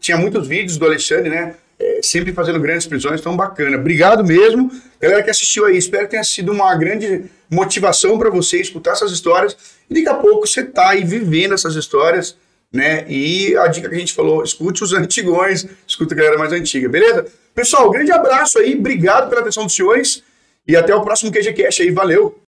tinha muitos vídeos do Alexandre, né? É, sempre fazendo grandes prisões, tão bacana. Obrigado mesmo. Galera que assistiu aí, espero que tenha sido uma grande motivação para você escutar essas histórias. E daqui a pouco você tá aí vivendo essas histórias, né? E a dica que a gente falou, escute os <laughs> antigões, escute a galera mais antiga, beleza? Pessoal, grande abraço aí, obrigado pela atenção dos senhores e até o próximo QGCast aí, valeu!